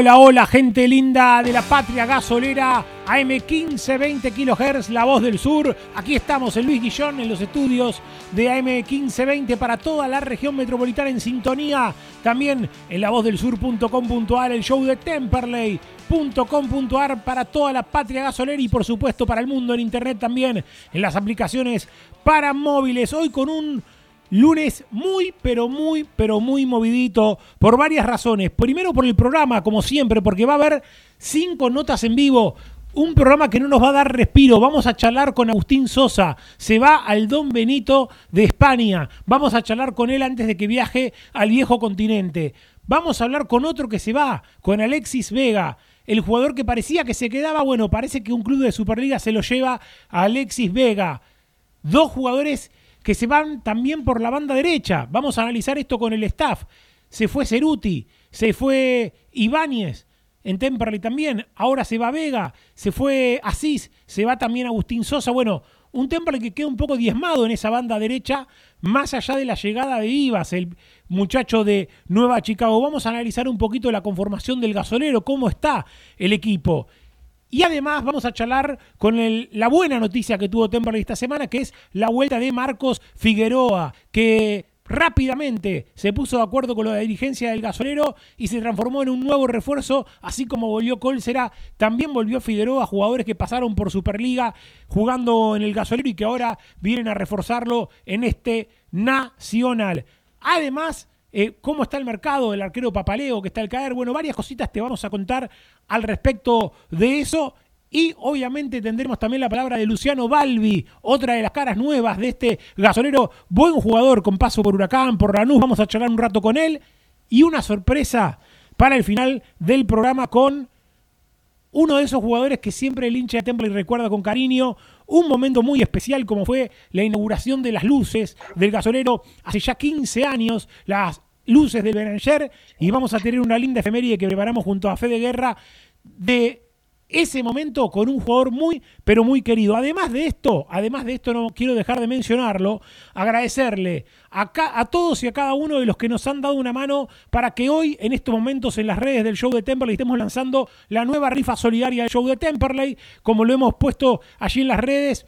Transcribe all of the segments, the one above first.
Hola, hola, gente linda de la patria gasolera AM 1520 kHz, la voz del sur. Aquí estamos en Luis Guillón en los estudios de AM 1520 para toda la región metropolitana en sintonía. También en la voz del sur.com.ar, el show de Temperley.com.ar para toda la patria gasolera y por supuesto para el mundo en internet también en las aplicaciones para móviles. Hoy con un Lunes muy, pero muy, pero muy movidito por varias razones. Primero por el programa, como siempre, porque va a haber cinco notas en vivo. Un programa que no nos va a dar respiro. Vamos a charlar con Agustín Sosa. Se va al Don Benito de España. Vamos a charlar con él antes de que viaje al viejo continente. Vamos a hablar con otro que se va, con Alexis Vega. El jugador que parecía que se quedaba, bueno, parece que un club de Superliga se lo lleva a Alexis Vega. Dos jugadores que se van también por la banda derecha. Vamos a analizar esto con el staff. Se fue Ceruti, se fue Ibáñez en Temperley también, ahora se va Vega, se fue Asís, se va también Agustín Sosa. Bueno, un Temperley que queda un poco diezmado en esa banda derecha, más allá de la llegada de Ibas, el muchacho de Nueva Chicago. Vamos a analizar un poquito la conformación del gasolero, cómo está el equipo. Y además vamos a charlar con la buena noticia que tuvo Temperley esta semana, que es la vuelta de Marcos Figueroa, que rápidamente se puso de acuerdo con la dirigencia del gasolero y se transformó en un nuevo refuerzo, así como volvió Colsera, también volvió Figueroa, jugadores que pasaron por Superliga jugando en el gasolero y que ahora vienen a reforzarlo en este Nacional. Además, eh, cómo está el mercado del arquero Papaleo que está al caer. Bueno, varias cositas te vamos a contar al respecto de eso. Y obviamente tendremos también la palabra de Luciano Balbi, otra de las caras nuevas de este gasolero, buen jugador con paso por Huracán, por Lanús. Vamos a charlar un rato con él. Y una sorpresa para el final del programa con uno de esos jugadores que siempre el hincha de Temple recuerda con cariño, un momento muy especial como fue la inauguración de las luces del gasolero hace ya 15 años, las luces del Beranger, y vamos a tener una linda efeméride que preparamos junto a Fede Guerra de ese momento con un jugador muy, pero muy querido. Además de esto, además de esto, no quiero dejar de mencionarlo, agradecerle a, a todos y a cada uno de los que nos han dado una mano para que hoy, en estos momentos, en las redes del show de Temperley, estemos lanzando la nueva rifa solidaria del show de Temperley, como lo hemos puesto allí en las redes.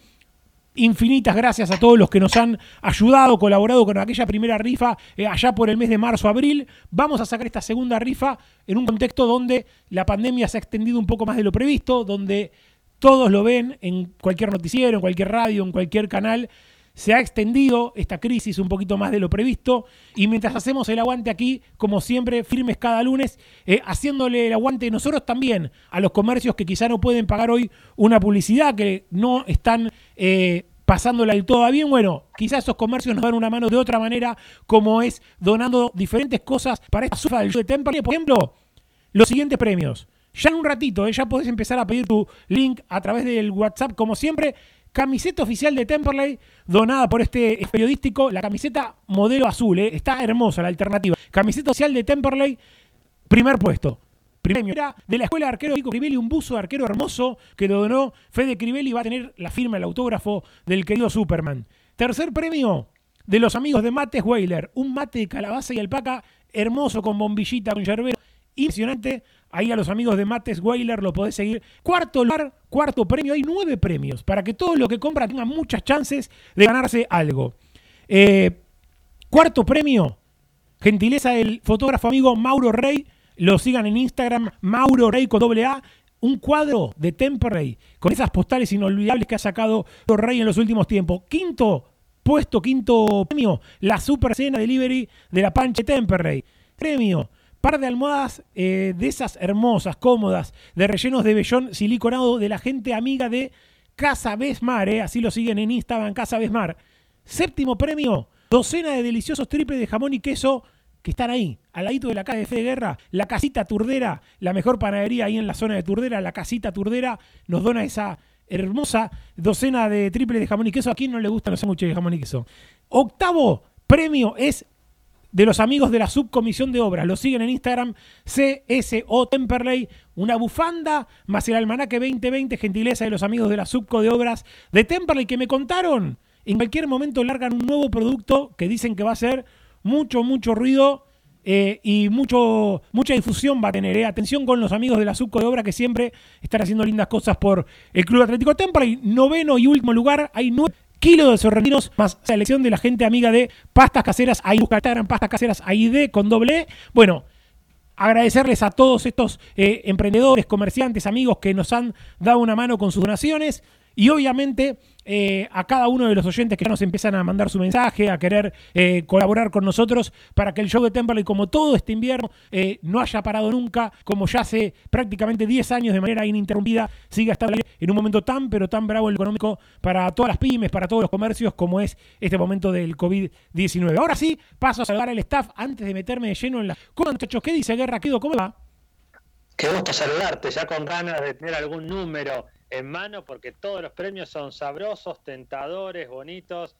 Infinitas gracias a todos los que nos han ayudado, colaborado con aquella primera rifa eh, allá por el mes de marzo, abril. Vamos a sacar esta segunda rifa en un contexto donde la pandemia se ha extendido un poco más de lo previsto, donde todos lo ven en cualquier noticiero, en cualquier radio, en cualquier canal. Se ha extendido esta crisis un poquito más de lo previsto y mientras hacemos el aguante aquí, como siempre, firmes cada lunes, eh, haciéndole el aguante nosotros también a los comercios que quizá no pueden pagar hoy una publicidad, que no están eh, pasándola y todo bien. Bueno, quizás esos comercios nos dan una mano de otra manera, como es donando diferentes cosas para esta sufa del show de Temple. Por ejemplo, los siguientes premios. Ya en un ratito, ¿eh? ya podés empezar a pedir tu link a través del WhatsApp, como siempre. Camiseta oficial de Temperley, donada por este periodístico. La camiseta modelo azul, ¿eh? está hermosa la alternativa. Camiseta oficial de Temperley, primer puesto. Premio de la escuela de arquero Vico Crivelli, un buzo de arquero hermoso que lo donó Fede Crivelli va a tener la firma, el autógrafo del querido Superman. Tercer premio de los amigos de Mates Weiler, un mate de calabaza y alpaca hermoso con bombillita, con yerbero, impresionante. Ahí a los amigos de Mates Weiler lo podés seguir. Cuarto lugar, cuarto premio, hay nueve premios para que todos los que compran tengan muchas chances de ganarse algo. Eh, cuarto premio, gentileza del fotógrafo amigo Mauro Rey lo sigan en Instagram, Mauro Rey con doble A. Un cuadro de Temperley con esas postales inolvidables que ha sacado Rey en los últimos tiempos. Quinto puesto, quinto premio, la super cena delivery de la Panche Temperley. Premio, par de almohadas eh, de esas hermosas, cómodas, de rellenos de vellón siliconado de la gente amiga de Casa Besmar, eh, así lo siguen en Instagram, Casa Besmar. Séptimo premio, docena de deliciosos triples de jamón y queso que están ahí, al ladito de la casa de Fe de Guerra, la casita Turdera, la mejor panadería ahí en la zona de Turdera, la casita Turdera, nos dona esa hermosa docena de triple de jamón y queso. ¿A quién no le gustan los sándwiches de jamón y queso? Octavo premio es de los amigos de la subcomisión de obras. Lo siguen en Instagram, CSO Temperley, una bufanda, más el almanaque 2020, gentileza de los amigos de la subco de obras de Temperley, que me contaron. En cualquier momento largan un nuevo producto que dicen que va a ser mucho, mucho ruido eh, y mucho, mucha difusión va a tener. Eh. Atención con los amigos de la Subco de Obra que siempre están haciendo lindas cosas por el Club Atlético Temple. Noveno y último lugar, hay nueve kilos de sorrentinos más selección de la gente amiga de Pastas Caseras, ahí busca Pastas Caseras AID con doble E. Bueno, agradecerles a todos estos eh, emprendedores, comerciantes, amigos que nos han dado una mano con sus donaciones y obviamente eh, a cada uno de los oyentes que ya nos empiezan a mandar su mensaje, a querer eh, colaborar con nosotros para que el show de Temperley, como todo este invierno, eh, no haya parado nunca, como ya hace prácticamente 10 años de manera ininterrumpida, siga estando en un momento tan, pero tan bravo el económico para todas las pymes, para todos los comercios, como es este momento del COVID-19. Ahora sí, paso a saludar al staff antes de meterme de lleno en la... ¿Cómo, muchachos? ¿Qué dice Guerra? ¿Cómo va? Qué gusto saludarte, ya con ganas de tener algún número en mano porque todos los premios son sabrosos, tentadores, bonitos.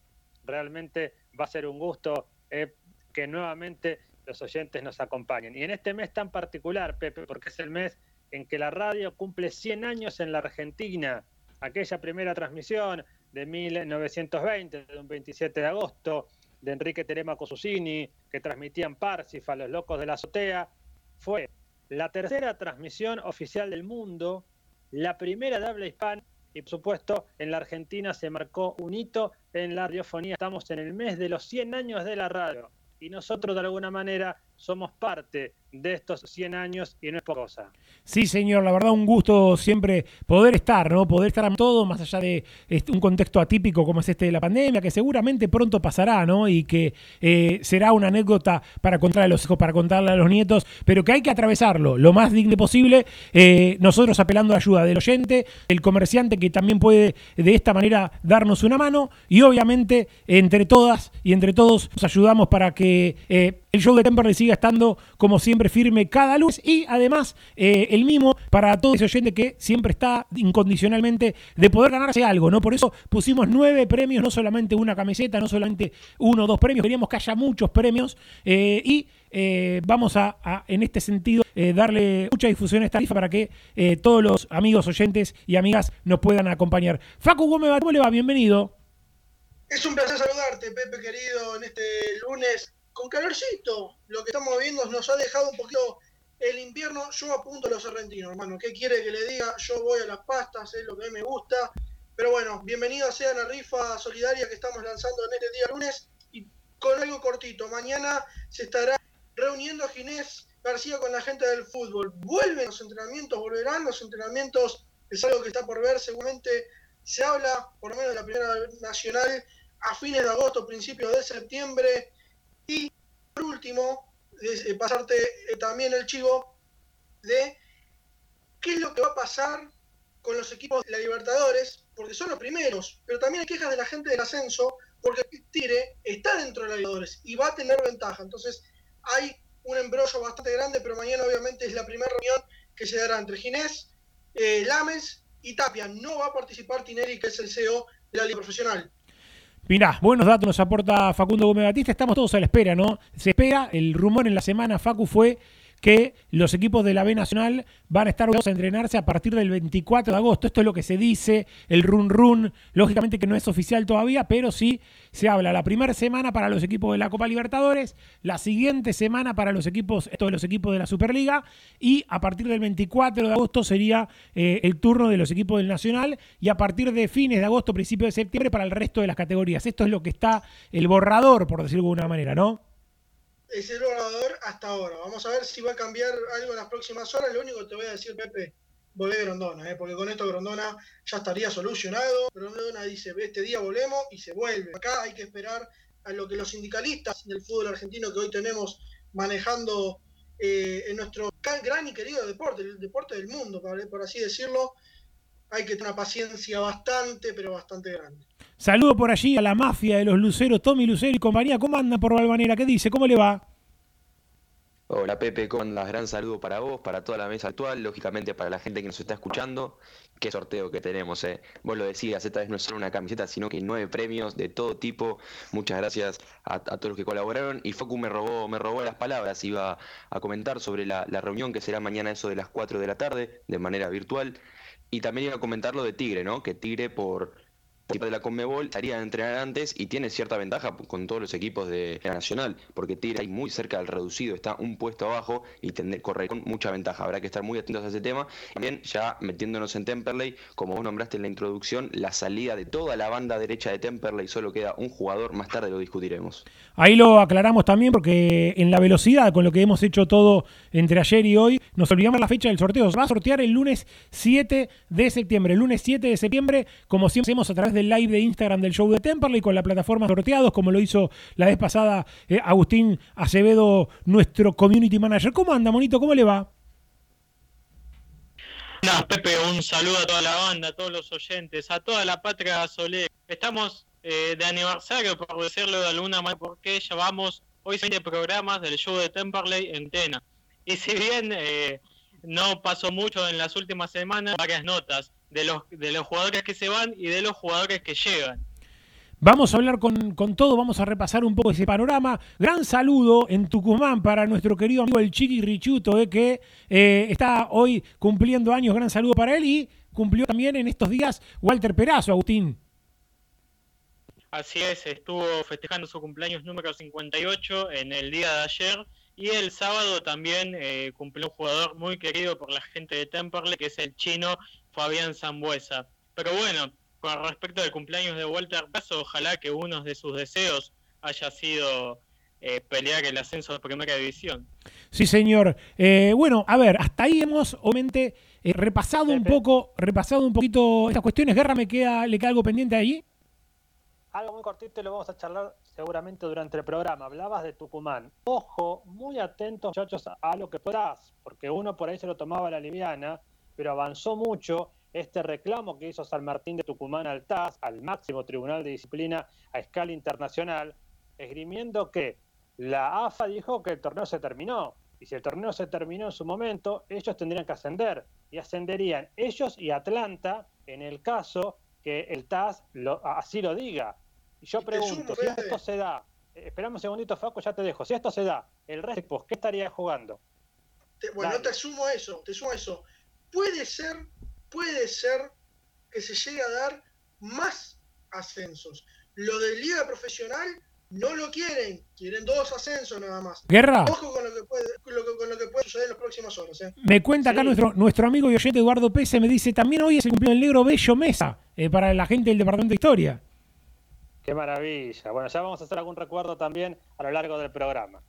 Realmente va a ser un gusto eh, que nuevamente los oyentes nos acompañen. Y en este mes tan particular, Pepe, porque es el mes en que la radio cumple 100 años en la Argentina, aquella primera transmisión de 1920, de un 27 de agosto, de Enrique Telemaco Susini, que transmitían Parsifal, Los Locos de la Azotea, fue la tercera transmisión oficial del mundo la primera de habla hispana y por supuesto en la Argentina se marcó un hito en la radiofonía. Estamos en el mes de los 100 años de la radio y nosotros de alguna manera somos parte de estos 100 años y no es poca cosa. Sí, señor, la verdad un gusto siempre poder estar, ¿no? Poder estar en todo, más allá de este, un contexto atípico como es este de la pandemia, que seguramente pronto pasará, ¿no? Y que eh, será una anécdota para contarle a los hijos, para contarle a los nietos, pero que hay que atravesarlo lo más digno posible. Eh, nosotros apelando a ayuda del oyente, el comerciante que también puede de esta manera darnos una mano y obviamente entre todas y entre todos nos ayudamos para que eh, el show de Temperley siga estando como siempre firme cada lunes y además eh, el mismo para todo ese oyente que siempre está incondicionalmente de poder ganarse algo, ¿no? Por eso pusimos nueve premios, no solamente una camiseta, no solamente uno o dos premios, queríamos que haya muchos premios eh, y eh, vamos a, en este sentido, darle mucha difusión a esta tarifa para que todos los amigos, oyentes y amigas nos puedan acompañar. Facu Gómez, ¿cómo le va? Bienvenido. Es un placer saludarte, Pepe querido, en este lunes con calorcito. Lo que estamos viendo nos ha dejado un poquito el invierno. Yo apunto a los argentinos, hermano. ¿Qué quiere que le diga? Yo voy a las pastas, es lo que me gusta. Pero bueno, bienvenido sea a la rifa solidaria que estamos lanzando en este día lunes. Y con algo cortito, mañana se estará reuniendo Ginés García con la gente del fútbol. Vuelven los entrenamientos, volverán los entrenamientos. Es algo que está por ver, seguramente se habla, por lo menos de la primera nacional, a fines de agosto, principios de septiembre y por último, eh, pasarte eh, también el chivo de qué es lo que va a pasar con los equipos de la Libertadores, porque son los primeros, pero también hay quejas de la gente del ascenso, porque Tigre está dentro de la Libertadores y va a tener ventaja. Entonces hay un embrollo bastante grande, pero mañana obviamente es la primera reunión que se dará entre Ginés, eh, Lames y Tapia. No va a participar Tineri, que es el CEO de la Liga Profesional. Mirá, buenos datos nos aporta Facundo Gómez Batista. Estamos todos a la espera, ¿no? Se espera, el rumor en la semana, Facu, fue que los equipos de la B Nacional van a estar obligados a entrenarse a partir del 24 de agosto. Esto es lo que se dice, el run run, lógicamente que no es oficial todavía, pero sí se habla la primera semana para los equipos de la Copa Libertadores, la siguiente semana para los equipos, esto de los equipos de la Superliga, y a partir del 24 de agosto sería eh, el turno de los equipos del Nacional, y a partir de fines de agosto, principio de septiembre para el resto de las categorías. Esto es lo que está el borrador, por decirlo de alguna manera, ¿no? Es el borrador hasta ahora. Vamos a ver si va a cambiar algo en las próximas horas. Lo único que te voy a decir, Pepe, volvé Grondona, ¿eh? porque con esto Grondona ya estaría solucionado. Grondona dice, este día volvemos y se vuelve. Acá hay que esperar a lo que los sindicalistas del fútbol argentino que hoy tenemos manejando eh, en nuestro gran y querido deporte, el deporte del mundo, por así decirlo, hay que tener una paciencia bastante, pero bastante grande. Saludo por allí a la mafia de los luceros, Tommy Lucero y compañía. ¿Cómo anda por Valvanera? ¿Qué dice? ¿Cómo le va? Hola Pepe, ¿cómo andas? Gran saludo para vos, para toda la mesa actual, lógicamente para la gente que nos está escuchando. Qué sorteo que tenemos, ¿eh? Vos lo decías, esta vez no es solo una camiseta, sino que nueve premios de todo tipo. Muchas gracias a, todos los que colaboraron. Y Focu me robó, me robó las palabras, iba a comentar sobre la, la reunión que será mañana eso de las 4 de la tarde, de manera virtual. Y también iba a comentar lo de Tigre, ¿no? Que Tigre por de la Conmebol estaría a entrenar antes y tiene cierta ventaja con todos los equipos de la Nacional, porque Tigre ahí muy cerca del reducido, está un puesto abajo y corre con mucha ventaja. Habrá que estar muy atentos a ese tema. También ya metiéndonos en Temperley, como vos nombraste en la introducción, la salida de toda la banda derecha de Temperley, solo queda un jugador, más tarde lo discutiremos. Ahí lo aclaramos también porque en la velocidad con lo que hemos hecho todo entre ayer y hoy, nos olvidamos la fecha del sorteo. Se va a sortear el lunes 7 de septiembre. El lunes 7 de septiembre, como siempre hacemos a través del live de Instagram del show de Temperley con la plataforma sorteados, como lo hizo la vez pasada eh, Agustín Acevedo, nuestro community manager. ¿Cómo anda, monito? ¿Cómo le va? Nada, Pepe, un saludo a toda la banda, a todos los oyentes, a toda la patria Solé. Estamos eh, de aniversario, por decirlo de alguna manera, porque llevamos hoy 20 programas del show de Temperley en Tena. Y si bien eh, no pasó mucho en las últimas semanas, varias notas de los, de los jugadores que se van y de los jugadores que llegan. Vamos a hablar con, todo, vamos a repasar un poco ese panorama. Gran saludo en Tucumán para nuestro querido amigo el Chiqui Richuto, eh, que eh, está hoy cumpliendo años. Gran saludo para él y cumplió también en estos días Walter Perazo, Agustín. Así es, estuvo festejando su cumpleaños número 58 en el día de ayer y el sábado también eh, cumplió un jugador muy querido por la gente de Temperley, que es el chino Fabián Zambuesa. Pero bueno, con respecto al cumpleaños de Walter Paso, ojalá que uno de sus deseos haya sido eh, pelear el ascenso de primera división. Sí, señor. Eh, bueno, a ver, hasta ahí hemos obviamente eh, repasado un poco, repasado un poquito estas cuestiones. Guerra, me queda, le queda algo pendiente ahí. Algo muy cortito lo vamos a charlar seguramente durante el programa. Hablabas de Tucumán. Ojo, muy atentos muchachos a lo que puedas, porque uno por ahí se lo tomaba la liviana pero avanzó mucho este reclamo que hizo San Martín de Tucumán al TAS, al máximo tribunal de disciplina a escala internacional, esgrimiendo que la AFA dijo que el torneo se terminó. Y si el torneo se terminó en su momento, ellos tendrían que ascender. Y ascenderían ellos y Atlanta en el caso que el TAS así lo diga. Y yo pregunto, si esto se da, eh, esperamos un segundito, Faco, ya te dejo. Si esto se da, el resto, ¿qué estaría jugando? bueno, te sumo eso, te sumo eso puede ser, puede ser que se llegue a dar más ascensos. Lo de liga profesional no lo quieren, quieren dos ascensos nada más. Guerra. Ojo con lo que puede, con lo, que puede suceder en las próximas horas. ¿eh? Me cuenta acá nuestro, nuestro amigo y oyente Eduardo Pese, me dice, también hoy es el cumpleaños del negro Bello Mesa, eh, para la gente del Departamento de Historia. Qué maravilla. Bueno, ya vamos a hacer algún recuerdo también a lo largo del programa.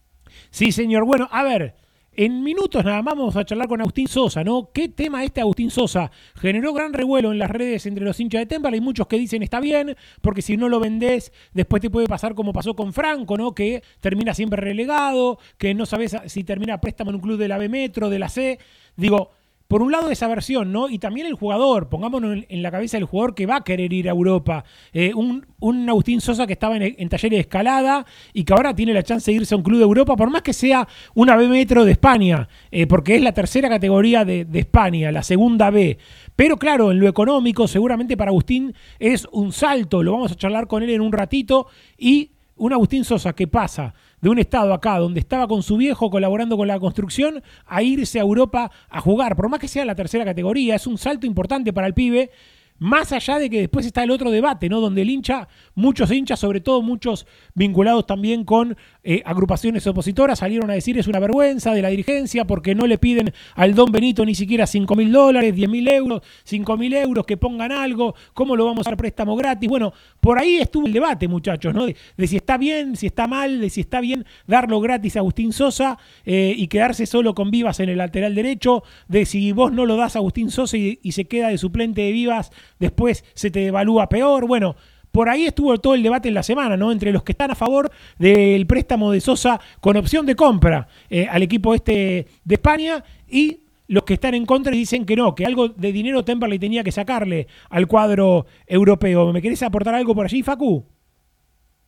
Sí, señor. Bueno, a ver, en minutos nada más vamos a charlar con Agustín Sosa, ¿no? ¿Qué tema este Agustín Sosa? Generó gran revuelo en las redes entre los hinchas de Temple. Hay muchos que dicen está bien, porque si no lo vendés, después te puede pasar como pasó con Franco, ¿no? Que termina siempre relegado, que no sabes si termina préstamo en un club de la B Metro, de la C. Digo, por un lado esa versión, ¿no? Y también el jugador, pongámonos en, la cabeza del jugador que va a querer ir a Europa. Eh, un, Agustín Sosa que estaba en, talleres de escalada y que ahora tiene la chance de irse a un club de Europa, por más que sea una B metro de España, eh, porque es la tercera categoría de, de España, la segunda B. Pero claro, en lo económico, seguramente para Agustín es un salto, lo vamos a charlar con él en un ratito, y un Agustín Sosa que pasa de un estado acá donde estaba con su viejo colaborando con la construcción a irse a Europa a jugar, por más que sea la tercera categoría, es un salto importante para el pibe más allá de que después está el otro debate, ¿no? Donde el hincha, muchos hinchas, sobre todo muchos vinculados también con eh, agrupaciones opositoras, salieron a decir es una vergüenza de la dirigencia porque no le piden al don Benito ni siquiera 5 mil dólares, 10 mil euros, 5 mil euros, que pongan algo, ¿cómo lo vamos a dar préstamo gratis? Bueno, por ahí estuvo el debate, muchachos, ¿no? De, si está bien, si está mal, de si está bien darlo gratis a Agustín Sosa eh, y quedarse solo con Vivas en el lateral derecho, de si vos no lo das a Agustín Sosa y, y se queda de suplente de Vivas después se te devalúa peor. Bueno, por ahí estuvo todo el debate en la semana, ¿no? Entre los que están a favor del préstamo de Sosa con opción de compra eh, al equipo este de España y los que están en contra y dicen que no, que algo de dinero Temperley tenía que sacarle al cuadro europeo. ¿Me querés aportar algo por allí, Facu?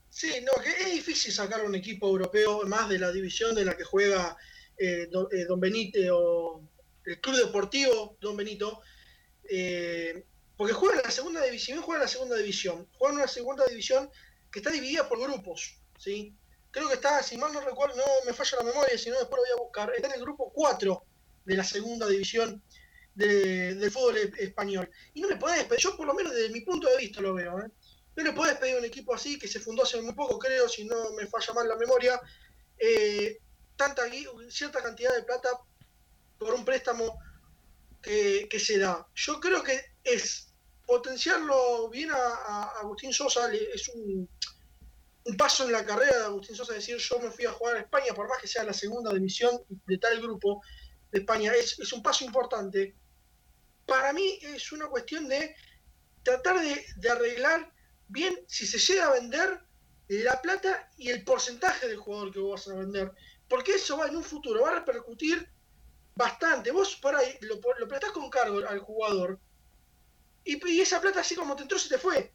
Sí, no, que es difícil sacar un equipo europeo más de la división de la que juega eh, eh, Don, Benito, o el Club Deportivo Don Benito. Porque juega en la segunda división, juega en la segunda división, juega en una segunda división que está dividida por grupos, ¿sí? Creo que está, si mal no recuerdo, no me falla la memoria, si no después lo voy a buscar, está en el grupo 4 de la segunda división del fútbol e-, español. Y no me podés pedir, yo por lo menos desde mi punto de vista lo veo, ¿eh? No le podés pedir a un equipo así, que se fundó hace muy poco, creo, si no me falla mal la memoria, eh, tanta cierta cantidad de plata por un préstamo que se da. Yo creo que es potenciarlo bien a, Agustín Sosa, es un, paso en la carrera de Agustín Sosa, decir yo me fui a jugar a España, por más que sea la segunda división de tal grupo de España, es, un paso importante. Para mí es una cuestión de tratar de, arreglar bien si se llega a vender la plata y el porcentaje del jugador que vos vas a vender. Porque eso va en un futuro, va a repercutir bastante. Vos por ahí lo, lo con cargo al jugador y, esa plata así como te entró se te fue.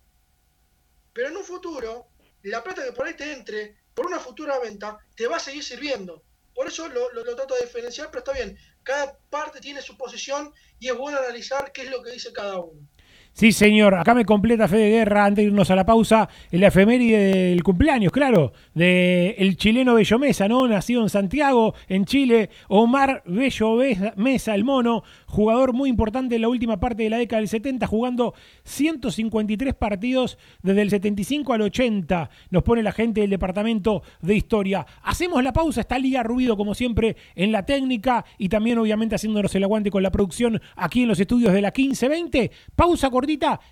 Pero en un futuro, la plata que por ahí te entre, por una futura venta, te va a seguir sirviendo. Por eso lo, lo, trato de diferenciar, pero está bien. Cada parte tiene su posición y es bueno analizar qué es lo que dice cada uno. Sí, señor. Acá me completa Fede Guerra, antes de irnos a la pausa, el efeméride del cumpleaños, claro, del el chileno Bello Mesa, ¿no? Nacido en Santiago, en Chile. Omar Bello Mesa, el mono, jugador muy importante en la última parte de la década del 70, jugando 153 partidos desde el 75 al 80. Nos pone la gente del departamento de historia. Hacemos la pausa, está Liga Ruido, como siempre, en la técnica y también, obviamente, haciéndonos el aguante con la producción aquí en los estudios de la 1520. Pausa cortita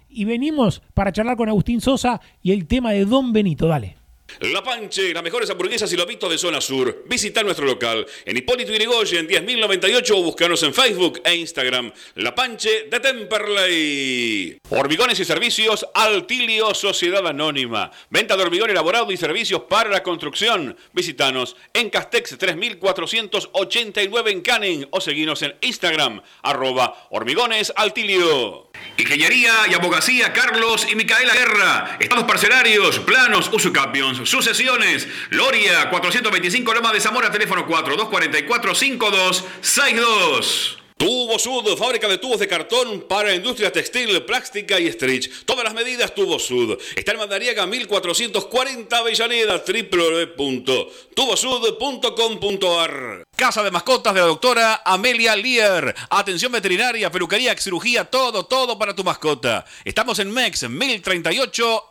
y venimos para charlar con Agustín Sosa y el tema de Don Benito. Dale. La Panche, las mejores hamburguesas y lobitos de zona sur. Visita nuestro local en Hipólito Yrigoyen 10.098 o búscanos en Facebook e Instagram. La Panche de Temperley. Hormigones y servicios Altilio Sociedad Anónima. Venta de hormigón elaborado y servicios para la construcción. Visítanos en Castex 3489 en Canning o seguinos en Instagram arroba hormigones altilio. Ingeniería y abogacía Carlos y Micaela Guerra. Estados parcelarios, planos, usucapions, sucesiones. Loria 425 Loma de Zamora, teléfono 4244 5262. Tubo Sud, fábrica de tubos de cartón para industria textil, plástica y stretch. Todas las medidas Tubo Sud. Está en Mandariaga 1440 Avellaneda, www.tubosud.com.ar. Casa de mascotas de la doctora Amelia Lear. Atención veterinaria, peluquería, cirugía, todo, todo para tu mascota. Estamos en MEX 1038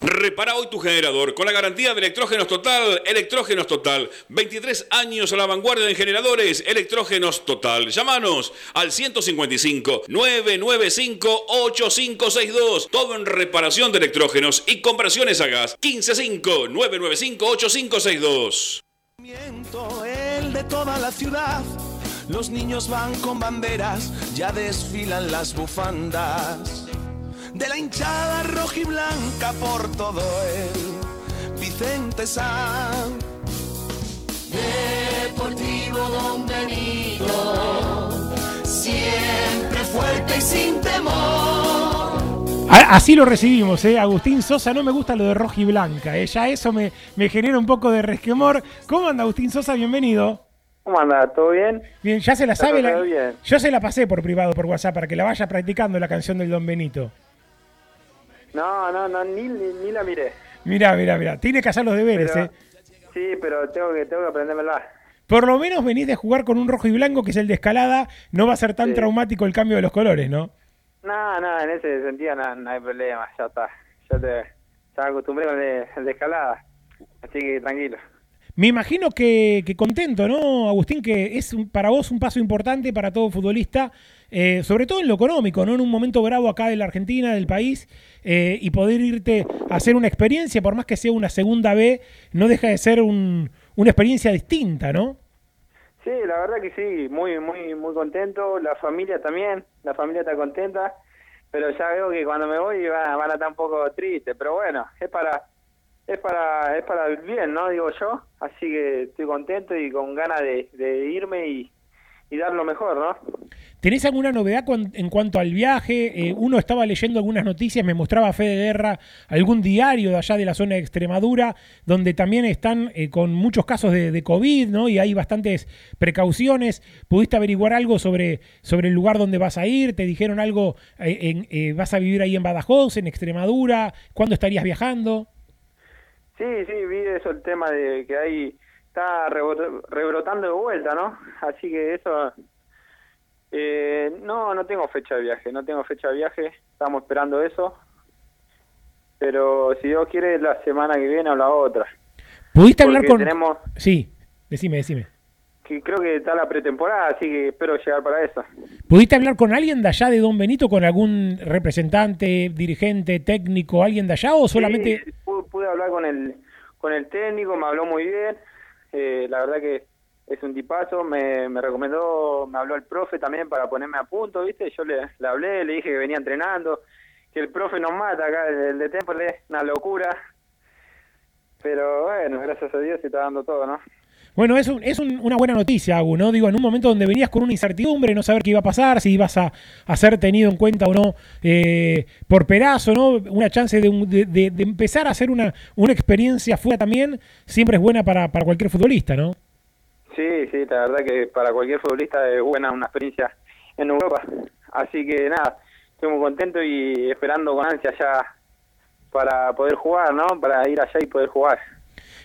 Repara hoy tu generador con la garantía de Electrógenos Total. Electrógenos Total. 23 años a la vanguardia en generadores. Electrógenos Total. Llámanos al 155 995 8562. Todo en reparación de electrógenos y conversiones a gas. 155 995 8562. El de toda la ciudad. Los niños van con banderas, ya desfilan las bufandas de la hinchada roja y blanca por todo el Vicente San. Deportivo Don Benito, siempre fuerte y sin temor. Así lo recibimos, ¿eh? Agustín Sosa, no me gusta lo de roja y blanca, ¿eh? ya eso me, me genera un poco de resquemor. ¿Cómo anda Agustín Sosa? Bienvenido. ¿Cómo anda? ¿Todo bien? Bien, ya se la sabe. La... Bien. Yo se la pasé por privado, por WhatsApp, para que la vaya practicando la canción del Don Benito. No, no, no, ni, ni, la miré. Mira, mira, mira. Tiene que hacer los deberes, pero, ¿eh? Sí, pero tengo que, tengo que aprendérmela. Por lo menos venís de jugar con un rojo y blanco, que es el de escalada. No va a ser tan Sí. traumático el cambio de los colores, ¿no? No, no, en ese sentido no, no hay problema, ya está. Ya te ya acostumbré con el de, el de escalada, así que tranquilo. Me imagino que, que contento, ¿no, Agustín? Que es un- para vos un paso importante para todo futbolista, eh, sobre todo en lo económico, ¿no? En un momento bravo acá de la Argentina, del país, eh, y poder irte a hacer una experiencia, por más que sea una segunda B, no deja de ser un- una experiencia distinta, ¿no? Sí, la verdad que sí, muy, muy, muy contento. La familia también, la familia está contenta, pero ya veo que cuando me voy van, a estar un poco tristes. Pero bueno, es para, es para, es para el bien, ¿no? Digo yo. Así que estoy contento y con ganas de irme y, y dar lo mejor, ¿no? ¿Tenés alguna novedad en cuanto al viaje? Eh, uno estaba leyendo algunas noticias, me mostraba Fede Guerra, algún diario de allá de la zona de Extremadura, donde también están eh, con muchos casos de, de COVID, ¿no? Y hay bastantes precauciones. ¿Pudiste averiguar algo sobre, sobre el lugar donde vas a ir? ¿Te dijeron algo? eh, en, ¿Vas a vivir ahí en Badajoz, en Extremadura? ¿Cuándo estarías viajando? Sí, sí, vi eso, el tema de que ahí está rebrotando de vuelta, ¿no? Así que eso... Eh, no, no tengo fecha de viaje, no tengo fecha de viaje, estamos esperando eso. Pero si Dios quiere, la semana que viene o la otra. ¿Pudiste hablar Porque con...? tenemos, Sí, decime, decime. que creo que está la pretemporada, así que espero llegar para eso. ¿Pudiste hablar con alguien de allá de Don Benito, con algún representante, dirigente, técnico, alguien de allá o solamente... Sí, pude, pude hablar con el, con el técnico, me habló muy bien. Eh, la verdad que es un tipazo. Me, me recomendó, me habló el profe también para ponerme a punto, ¿viste? Yo le, le hablé, le dije que venía entrenando, que el profe nos mata acá, el, de Temple, una locura. Pero bueno, gracias a Dios se está dando todo, ¿no? Bueno, es, un- es un- una buena noticia, Agu, ¿no? Digo, en un momento donde venías con una incertidumbre, no saber qué iba a pasar, si ibas a, ser tenido en cuenta o no eh, por Perazo, ¿no? Una chance de, un- de empezar a hacer una, una experiencia fuera también, siempre es buena para, para cualquier futbolista, ¿no? Sí, sí, la verdad que para cualquier futbolista es buena una experiencia en Europa. Así que nada, estoy muy contento y esperando con ansia ya para poder jugar, ¿no? Para ir allá y poder jugar.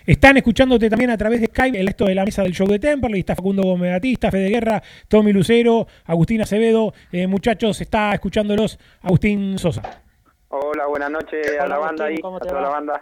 Están escuchándote también a través de Skype el resto de la mesa del show de Temperley. Está Facundo Gómez Batista, Fede Guerra, Tommy Lucero, Agustín Acevedo. Eh, muchachos, está escuchándolos Agustín Sosa. Hola, buenas noches a la banda Agustín, ahí, ¿cómo a te toda va? la banda.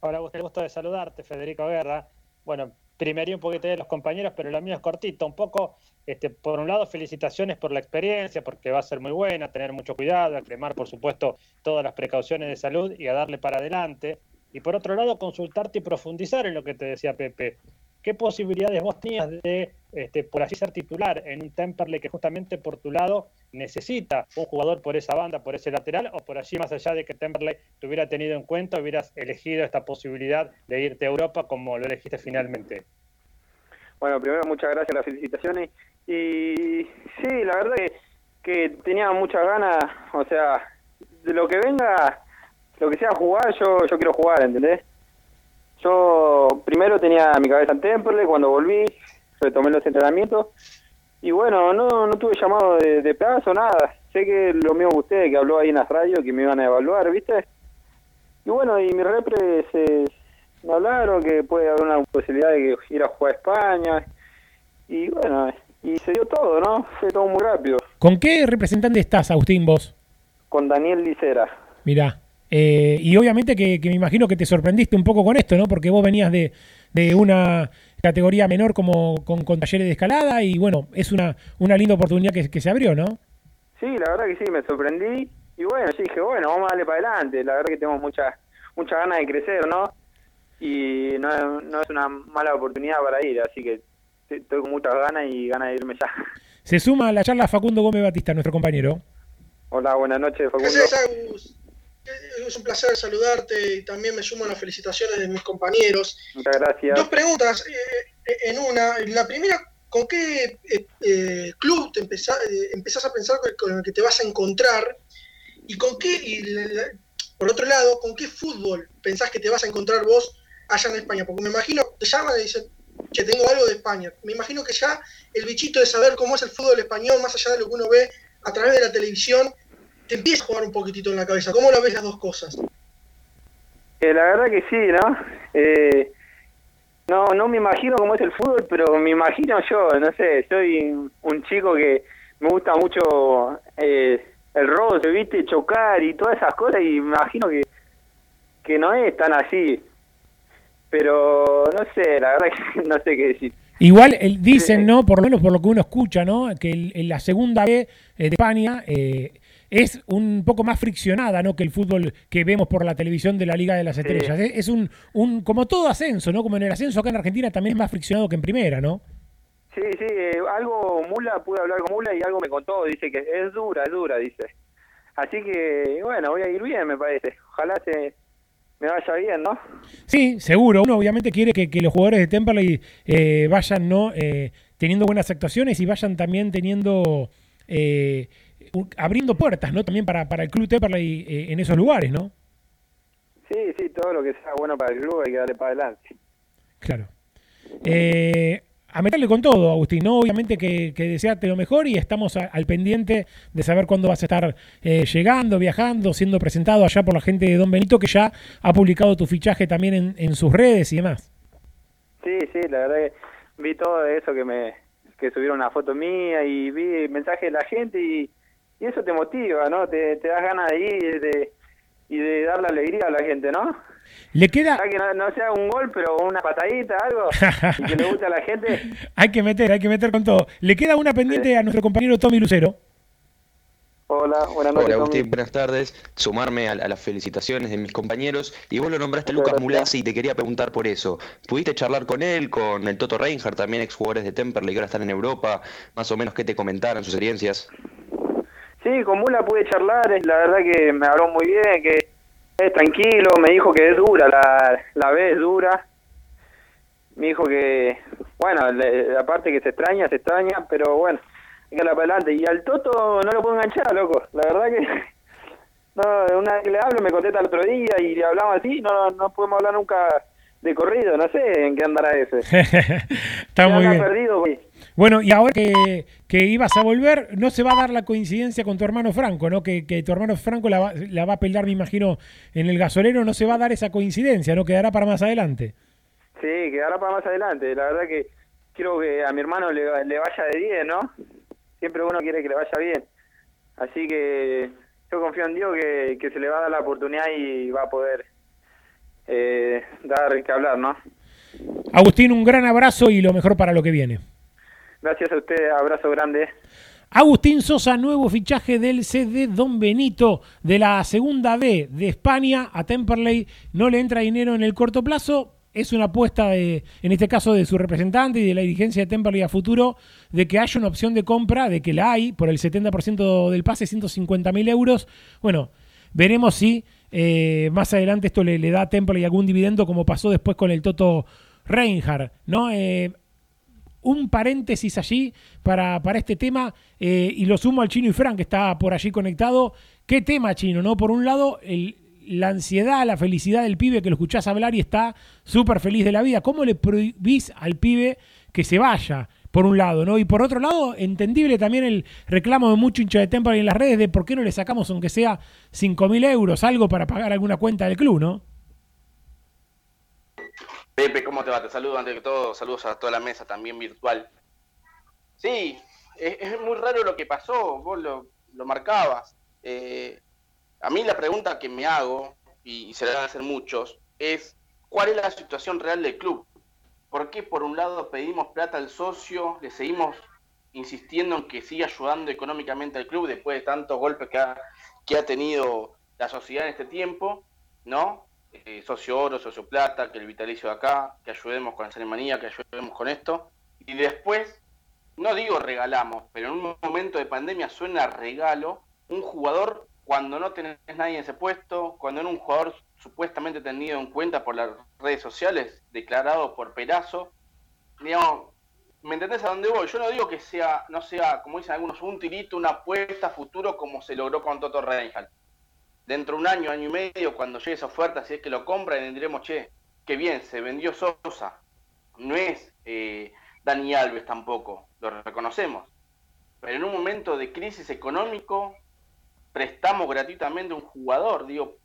Hola, Agustín, el gusto de saludarte, Federico Guerra. Bueno, primería un poquito de los compañeros, pero la mía es cortita. Un poco, este, por un lado, felicitaciones por la experiencia, porque va a ser muy buena, tener mucho cuidado, a cremar, por supuesto, todas las precauciones de salud y a darle para adelante. Y por otro lado, consultarte y profundizar en lo que te decía Pepe. ¿Qué posibilidades vos tenías de, este, por así ser titular en un Temperley que justamente por tu lado necesita un jugador por esa banda, por ese lateral, o por allí más allá de que Temperley te hubiera tenido en cuenta, hubieras elegido esta posibilidad de irte a Europa como lo elegiste finalmente? Bueno, primero muchas gracias, las felicitaciones. Y sí, la verdad que, que tenía muchas ganas, o sea, de lo que venga, lo que sea jugar, yo, yo quiero jugar, ¿entendés? Yo primero tenía mi cabeza en Temperley, cuando volví, retomé los entrenamientos. Y bueno, no, no tuve llamado de, de plazo, nada. Sé que lo mismo que usted, que habló ahí en las radios, que me iban a evaluar, ¿viste? Y bueno, y mi repre se, me hablaron que puede haber una posibilidad de que ir a jugar a España. Y bueno, y se dio todo, ¿no? Fue todo muy rápido. ¿Con qué representante estás, Agustín, vos? Con Daniel Licera. Mirá, Eh, y obviamente que, que me imagino que te sorprendiste un poco con esto, ¿no? Porque vos venías de, de una categoría menor como con, con talleres de escalada y bueno, es una, una linda oportunidad que, que se abrió, ¿no? Sí, la verdad que sí, me sorprendí. Y bueno, sí, dije, bueno, vamos a darle para adelante. La verdad que tenemos muchas mucha ganas de crecer, ¿no? Y no, no es una mala oportunidad para ir, así que estoy con muchas ganas y ganas de irme ya. Se suma a la charla Facundo Gómez Batista, nuestro compañero. Hola, buenas noches, Facundo. Agus. Es un placer saludarte y también me sumo a las felicitaciones de mis compañeros. Muchas gracias. Dos preguntas eh, en una. La primera, ¿con qué eh, eh, club te empezás, eh, empezás a pensar con- con el que te vas a encontrar? ¿Y con qué, y la- la- por otro lado, con qué fútbol pensás que te vas a encontrar vos allá en España? Porque me imagino, te llaman y dicen que tengo algo de España. Me imagino que ya el bichito de saber cómo es el fútbol español, más allá de lo que uno ve a través de la televisión, te empieza a jugar un poquitito en la cabeza. ¿Cómo lo ves las dos cosas? Eh, la verdad que sí, ¿no? Eh, no, no me imagino cómo es el fútbol, pero me imagino yo, no sé, soy un chico que me gusta mucho eh, el roce, ¿viste? Chocar y todas esas cosas y me imagino que, que no es tan así. Pero no sé, la verdad que no sé qué decir. Igual el- dicen, ¿no? Por lo menos por lo que uno escucha, ¿no? Que el- en la segunda B eh, de España eh, es un poco más friccionada, ¿no? Que el fútbol que vemos por la televisión de la Liga de las Estrellas. Es, es un, un, como todo ascenso, ¿no? Como en el ascenso acá en Argentina también es más friccionado que en primera, ¿no? Sí, sí, eh, algo Mula, pude hablar con Mula y algo me contó, dice que es dura, es dura, dice. Así que, bueno, voy a ir bien, me parece. Ojalá se me vaya bien, ¿no? Sí, seguro. Uno obviamente quiere que, que los jugadores de Temperley eh, vayan no Eh, teniendo buenas actuaciones y vayan también teniendo eh, abriendo puertas, ¿no? También para, para el club Temperley eh, en esos lugares, ¿no? Sí, sí, todo lo que sea bueno para el club hay que darle para adelante. Claro. Eh, a meterle con todo, Agustín, ¿no? Obviamente que, que desearte lo mejor y estamos a- al pendiente de saber cuándo vas a estar eh, llegando, viajando, siendo presentado allá por la gente de Don Benito, que ya ha publicado tu fichaje también en, en sus redes y demás. Sí, sí, la verdad que vi todo eso que me que subieron una foto mía y vi mensajes de la gente y, y eso te motiva, ¿no? Te, te das ganas de ir y de, y de darle alegría a la gente, ¿no? Le queda, que no, no sea un gol, pero una patadita, algo, y que le guste a la gente. hay que meter, hay que meter con todo. Le queda una pendiente a nuestro compañero Tommy Lucero. Hola, buenas noches. Hola. Agustín, buenas tardes. Sumarme a, a las felicitaciones de mis compañeros. Y vos lo nombraste Muchas Lucas gracias. Mulazzi y te quería preguntar por eso. ¿Pudiste charlar con él, con el Toto Reinhardt, también exjugadores de Temperley que ahora están en Europa? Más o menos qué te comentaron, sus experiencias. Sí, con Mula pude charlar, la verdad que me habló muy bien, que es tranquilo, me dijo que es dura, la, la es dura. Me dijo que, bueno, le- aparte que se extraña, se extraña, pero bueno, hay que para adelante. Y al Toto no lo puedo enganchar, loco, la verdad que... No, una vez que le hablo me contesta el otro día y le hablamos así, no, no podemos hablar nunca de corrido, no sé en qué andará ese. Está muy bien. perdido, güey. Bueno, y ahora que, que ibas a volver, no se va a dar la coincidencia con tu hermano Franco, ¿no? Que, que tu hermano Franco la va, la va a pelear, me imagino, en el gasolero, no se va a dar esa coincidencia, ¿no? Quedará para más adelante. Sí, quedará para más adelante. La verdad que quiero que a mi hermano le, le vaya de bien, ¿no? Siempre uno quiere que le vaya bien. Así que yo confío en Dios que, que se le va a dar la oportunidad y va a poder eh, dar que hablar, ¿no? Agustín, un gran abrazo y lo mejor para lo que viene. Gracias a usted, abrazo grande. Agustín Sosa, nuevo fichaje del CD Don Benito de la segunda B de España a Temperley. No le entra dinero en el corto plazo. Es una apuesta, de, en este caso, de su representante y de la dirigencia de Temperley a futuro, de que haya una opción de compra, de que la hay, por el 70% del pase, 150 mil euros. Bueno, veremos si eh, más adelante esto le, le da a Temperley algún dividendo, como pasó después con el Toto Reinhardt, ¿no? Eh, un paréntesis allí para, para este tema eh, y lo sumo al chino y Frank que está por allí conectado. ¿Qué tema chino? no Por un lado, el, la ansiedad, la felicidad del pibe que lo escuchás hablar y está súper feliz de la vida. ¿Cómo le prohibís al pibe que se vaya? Por un lado, ¿no? Y por otro lado, entendible también el reclamo de mucho hincha de Temple en las redes de por qué no le sacamos, aunque sea 5.000 euros, algo para pagar alguna cuenta del club, ¿no? Pepe, ¿cómo te va? Te saludo antes que todo, saludos a toda la mesa también virtual. Sí, es, muy raro lo que pasó, vos lo, lo marcabas. Eh, a mí la pregunta que me hago y se le van a hacer muchos, es cuál es la situación real del club. ¿Por qué por un lado pedimos plata al socio, le seguimos insistiendo en que siga ayudando económicamente al club después de tantos golpes que que ha tenido la sociedad en este tiempo, ¿no? Eh, socio oro, socio plata, que el vitalicio de acá, que ayudemos con la ceremonía, que ayudemos con esto. Y después, no digo regalamos, pero en un momento de pandemia suena regalo, un jugador cuando no tenés nadie en ese puesto, cuando era un jugador supuestamente tenido en cuenta por las redes sociales, declarado por Perazo, digamos, ¿me entendés a dónde voy? Yo no digo que sea, no sea, como dicen algunos, un tirito, una apuesta a futuro como se logró con Toto Reinhardt. Dentro de un año, año y medio, cuando llegue esa oferta, si es que lo compran, diremos, che, qué bien, se vendió Sosa. No es eh, Dani Alves tampoco, lo reconocemos. Pero en un momento de crisis económico, prestamos gratuitamente un jugador. Digo,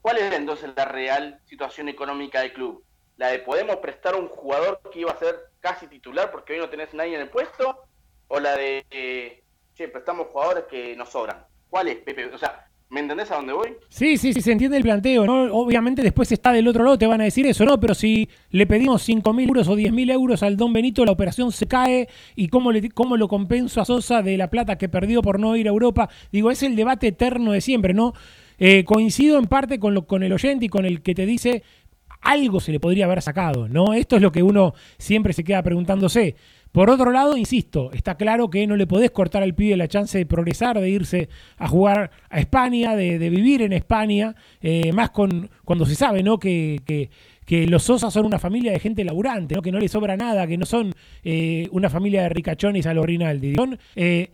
¿cuál es entonces la real situación económica del club? ¿La de podemos prestar un jugador que iba a ser casi titular porque hoy no tenés nadie en el puesto? ¿O la de, eh, che, prestamos jugadores que nos sobran? ¿Cuál es, Pepe? O sea, ¿Me entendés a dónde voy? Sí, sí, sí, se entiende el planteo. Obviamente después está del otro lado, te van a decir eso, ¿no? Pero si le pedimos 5.000 euros o 10.000 euros al Don Benito, la operación se cae y cómo, le, cómo lo compenso a Sosa de la plata que perdió por no ir a Europa. Digo, es el debate eterno de siempre, ¿no? Eh, coincido en parte con, lo, con el oyente y con el que te dice, algo se le podría haber sacado, ¿no? Esto es lo que uno siempre se queda preguntándose. Por otro lado, insisto, está claro que no le podés cortar al pibe la chance de progresar, de irse a jugar a España, de, vivir en España, eh, más con cuando se sabe ¿no? que, los Sosa son una familia de gente laburante, ¿no? que no les sobra nada, que no son eh, una familia de ricachones a los Rinaldi. Son eh,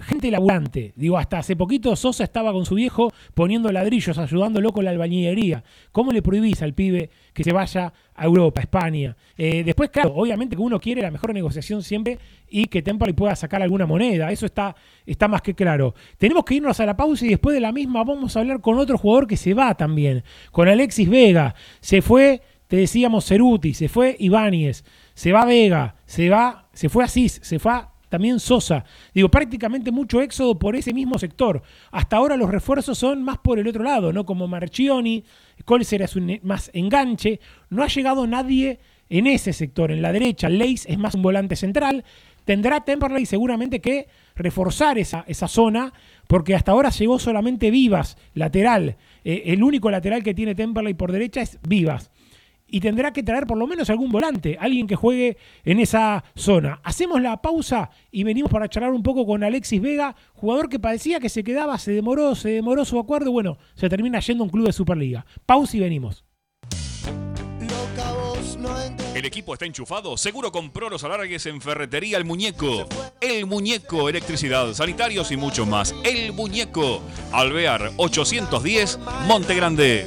gente laburante. Digo, hasta hace poquito Sosa estaba con su viejo poniendo ladrillos, ayudándolo con la albañilería. ¿Cómo le prohibís al pibe que se vaya a Europa, a España? Eh, después, claro, obviamente que uno quiere la mejor negociación siempre y que Temperley pueda sacar alguna moneda. Eso está, está más que claro. Tenemos que irnos a la pausa y después de la misma vamos a hablar con otro jugador que se va también, con Alexis Vega. Se fue, te decíamos, Ceruti, se fue Ibáñez, se va Vega, se va, se fue Asís, se fue también Sosa. Digo, prácticamente mucho éxodo por ese mismo sector. Hasta ahora los refuerzos son más por el otro lado, ¿no? Como Marchioni, Colser es un más enganche. No ha llegado nadie en ese sector. En la derecha, Leis es más un volante central. Tendrá Temperley seguramente que reforzar esa, esa zona, porque hasta ahora llegó solamente Vivas, lateral. Eh, el único lateral que tiene Temperley por derecha es Vivas y tendrá que traer por lo menos algún volante, alguien que juegue en esa zona. Hacemos la pausa y venimos para charlar un poco con Alexis Vega, jugador que parecía que se quedaba, se demoró, se demoró su acuerdo, bueno, se termina yendo a un club de Superliga. Pausa y venimos. El equipo está enchufado. Seguro compró los alargues en Ferretería El Muñeco. El Muñeco, electricidad, sanitarios y mucho más. El Muñeco. Alvear 810, Monte Grande.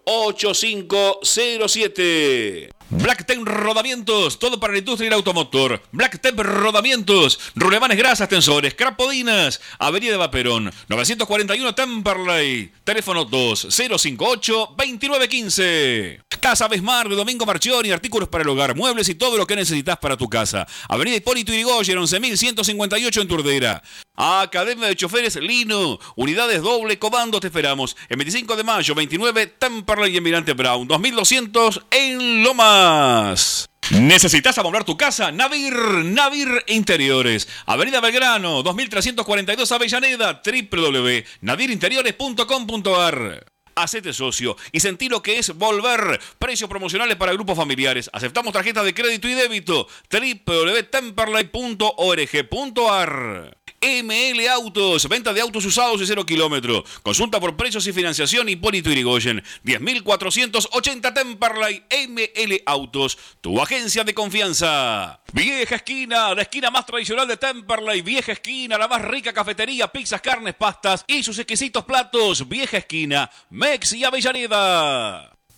8507. Black Rodamientos, todo para la industria del automotor. Black Rodamientos, rulemanes grasas, tensores, crapodinas, Avenida de Vaperón, 941 Temperley, teléfono 2058-2915. Casa Besmar de Domingo Marchioni, artículos para el hogar, muebles y todo lo que necesitas para tu casa. Avenida Hipólito Yrigoyen, 11158 en Turdera. Academia de Choferes Lino, unidades doble comando, te esperamos. El 25 de mayo, 29, Temperley y Emirante Brown, 2200 en Lomas. ¿Necesitas amoblar tu casa? Navir, Navir Interiores. Avenida Belgrano, 2342 Avellaneda, www.nadirinteriores.com.ar. Hacete socio y sentí lo que es volver. Precios promocionales para grupos familiares. Aceptamos tarjetas de crédito y débito. www.temperley.org.ar ML Autos, venta de autos usados y cero kilómetro. Consulta por precios y financiación Hipólito Irigoyen. 10.480 Temperley ML Autos, tu agencia de confianza. Vieja esquina, la esquina más tradicional de Temperley. Vieja esquina, la más rica cafetería, pizzas, carnes, pastas y sus exquisitos platos. Vieja esquina, Mex y Avellaneda.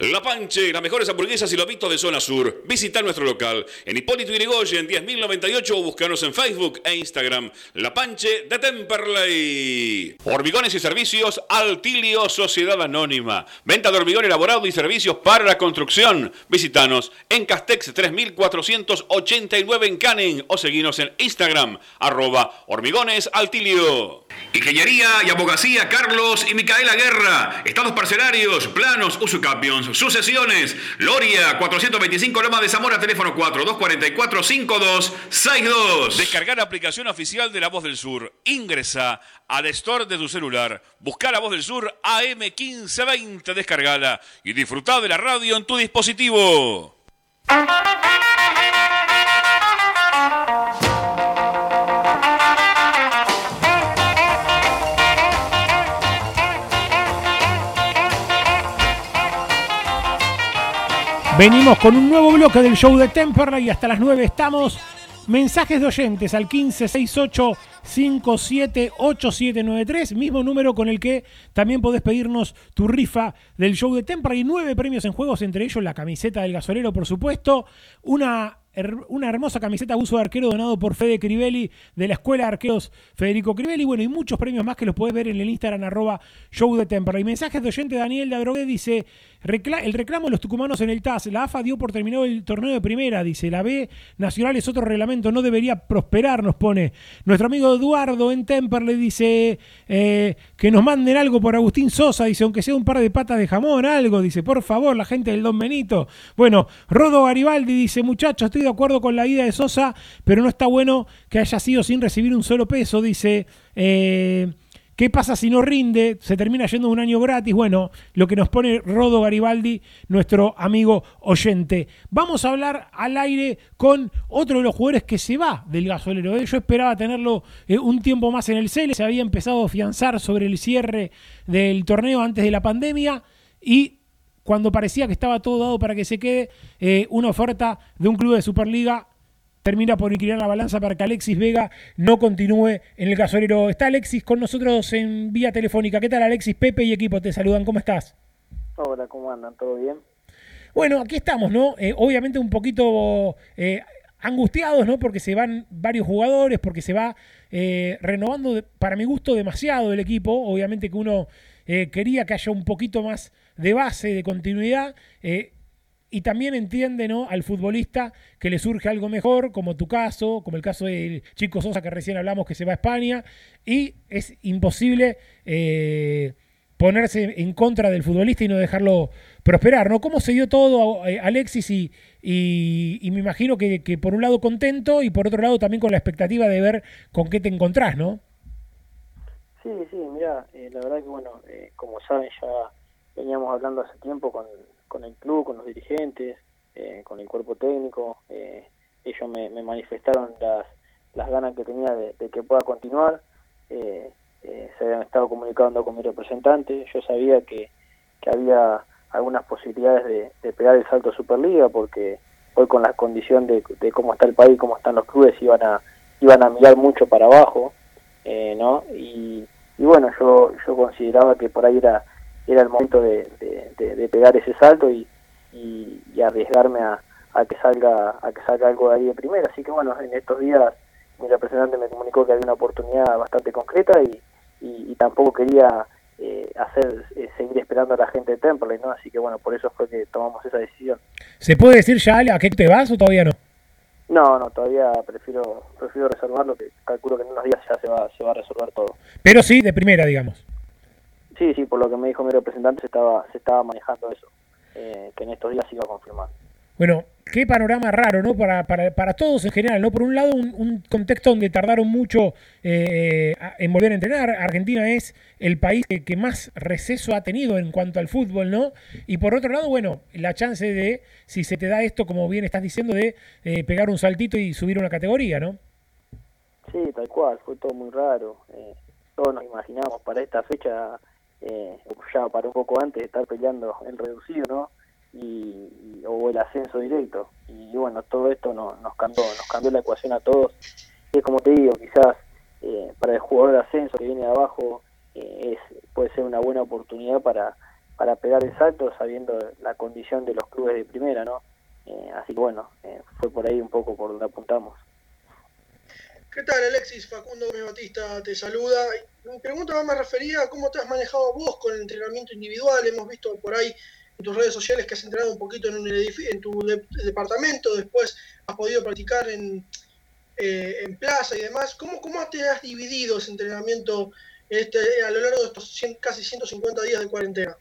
La Panche, las mejores hamburguesas y lobitos de zona sur. Visita nuestro local en Hipólito Yrigoyen 10.098 o búscanos en Facebook e Instagram. La Panche de Temperley. Hormigones y servicios Altilio Sociedad Anónima. Venta de hormigón elaborado y servicios para la construcción. Visitanos en Castex 3489 en Canning o seguinos en Instagram arroba hormigones Altilio. Ingeniería y abogacía Carlos y Micaela Guerra. Estados parcelarios, planos, usucapions, sucesiones. Loria 425 Loma de Zamora, teléfono 4244-5262. Descargar la aplicación oficial de La Voz del Sur. Ingresa al store de tu celular. Busca La Voz del Sur AM1520. Descargala y disfruta de la radio en tu dispositivo. Venimos con un nuevo bloque del show de Temperley y hasta las 9 estamos. Mensajes de oyentes al 1568 578793, mismo número con el que también podés pedirnos tu rifa del show de Temperley. Nueve premios en juegos, entre ellos la camiseta del gasolero, por supuesto, una una hermosa camiseta uso de arquero donado por Fede Crivelli de la Escuela de Arqueros Federico Crivelli. Bueno, y muchos premios más que los podés ver en el Instagram arroba show de Temperley. Mensajes de oyente Daniel de dice, el reclamo de los tucumanos en el TAS. La AFA dio por terminado el torneo de primera, dice. La B Nacional es otro reglamento, no debería prosperar, nos pone. Nuestro amigo Eduardo en Temperley dice eh, que nos manden algo por Agustín Sosa, dice, aunque sea un par de patas de jamón, algo, dice, por favor, la gente del Don Benito. Bueno, Rodo Garibaldi dice, muchachos, estoy de acuerdo con la ida de Sosa, pero no está bueno que haya sido sin recibir un solo peso. Dice, eh, ¿qué pasa si no rinde? Se termina yendo un año gratis. Bueno, lo que nos pone Rodo Garibaldi, nuestro amigo oyente. Vamos a hablar al aire con otro de los jugadores que se va del gasolero. ¿eh? Yo esperaba tenerlo eh, un tiempo más en el CL. Se había empezado a afianzar sobre el cierre del torneo antes de la pandemia y cuando parecía que estaba todo dado para que se quede, eh, una oferta de un club de Superliga termina por inclinar la balanza para que Alexis Vega no continúe en el gasolero. Está Alexis con nosotros en vía telefónica. ¿Qué tal Alexis? Pepe y equipo te saludan. ¿Cómo estás? Hola, ¿cómo andan? ¿Todo bien? Bueno, aquí estamos, ¿no? Eh, obviamente un poquito eh, angustiados, ¿no? Porque se van varios jugadores, porque se va renovando, para mi gusto, demasiado el equipo. Obviamente que uno quería que haya un poquito más de base, de continuidad. Eh, y también entiende ¿no? al futbolista que le surge algo mejor, como tu caso, como el caso del Chico Sosa que recién hablamos que se va a España, y es imposible eh, ponerse en contra del futbolista y no dejarlo prosperar. ¿no? ¿Cómo se dio todo, eh, Alexis? Y, y, me imagino que, que, por un lado contento y por otro lado también con la expectativa de ver con qué te encontrás, ¿no? Sí, sí, mira, la verdad que bueno, como saben ya veníamos hablando hace tiempo con, con el club, con los dirigentes, eh, con el cuerpo técnico. Eh, ellos me, manifestaron las, las ganas que tenía de, que pueda continuar. Eh, se habían estado comunicando con mi representante. Yo sabía que, que había algunas posibilidades de, pegar el salto a Superliga porque hoy con la condición de, de, cómo está el país, cómo están los clubes, iban a iban a mirar mucho para abajo, ¿no? Y, y bueno, yo yo consideraba que por ahí era era el momento de, pegar ese salto y, y, arriesgarme a, que salga a que salga algo de ahí de primera así que bueno en estos días mi representante me comunicó que había una oportunidad bastante concreta y, y, tampoco quería eh, hacer eh, seguir esperando a la gente de Temple no así que bueno por eso fue que tomamos esa decisión se puede decir ya a qué te vas o todavía no No, no, todavía prefiero prefiero reservarlo, que calculo que en unos días ya se va, se va a resolver todo. Pero sí, de primera, digamos. Sí, sí, por lo que me dijo mi representante se estaba, se estaba manejando eso, eh, que en estos días se iba a confirmar. Bueno, qué panorama raro, ¿no? Para, para, para todos en general, ¿no? Por un lado, un, un contexto donde tardaron mucho eh, en volver a entrenar. Argentina es el país que, que más receso ha tenido en cuanto al fútbol, ¿no? Y por otro lado, bueno, la chance de, si se te da esto, como bien estás diciendo, de eh, pegar un saltito y subir una categoría, ¿no? Sí, tal cual, fue todo muy raro. Eh, todos nos imaginamos para esta fecha, eh, ya para un poco antes, estar peleando el reducido, ¿no? Y, o el ascenso directo. Y bueno, todo esto no- nos cambió nos cambió la ecuación a todos. Y es como te digo, quizás eh, para el jugador de ascenso que viene de abajo eh, es, puede ser una buena oportunidad para, para pegar el salto sabiendo la condición de los clubes de primera, ¿no? Eh, así que bueno, fue por ahí un poco por donde apuntamos. ¿Qué tal, Alexis? Facundo Gómez Batista te saluda. Mi pregunta va más referida a cómo te has manejado vos con el entrenamiento individual. Hemos visto por ahí en tus redes sociales que has entrenado un poquito en, un en tu de- departamento, después has podido practicar en, eh, en plaza y demás. ¿Cómo, ¿Cómo te has dividido ese entrenamiento este, a lo largo de estos cien- casi 150 días de cuarentena?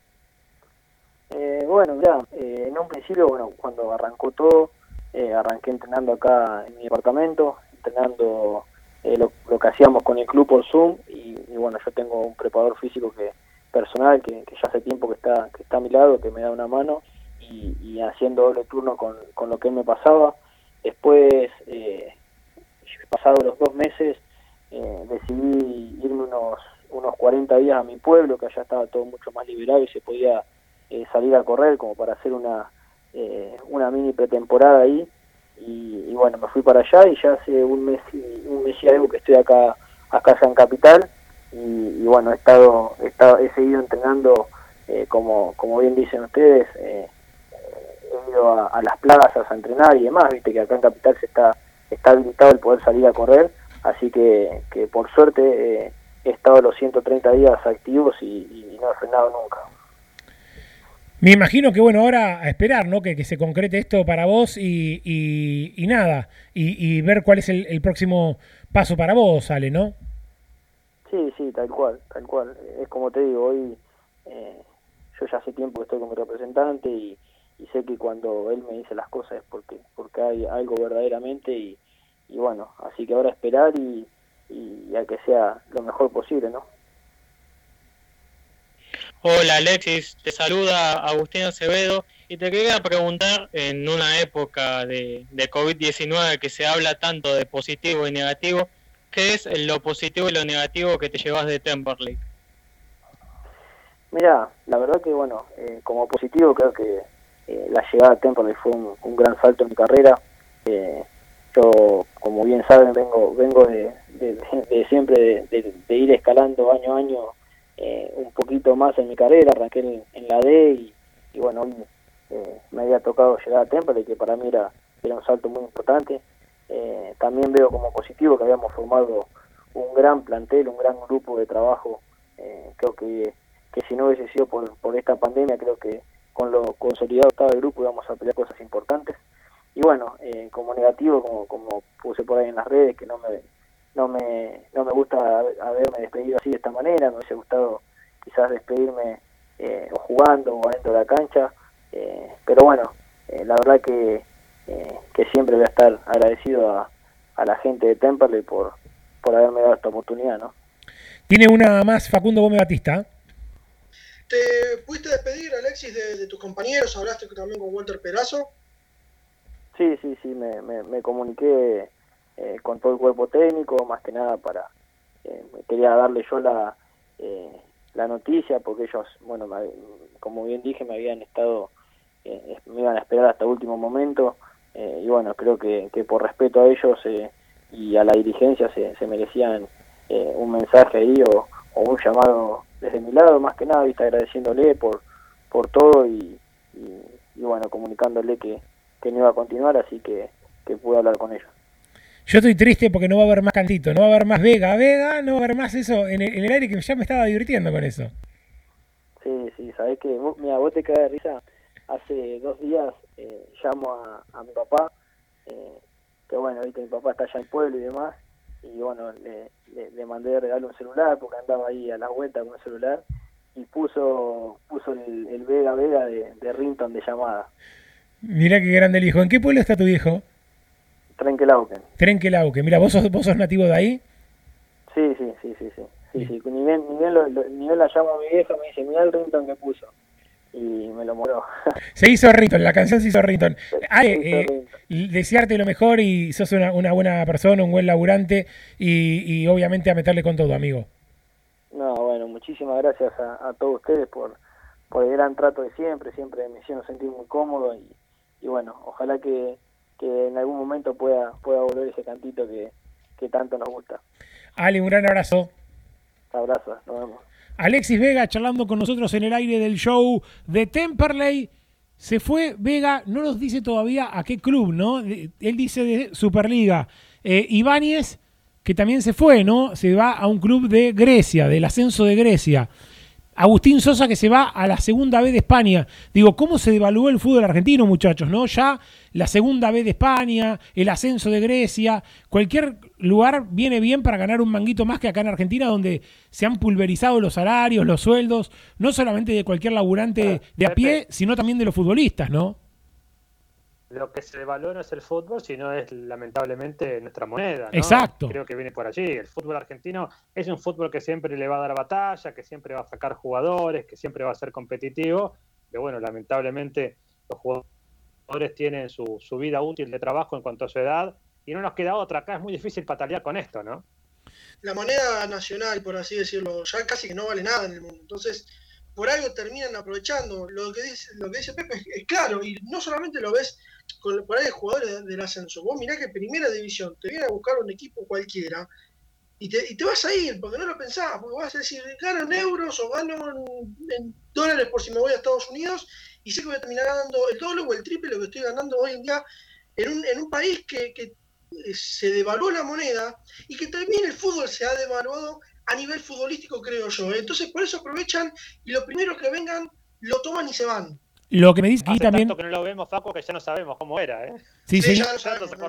Eh, bueno, ya, en un principio, bueno, cuando arrancó todo, eh, arranqué entrenando acá en mi departamento, entrenando eh, lo, que hacíamos con el club por Zoom y, bueno, yo tengo un preparador físico que personal que, que ya hace tiempo que está que está a mi lado, que me da una mano y, haciendo doble turno con, con lo que me pasaba. Después, eh, pasados los dos meses, eh, decidí irme unos, unos 40 días a mi pueblo, que allá estaba todo mucho más liberado y se podía eh, salir a correr como para hacer una, eh, una mini pretemporada ahí. Y, y bueno, me fui para allá y ya hace un mes y, un mes y algo que estoy acá, acá ya en Capital. Y, bueno, he estado, he estado, he seguido entrenando, eh, como, como bien dicen ustedes, eh, he ido a, a las plazas a entrenar y demás, viste que acá en Capital se está, está habilitado el poder salir a correr, así que, que por suerte eh, he estado los 130 días activos y no he frenado nunca. Me imagino que, bueno, ahora a esperar, ¿no? Que, que se concrete esto para vos y, y- y nada, y, ver cuál es el, el próximo paso para vos, Ale, ¿no? Sí, sí, tal cual, tal cual. Es como te digo, hoy eh, yo ya hace tiempo que estoy con mi representante y, sé que cuando él me dice las cosas es porque porque hay algo verdaderamente y bueno, así que ahora esperar y, y a que sea lo mejor posible, ¿no? Hola Alexis, te saluda Agustín Acevedo y te quería preguntar, en una época de, de COVID-19 que se habla tanto de positivo y negativo, ¿qué es lo positivo y lo negativo que te llevas de Temperley? Mira, la verdad que bueno, eh, como positivo creo que eh, la llegada a Temperley fue un, gran salto en mi carrera. Eh, yo, como bien saben, vengo vengo de, siempre de, de- de ir escalando año a año eh, un poquito más en mi carrera. Arranqué en, la D y, bueno, hoy eh, me había tocado llegar a Temperley, que para mí era, era un salto muy importante. Eh, también veo como positivo que habíamos formado un gran plantel, un gran grupo de trabajo. Eh, creo que que si no hubiese sido por, por esta pandemia, creo que con lo consolidado que estaba el grupo íbamos a pelear cosas importantes. Y bueno, eh, como negativo, como, como puse por ahí en las redes, que no me no me, no me gusta haber- haberme despedido así de esta manera, me hubiese gustado quizás despedirme eh, o jugando o adentro de la cancha, eh, pero bueno, eh, la verdad que, eh, que siempre voy a estar agradecido a, a la gente de Temperley por, por haberme dado esta oportunidad, ¿no? Tiene una más Facundo Gómez Batista. ¿Te pudiste despedir, Alexis, de, de tus compañeros? ¿Hablaste también con Walter Perazo? Sí, sí, sí, me, me, me comuniqué eh, con todo el cuerpo técnico, más que nada para, eh, quería darle yo la, eh, la noticia, porque ellos, bueno, como bien dije, me habían estado, eh, me iban a esperar hasta último momento, eh, y bueno, creo que, que por respeto a ellos y a la dirigencia se, se merecían un mensaje ahí o, o un llamado desde mi lado, más que nada, viste, agradeciéndole por, por todo y, y, y bueno, comunicándole que, que no iba a continuar, así que, que pude hablar con ellos. Yo estoy triste porque no va a haber más cantito, no va a haber más Vega, Vega, no va a haber más eso en el, en el aire que ya me estaba divirtiendo con eso. Sí, sí, sabés que, vos- mira, vos te caes de risa. Hace dos días eh, llamo a, a mi papá, eh, que bueno, viste, mi papá está allá en el pueblo y demás, y bueno, le, le, le mandé de regalo un celular porque andaba ahí a la vuelta con el celular y puso puso el, el Vega Vega de, de Rington de llamada, Mirá qué grande el hijo. ¿En qué pueblo está tu viejo? Trenkelauken. Trenquelauque. Mira, ¿vos sos, vos sos nativo de ahí. Sí, sí, sí, sí, sí. sí, sí. Ni, bien, ni, bien lo, lo- ni bien la llamo a mi vieja, me dice, mira el Rington que puso. Y me lo moró. Se hizo Rinton, la canción se hizo Rinton. Ale, eh, Rington. desearte lo mejor y sos una, una buena persona, un buen laburante y, y obviamente a meterle con todo, amigo. No, bueno, muchísimas gracias a, a todos ustedes por, por el gran trato de siempre, siempre me hicieron sentir muy cómodo y, y bueno, ojalá que, que en algún momento pueda, pueda volver ese cantito que, que tanto nos gusta. Ale, un gran abrazo. Abrazos, nos vemos. Alexis Vega charlando con nosotros en el aire del show de Temperley. Se fue Vega, no nos dice todavía a qué club, ¿no? Él dice de Superliga. Eh, Ibáñez, que también se fue, ¿no? Se va a un club de Grecia, del ascenso de Grecia. Agustín Sosa que se va a la segunda B de España. Digo, ¿cómo se devaluó el fútbol argentino, muchachos? ¿No? Ya la segunda B de España, el ascenso de Grecia, cualquier lugar viene bien para ganar un manguito más que acá en Argentina, donde se han pulverizado los salarios, los sueldos, no solamente de cualquier laburante de a pie, sino también de los futbolistas, ¿no? Lo que se devaluó no es el fútbol, sino es lamentablemente nuestra moneda. ¿no? Exacto. Creo que viene por allí. El fútbol argentino es un fútbol que siempre le va a dar batalla, que siempre va a sacar jugadores, que siempre va a ser competitivo. Pero bueno, lamentablemente los jugadores tienen su, su vida útil de trabajo en cuanto a su edad y no nos queda otra. Acá es muy difícil patalear con esto, ¿no? la moneda nacional, por así decirlo, ya casi que no vale nada en el mundo. Entonces, por algo terminan aprovechando. Lo que dice, lo que dice Pepe es, claro, y no solamente lo ves con, por ahí de jugadores de- del ascenso. Vos mirá que primera división te viene a buscar un equipo cualquiera y te, y te vas a ir, porque no lo pensás, porque vas a decir, gano en euros o gano en, dólares por si me voy a Estados Unidos y sé que voy a terminar ganando el doble o el triple lo que estoy ganando hoy en día en un, en un país que, que eh, se devaluó la moneda y que también el fútbol se ha devaluado a nivel futbolístico, creo yo. ¿eh? Entonces, por eso aprovechan y los primeros que vengan lo toman y se van. Lo que me dice aquí Hace también, tanto que no lo vemos, Faco, que ya no sabemos cómo era, ¿eh? Sí, Sí, señor. ya sabemos, no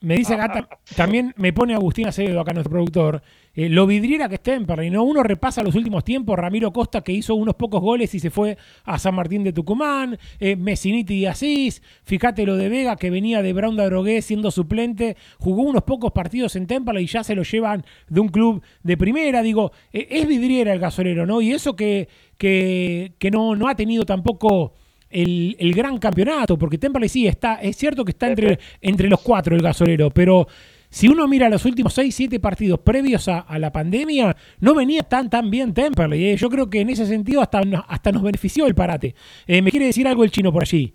me dice acá, ta- también me pone Agustín Acevedo, acá nuestro productor, eh, lo vidriera que está en Temperley, ¿no? Uno repasa los últimos tiempos, Ramiro Costa que hizo unos pocos goles y se fue a San Martín de Tucumán, eh, Messiniti y Asís, fíjate lo de Vega que venía de Brown de Drogué siendo suplente, jugó unos pocos partidos en Temperley y ya se lo llevan de un club de primera, digo, eh, es vidriera el gasolero, ¿no? Y eso que, que, que no, no ha tenido tampoco el, el gran campeonato, porque Temperley sí está, es cierto que está entre, entre los cuatro el gasolero, pero si uno mira los últimos 6, 7 partidos previos a, la pandemia, no venía tan tan bien Temperley. ¿eh? Yo creo que en ese sentido hasta, hasta nos benefició el parate. Eh, ¿Me quiere decir algo el chino por allí?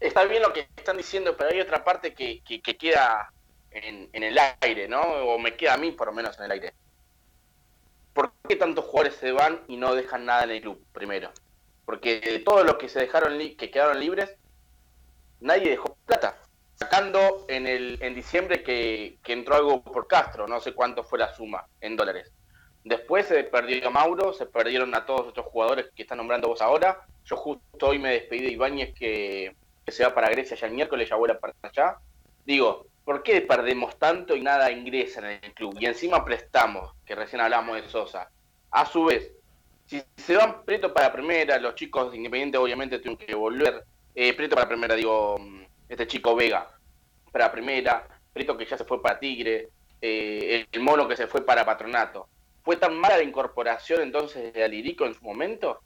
Está bien lo que están diciendo, pero hay otra parte que, que, que queda en, en el aire, ¿no? O me queda a mí por lo menos en el aire. ¿Por qué tantos jugadores se van y no dejan nada en el club primero? Porque de todos los que se dejaron que quedaron libres, nadie dejó plata. Sacando en el en diciembre que, que entró algo por Castro, no sé cuánto fue la suma en dólares. Después se perdió Mauro, se perdieron a todos estos jugadores que están nombrando vos ahora. Yo justo hoy me despedí de Ibáñez que, que se va para Grecia ya el miércoles, ya vuela para allá. Digo, ¿por qué perdemos tanto y nada ingresa en el club? Y encima prestamos, que recién hablamos de Sosa. A su vez, si se van Preto para primera, los chicos de Independiente obviamente tienen que volver. Eh, Preto para primera, digo, mm, este chico Vega para primera, Preto que ya se fue para Tigre, eh, el mono que se fue para Patronato. ¿Fue tan mala la incorporación entonces de Alirico en su momento?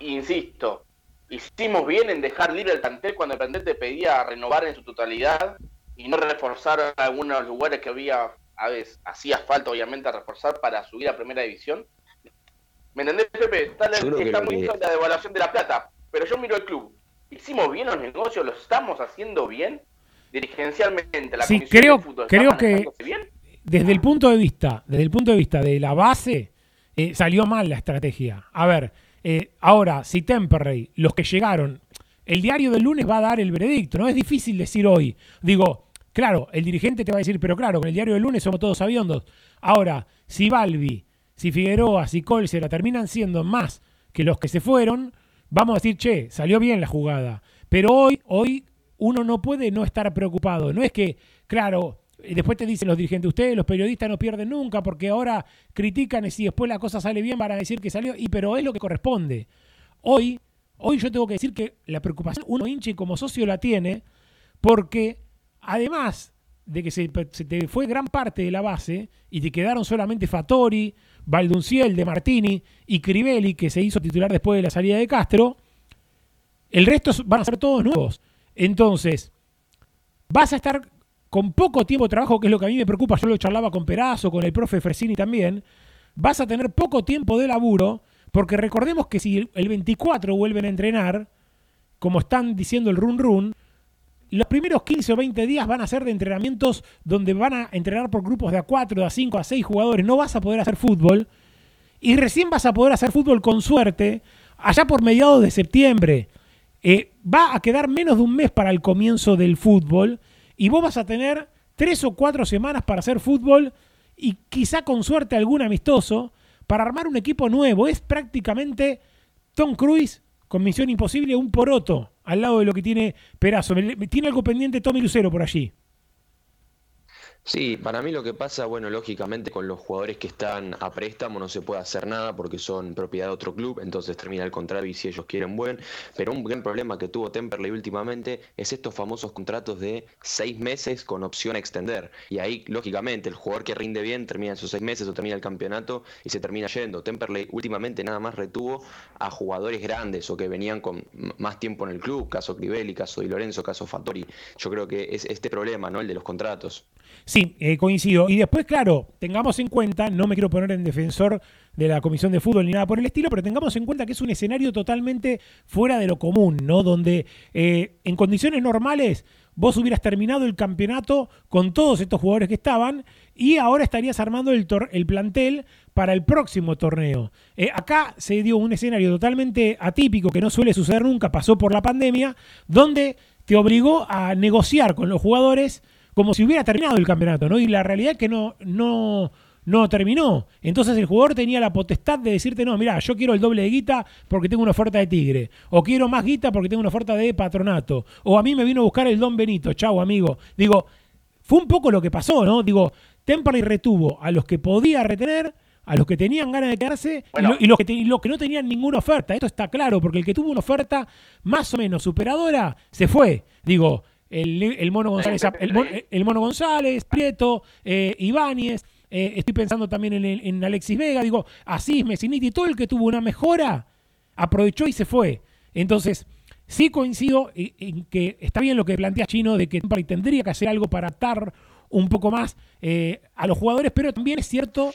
Insisto, hicimos bien en dejar libre el plantel cuando el plantel te pedía renovar en su totalidad y no reforzar algunos lugares que había, a veces, hacía falta obviamente reforzar para subir a primera división. ¿Me entendés, Pepe? Está, la- está muy bien la devaluación de la plata, pero yo miro el club. ¿Hicimos bien los negocios? ¿Lo estamos haciendo bien? Dirigencialmente, la Sí, comisión creo- de fútbol, creo ¿está que- bien? Desde el punto de vista, desde el punto de vista de la base, eh, salió mal la estrategia. A ver, eh, ahora, si Temperley, los que llegaron, el diario del lunes va a dar el veredicto, ¿no? Es difícil decir hoy. Digo, claro, el dirigente te va a decir, pero claro, con el diario del lunes somos todos aviondos. Ahora, si Balbi, si Figueroa, si Colsera terminan siendo más que los que se fueron, vamos a decir, che, salió bien la jugada. Pero hoy, hoy uno no puede no estar preocupado. No es que, claro, y después te dicen los dirigentes, ustedes los periodistas no pierden nunca porque ahora critican y si después la cosa sale bien van a decir que salió, y pero es lo que corresponde. Hoy, hoy yo tengo que decir que la preocupación uno hinche como socio la tiene porque además de que se, se te fue gran parte de la base y te quedaron solamente Fattori, Valdunciel, De Martini y Crivelli, que se hizo titular después de la salida de Castro, el resto van a ser todos nuevos. Entonces, vas a estar con poco tiempo de trabajo, que es lo que a mí me preocupa, yo lo charlaba con Perazo, con el profe Fresini también, vas a tener poco tiempo de laburo, porque recordemos que si el 24 vuelven a entrenar, como están diciendo el run run, los primeros 15 o 20 días van a ser de entrenamientos donde van a entrenar por grupos de a 4, de a 5, a 6 jugadores. No vas a poder hacer fútbol. Y recién vas a poder hacer fútbol con suerte allá por mediados de septiembre. Eh, va a quedar menos de un mes para el comienzo del fútbol y vos vas a tener tres o cuatro semanas para hacer fútbol y quizá con suerte algún amistoso para armar un equipo nuevo. Es prácticamente Tom Cruise con Misión Imposible un poroto al lado de lo que tiene Perazo. Tiene algo pendiente Tommy Lucero por allí. Sí, para mí lo que pasa, bueno, lógicamente con los jugadores que están a préstamo no se puede hacer nada porque son propiedad de otro club, entonces termina el contrato y si ellos quieren buen. Pero un gran problema que tuvo Temperley últimamente es estos famosos contratos de seis meses con opción a extender. Y ahí, lógicamente, el jugador que rinde bien termina esos seis meses o termina el campeonato y se termina yendo. Temperley últimamente nada más retuvo a jugadores grandes o que venían con más tiempo en el club, caso Crivelli, caso Di Lorenzo, caso Fattori. Yo creo que es este problema, ¿no? El de los contratos. Sí, eh, coincido. Y después, claro, tengamos en cuenta, no me quiero poner en defensor de la Comisión de Fútbol ni nada por el estilo, pero tengamos en cuenta que es un escenario totalmente fuera de lo común, ¿no? Donde eh, en condiciones normales vos hubieras terminado el campeonato con todos estos jugadores que estaban y ahora estarías armando el, el plantel para el próximo torneo. Eh, acá se dio un escenario totalmente atípico que no suele suceder nunca, pasó por la pandemia, donde te obligó a negociar con los jugadores como si hubiera terminado el campeonato, ¿no? Y la realidad es que no, no, no terminó. Entonces el jugador tenía la potestad de decirte, no, mira, yo quiero el doble de guita porque tengo una oferta de Tigre. O quiero más guita porque tengo una oferta de patronato. O a mí me vino a buscar el Don Benito. Chau, amigo. Digo, fue un poco lo que pasó, ¿no? Digo, Temperley retuvo a los que podía retener, a los que tenían ganas de quedarse y, los que y, los que no tenían ninguna oferta. Esto está claro, porque el que tuvo una oferta más o menos superadora se fue. Digo, el, Mono González, el, Mono González, Prieto, eh, Ibáñez, eh, estoy pensando también en, Alexis Vega, digo, Asís, Messiniti, todo el que tuvo una mejora, aprovechó y se fue. Entonces, sí coincido en, que está bien lo que plantea Chino de que tendría que hacer algo para atar un poco más eh, a los jugadores, pero también es cierto,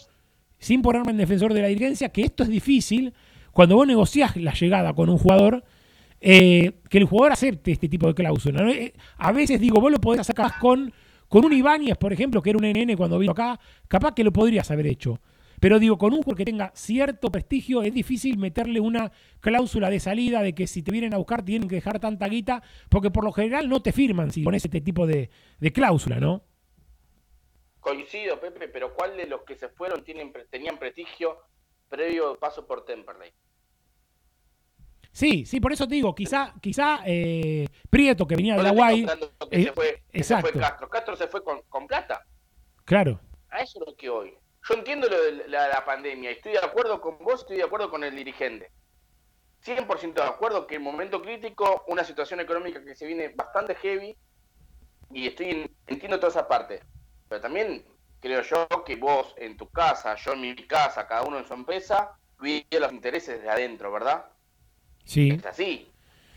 sin ponerme en defensor de la dirigencia, que esto es difícil cuando vos negociás la llegada con un jugador eh, que el jugador acepte este tipo de cláusula. Eh, a veces digo, vos lo podés sacar con, con un Ibáñez, por ejemplo, que era un NN cuando vino acá, capaz que lo podrías haber hecho. Pero digo, con un jugador que tenga cierto prestigio, es difícil meterle una cláusula de salida de que si te vienen a buscar tienen que dejar tanta guita, porque por lo general no te firman si pones este tipo de, cláusula, ¿no? Coincido, Pepe, pero ¿cuál de los que se fueron tenían prestigio previo paso por Temperley? Sí, sí, por eso te digo, quizá, quizá eh, Prieto, que venía de la Guay. Eh, se fue, exacto. Castro. Castro se fue con, con, plata. Claro. A eso es lo que hoy. Yo entiendo lo de la, la pandemia, estoy de acuerdo con vos, estoy de acuerdo con el dirigente. 100% de acuerdo que en momento crítico, una situación económica que se viene bastante heavy, y estoy entiendo toda esa parte. Pero también creo yo que vos en tu casa, yo en mi casa, cada uno en su empresa, cuide los intereses de adentro, ¿verdad? Sí. Es así.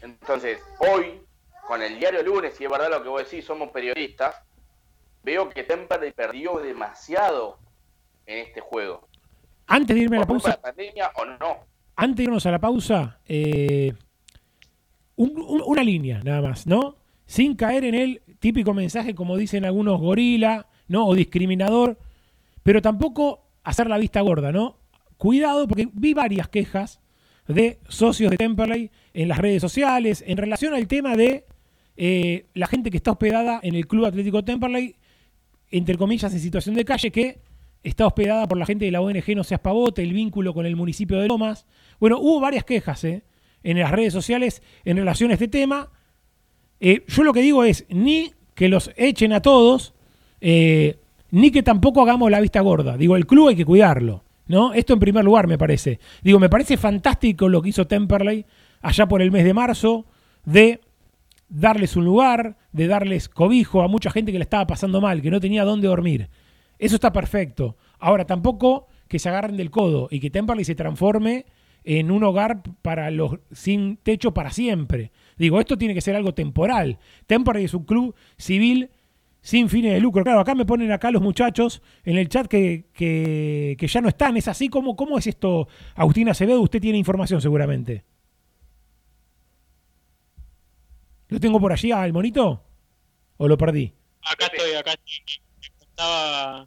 Entonces, hoy, con el diario lunes, y es verdad lo que vos decís, somos periodistas, veo que Temperley perdió demasiado en este juego. Antes de irme a la pausa. pandemia o no? Antes de irnos a la pausa, eh, una línea nada más, ¿no? Sin caer en el típico mensaje, como dicen algunos, gorila, ¿no? O discriminador, pero tampoco hacer la vista gorda, ¿no? Cuidado, porque vi varias quejas de socios de Temperley en las redes sociales en relación al tema de eh, la gente que está hospedada en el Club Atlético Temperley, entre comillas, en situación de calle, que está hospedada por la gente de la ONG No Seas Pavote, el vínculo con el municipio de Lomas. Bueno, hubo varias quejas eh, en las redes sociales en relación a este tema. Eh, yo lo que digo es, ni que los echen a todos, ni que tampoco hagamos la vista gorda. Digo, el club hay que cuidarlo, ¿no? Esto en primer lugar me parece. Digo, me parece fantástico lo que hizo Temperley allá por el mes de marzo, de darles un lugar, de darles cobijo a mucha gente que le estaba pasando mal, que no tenía dónde dormir. Eso está perfecto. Ahora, tampoco que se agarren del codo y que Temperley se transforme en un hogar para los sin techo para siempre. Digo, esto tiene que ser algo temporal. Temperley es un club civil sin fines de lucro. Claro, acá me ponen acá los muchachos en el chat que, que, ya no están. ¿Es así? ¿Cómo, ¿Cómo es esto, Agustina Acevedo? Usted tiene información seguramente. ¿Lo tengo por allí al monito? ¿O lo perdí? Acá estoy, acá estoy. Estaba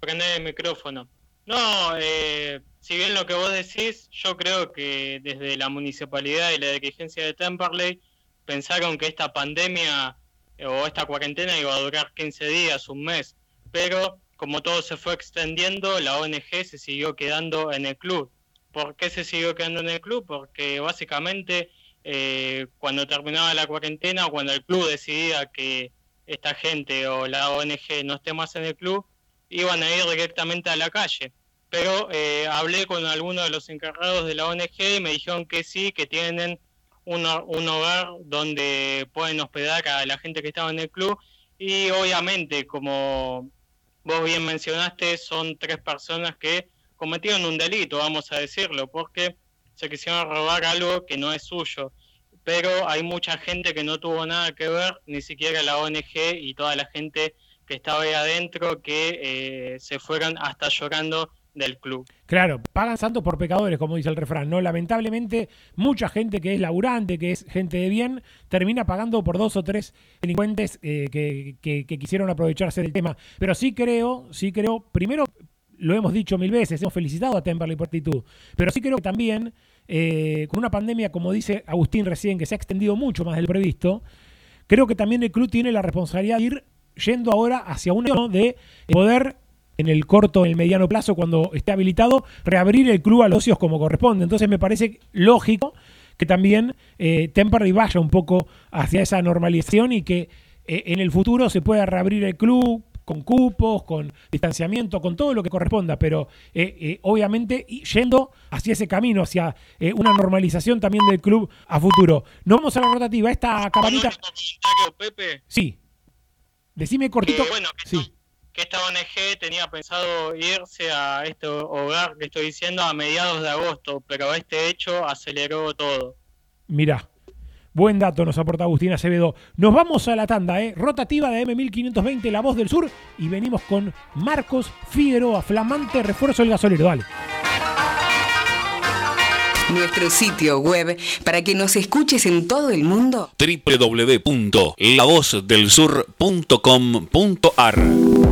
prender el micrófono. No, eh, si bien lo que vos decís, yo creo que desde la municipalidad y la dirigencia de Temperley pensaron que esta pandemia o esta cuarentena iba a durar 15 días, un mes, pero como todo se fue extendiendo, la ONG se siguió quedando en el club. ¿Por qué se siguió quedando en el club? Porque básicamente eh, cuando terminaba la cuarentena, cuando el club decidía que esta gente o la ONG no esté más en el club, iban a ir directamente a la calle. Pero eh, hablé con algunos de los encargados de la ONG y me dijeron que sí, que tienen un, un hogar donde pueden hospedar a la gente que estaba en el club y obviamente, como vos bien mencionaste, son tres personas que cometieron un delito, vamos a decirlo, porque se quisieron robar algo que no es suyo. Pero hay mucha gente que no tuvo nada que ver, ni siquiera la ONG y toda la gente que estaba ahí adentro, que eh, se fueron hasta llorando del club. Claro, pagan santos por pecadores, como dice el refrán, ¿no? Lamentablemente, mucha gente que es laburante, que es gente de bien, termina pagando por dos o tres delincuentes eh, que, quisieron aprovecharse del tema. Pero sí creo, sí creo, primero, lo hemos dicho mil veces, hemos felicitado a Temperley por actitud, pero sí creo que también, eh, con una pandemia, como dice Agustín recién, que se ha extendido mucho más del previsto, creo que también el club tiene la responsabilidad de ir yendo ahora hacia un de poder en el corto, en el mediano plazo, cuando esté habilitado, reabrir el club a los socios como corresponde. Entonces me parece lógico que también eh, Temperley vaya un poco hacia esa normalización y que eh, en el futuro se pueda reabrir el club con cupos, con distanciamiento, con todo lo que corresponda, pero eh, eh, obviamente yendo hacia ese camino, hacia eh, una normalización también del club a futuro. No vamos a la rotativa, esta campanita... Pepe? Sí. Decime cortito. Bueno, sí. Que esta ONG tenía pensado irse a este hogar que estoy diciendo a mediados de agosto, pero este hecho aceleró todo. Mirá. Buen dato nos aporta Agustín Acevedo. Nos vamos a la tanda, ¿eh? Rotativa de M1520, La Voz del Sur. Y venimos con Marcos Figueroa, flamante refuerzo del gasolero. Dale. Nuestro sitio web para que nos escuches en todo el mundo. www.lavozdelsur.com.ar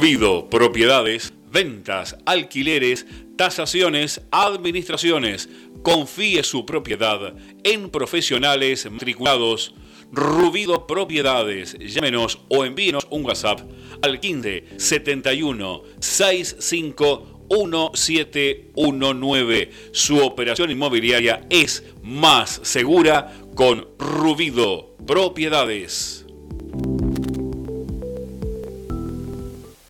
Ruido, propiedades, ventas, alquileres, tasaciones, administraciones. Confíe su propiedad en profesionales matriculados. Rubido Propiedades. Llámenos o envíenos un WhatsApp al 15 71 65 1719. Su operación inmobiliaria es más segura con Rubido Propiedades.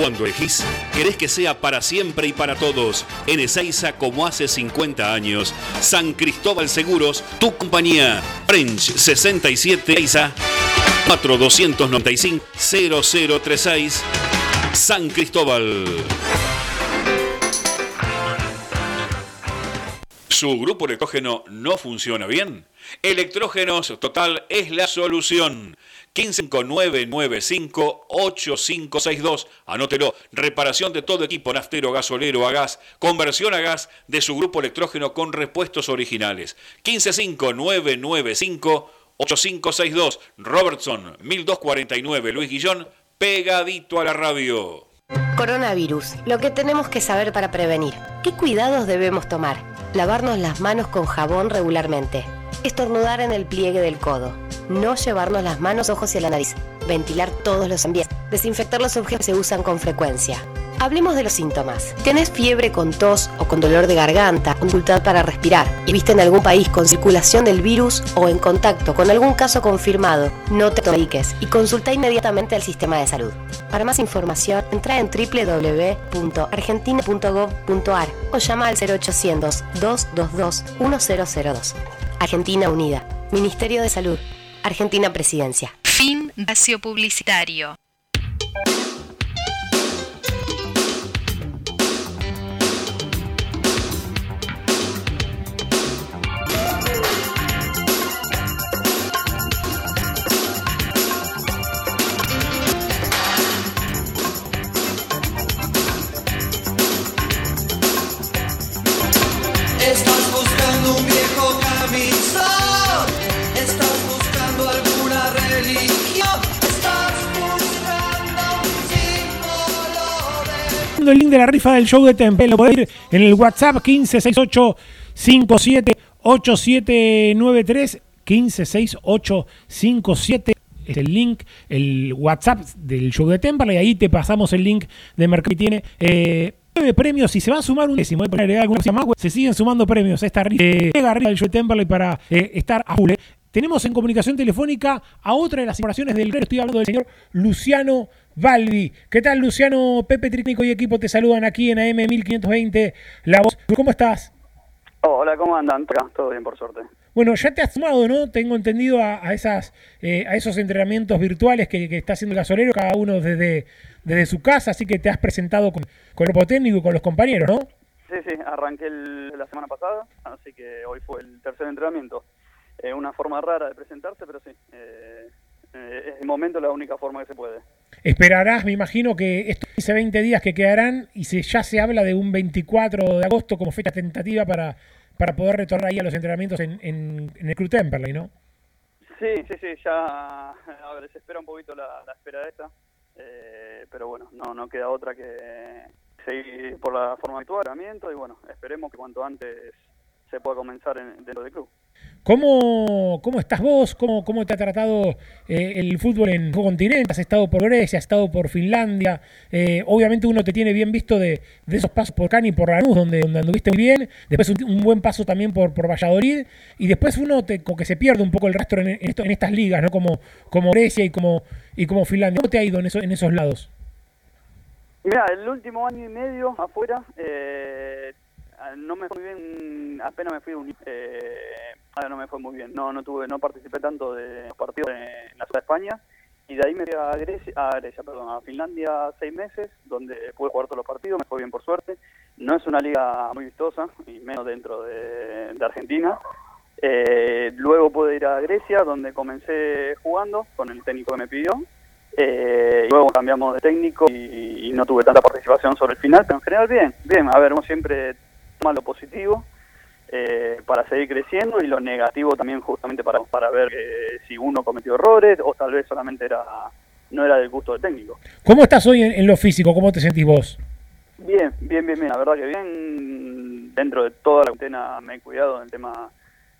Cuando elegís, querés que sea para siempre y para todos. En Ezeiza, como hace 50 años. San Cristóbal Seguros, tu compañía. French 67 Ezeiza 4295 0036 San Cristóbal. ¿Su grupo electrógeno no funciona bien? Electrógenos Total es la solución. 15995-8562. Anótelo. Reparación de todo equipo naftero, gasolero, a gas. Conversión a gas de su grupo electrógeno con repuestos originales. 15995 8562 Robertson 1249 Luis Guillón, pegadito a la radio. Coronavirus, lo que tenemos que saber para prevenir. ¿Qué cuidados debemos tomar? Lavarnos las manos con jabón regularmente. Estornudar en el pliegue del codo. No llevarnos las manos, ojos y la nariz. Ventilar todos los ambientes. Desinfectar los objetos que se usan con frecuencia. Hablemos de los síntomas. ¿Tenés fiebre con tos o con dolor de garganta, dificultad para respirar y viste en algún país con circulación del virus o en contacto con algún caso confirmado? No te tomiques y consulta inmediatamente al sistema de salud. Para más información, entra en www.argentina.gov.ar o llama al 0800 222 1002. Argentina Unida. Ministerio de Salud. Argentina Presidencia. Fin vacío publicitario. El link de la rifa del show de Tempe lo podés ir en el WhatsApp 1568 578793 156857 es el link, el WhatsApp del show de Temple y ahí te pasamos el link de Mercado y tiene eh, nueve premios y se va a sumar un décimo. Voy a poner alguna cosa más, se siguen sumando premios esta rifa eh, del show de Temple para eh, estar a full. Tenemos en comunicación telefónica a otra de las incorporaciones del Guerrero. Estoy hablando del señor Luciano Balbi. ¿Qué tal, Luciano? Pepe Técnico y equipo te saludan aquí en AM 1520. La voz. ¿Cómo estás? Hola, ¿cómo andan? Todo bien, por suerte. Bueno, ya te has sumado, ¿no? Tengo entendido a, a esas, eh, a esos entrenamientos virtuales que, que está haciendo el gasolero, cada uno desde, desde su casa, así que te has presentado con, con el grupo técnico y con los compañeros, ¿no? Sí, sí, arranqué el- la semana pasada, así que hoy fue el tercer entrenamiento. Eh, una forma rara de presentarse, pero sí, eh, eh, es de momento la única forma que se puede. Esperarás, me imagino, que estos 15, 20 días que quedarán y se, ya se habla de un 24 de agosto como fecha tentativa para, para poder retornar ahí a los entrenamientos en, en, en el Club Temperley, ¿no? Sí, sí, sí, ya, a ver, se espera un poquito la, la espera esa, eh, pero bueno, no, no queda otra que seguir por la forma habitual, y bueno, esperemos que cuanto antes se pueda comenzar en, dentro del club. ¿Cómo, cómo estás vos? ¿Cómo, ¿Cómo te ha tratado eh, el fútbol en tu continente? ¿Has estado por Grecia? ¿Has estado por Finlandia? Eh, obviamente uno te tiene bien visto de, de esos pasos por Cani y por Lanús, donde, donde anduviste muy bien. Después un, un buen paso también por, por Valladolid. Y después uno te, como que se pierde un poco el rastro en, en esto- en estas ligas, ¿no? Como, como Grecia y como, y como Finlandia. ¿Cómo te ha ido en, eso- en esos lados? Mira, el último año y medio afuera, eh, no me fue muy bien, apenas me fui de un, eh, no me fue muy bien, no no tuve, no participé tanto de los partidos en la ciudad de España y de ahí me fui a Grecia, a Grecia, perdón, a Finlandia seis meses, donde pude jugar todos los partidos, me fue bien por suerte. No es una liga muy vistosa y menos dentro de, Argentina. Eh, luego pude ir a Grecia, donde comencé jugando con el técnico que me pidió. Eh, luego cambiamos de técnico y, y no tuve tanta participación sobre el final, pero en general bien, bien. A ver, uno siempre lo positivo eh, para seguir creciendo y lo negativo también justamente para, para ver que si uno cometió errores o tal vez solamente era no era del gusto del técnico. ¿Cómo estás hoy en, en lo físico? ¿Cómo te sentís vos? Bien, bien, bien, bien. La verdad que bien. Dentro de toda la cuarentena me he cuidado en el tema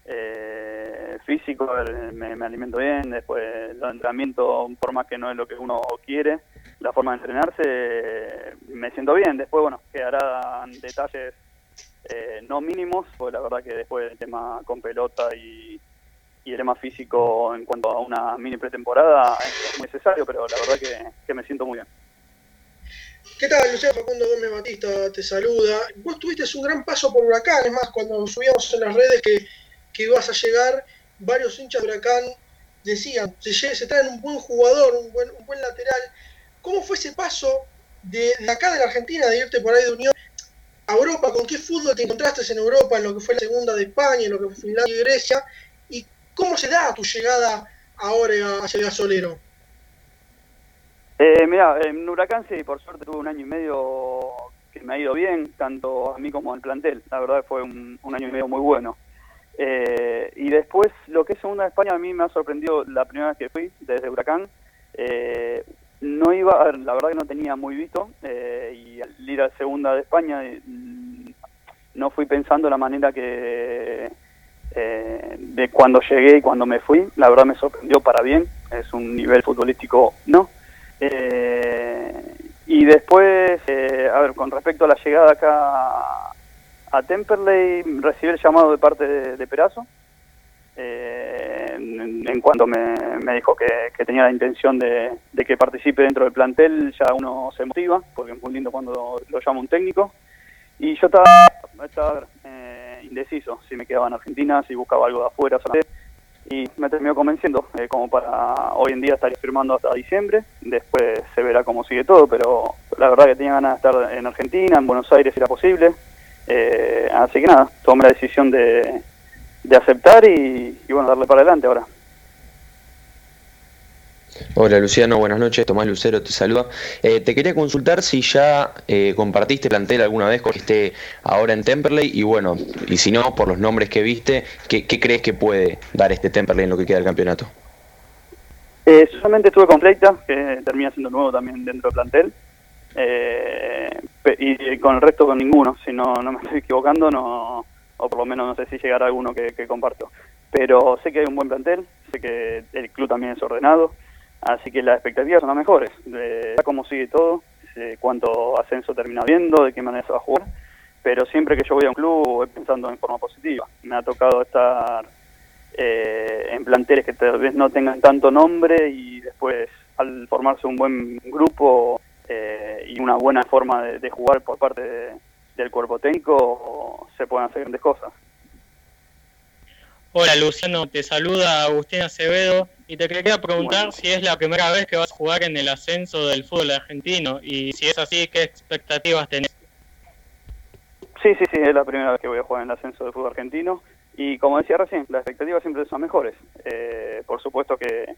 eh, físico, me, me alimento bien. Después el entrenamiento, por más que no es lo que uno quiere, la forma de entrenarse, eh, me siento bien. Después, bueno, quedarán detalles eh, no mínimos, porque la verdad que después el tema con pelota y, el tema físico en cuanto a una mini pretemporada es muy necesario, pero la verdad que, me siento muy bien. ¿Qué tal, Luciano Facundo Gómez Batista? Te saluda. Vos tuviste un gran paso por Huracán, es más, cuando subíamos en las redes que, que ibas a llegar, varios hinchas de Huracán decían, se, se traen un buen jugador, un buen, un buen lateral. ¿Cómo fue ese paso de, de acá de la Argentina, de irte por ahí de Unión a Europa? ¿Con qué fútbol te encontraste en Europa, en lo que fue la segunda de España, en lo que fue Finlandia y Grecia? ¿Y cómo se da tu llegada ahora hacia gasolero? Eh, mira, en Huracán sí, por suerte tuve un año y medio que me ha ido bien, tanto a mí como al plantel. La verdad fue un, un año y medio muy bueno. Eh, y después, lo que es segunda de España, a mí me ha sorprendido la primera vez que fui, desde Huracán. Eh, no iba, a ver, la verdad que no tenía muy visto, eh, y al ir a segunda de España, eh, no fui pensando la manera que eh, de cuando llegué y cuando me fui, la verdad me sorprendió para bien, es un nivel futbolístico no. Eh, y después, eh, a ver, con respecto a la llegada acá a Temperley, recibí el llamado de parte de, de Perazo, eh, en, cuanto me, me dijo que, tenía la intención de, que participe dentro del plantel, ya uno se motiva, porque es muy lindo cuando lo, lo llama un técnico. Y yo estaba, estaba eh, indeciso si me quedaba en Argentina, si buscaba algo de afuera. Y me terminó convenciendo, eh, como para hoy en día estaría firmando hasta diciembre. Después se verá cómo sigue todo, pero la verdad que tenía ganas de estar en Argentina, en Buenos Aires si era posible. Eh, así que nada, tomé la decisión de, de aceptar y, y bueno, darle para adelante ahora. Hola Luciano, buenas noches. Tomás Lucero te saluda. Eh, te quería consultar si ya eh, compartiste plantel alguna vez con que esté ahora en Temperley y bueno, y si no, por los nombres que viste, ¿qué, qué crees que puede dar este Temperley en lo que queda del campeonato? Eh, solamente estuve con Fleita, que termina siendo nuevo también dentro del plantel. Eh, pe- y con el resto con ninguno, si no, no me estoy equivocando, no, o por lo menos no sé si llegará alguno que, comparto. Pero sé que hay un buen plantel, sé que el club también es ordenado, así que las expectativas son las mejores. De cómo sigue todo, de cuánto ascenso termina viendo, de qué manera se va a jugar. Pero siempre que yo voy a un club voy pensando en forma positiva. Me ha tocado estar eh, en planteles que tal vez no tengan tanto nombre y después al formarse un buen grupo eh, y una buena forma de, de jugar por parte de- del cuerpo técnico se pueden hacer grandes cosas. Hola Luciano, te saluda Agustín Acevedo y te quería preguntar si es la primera vez que vas a jugar en el ascenso del fútbol argentino y si es así, ¿qué expectativas tenés? Sí, sí, sí, es la primera vez que voy a jugar en el ascenso del fútbol argentino y como decía recién, las expectativas siempre son mejores. Eh, por supuesto que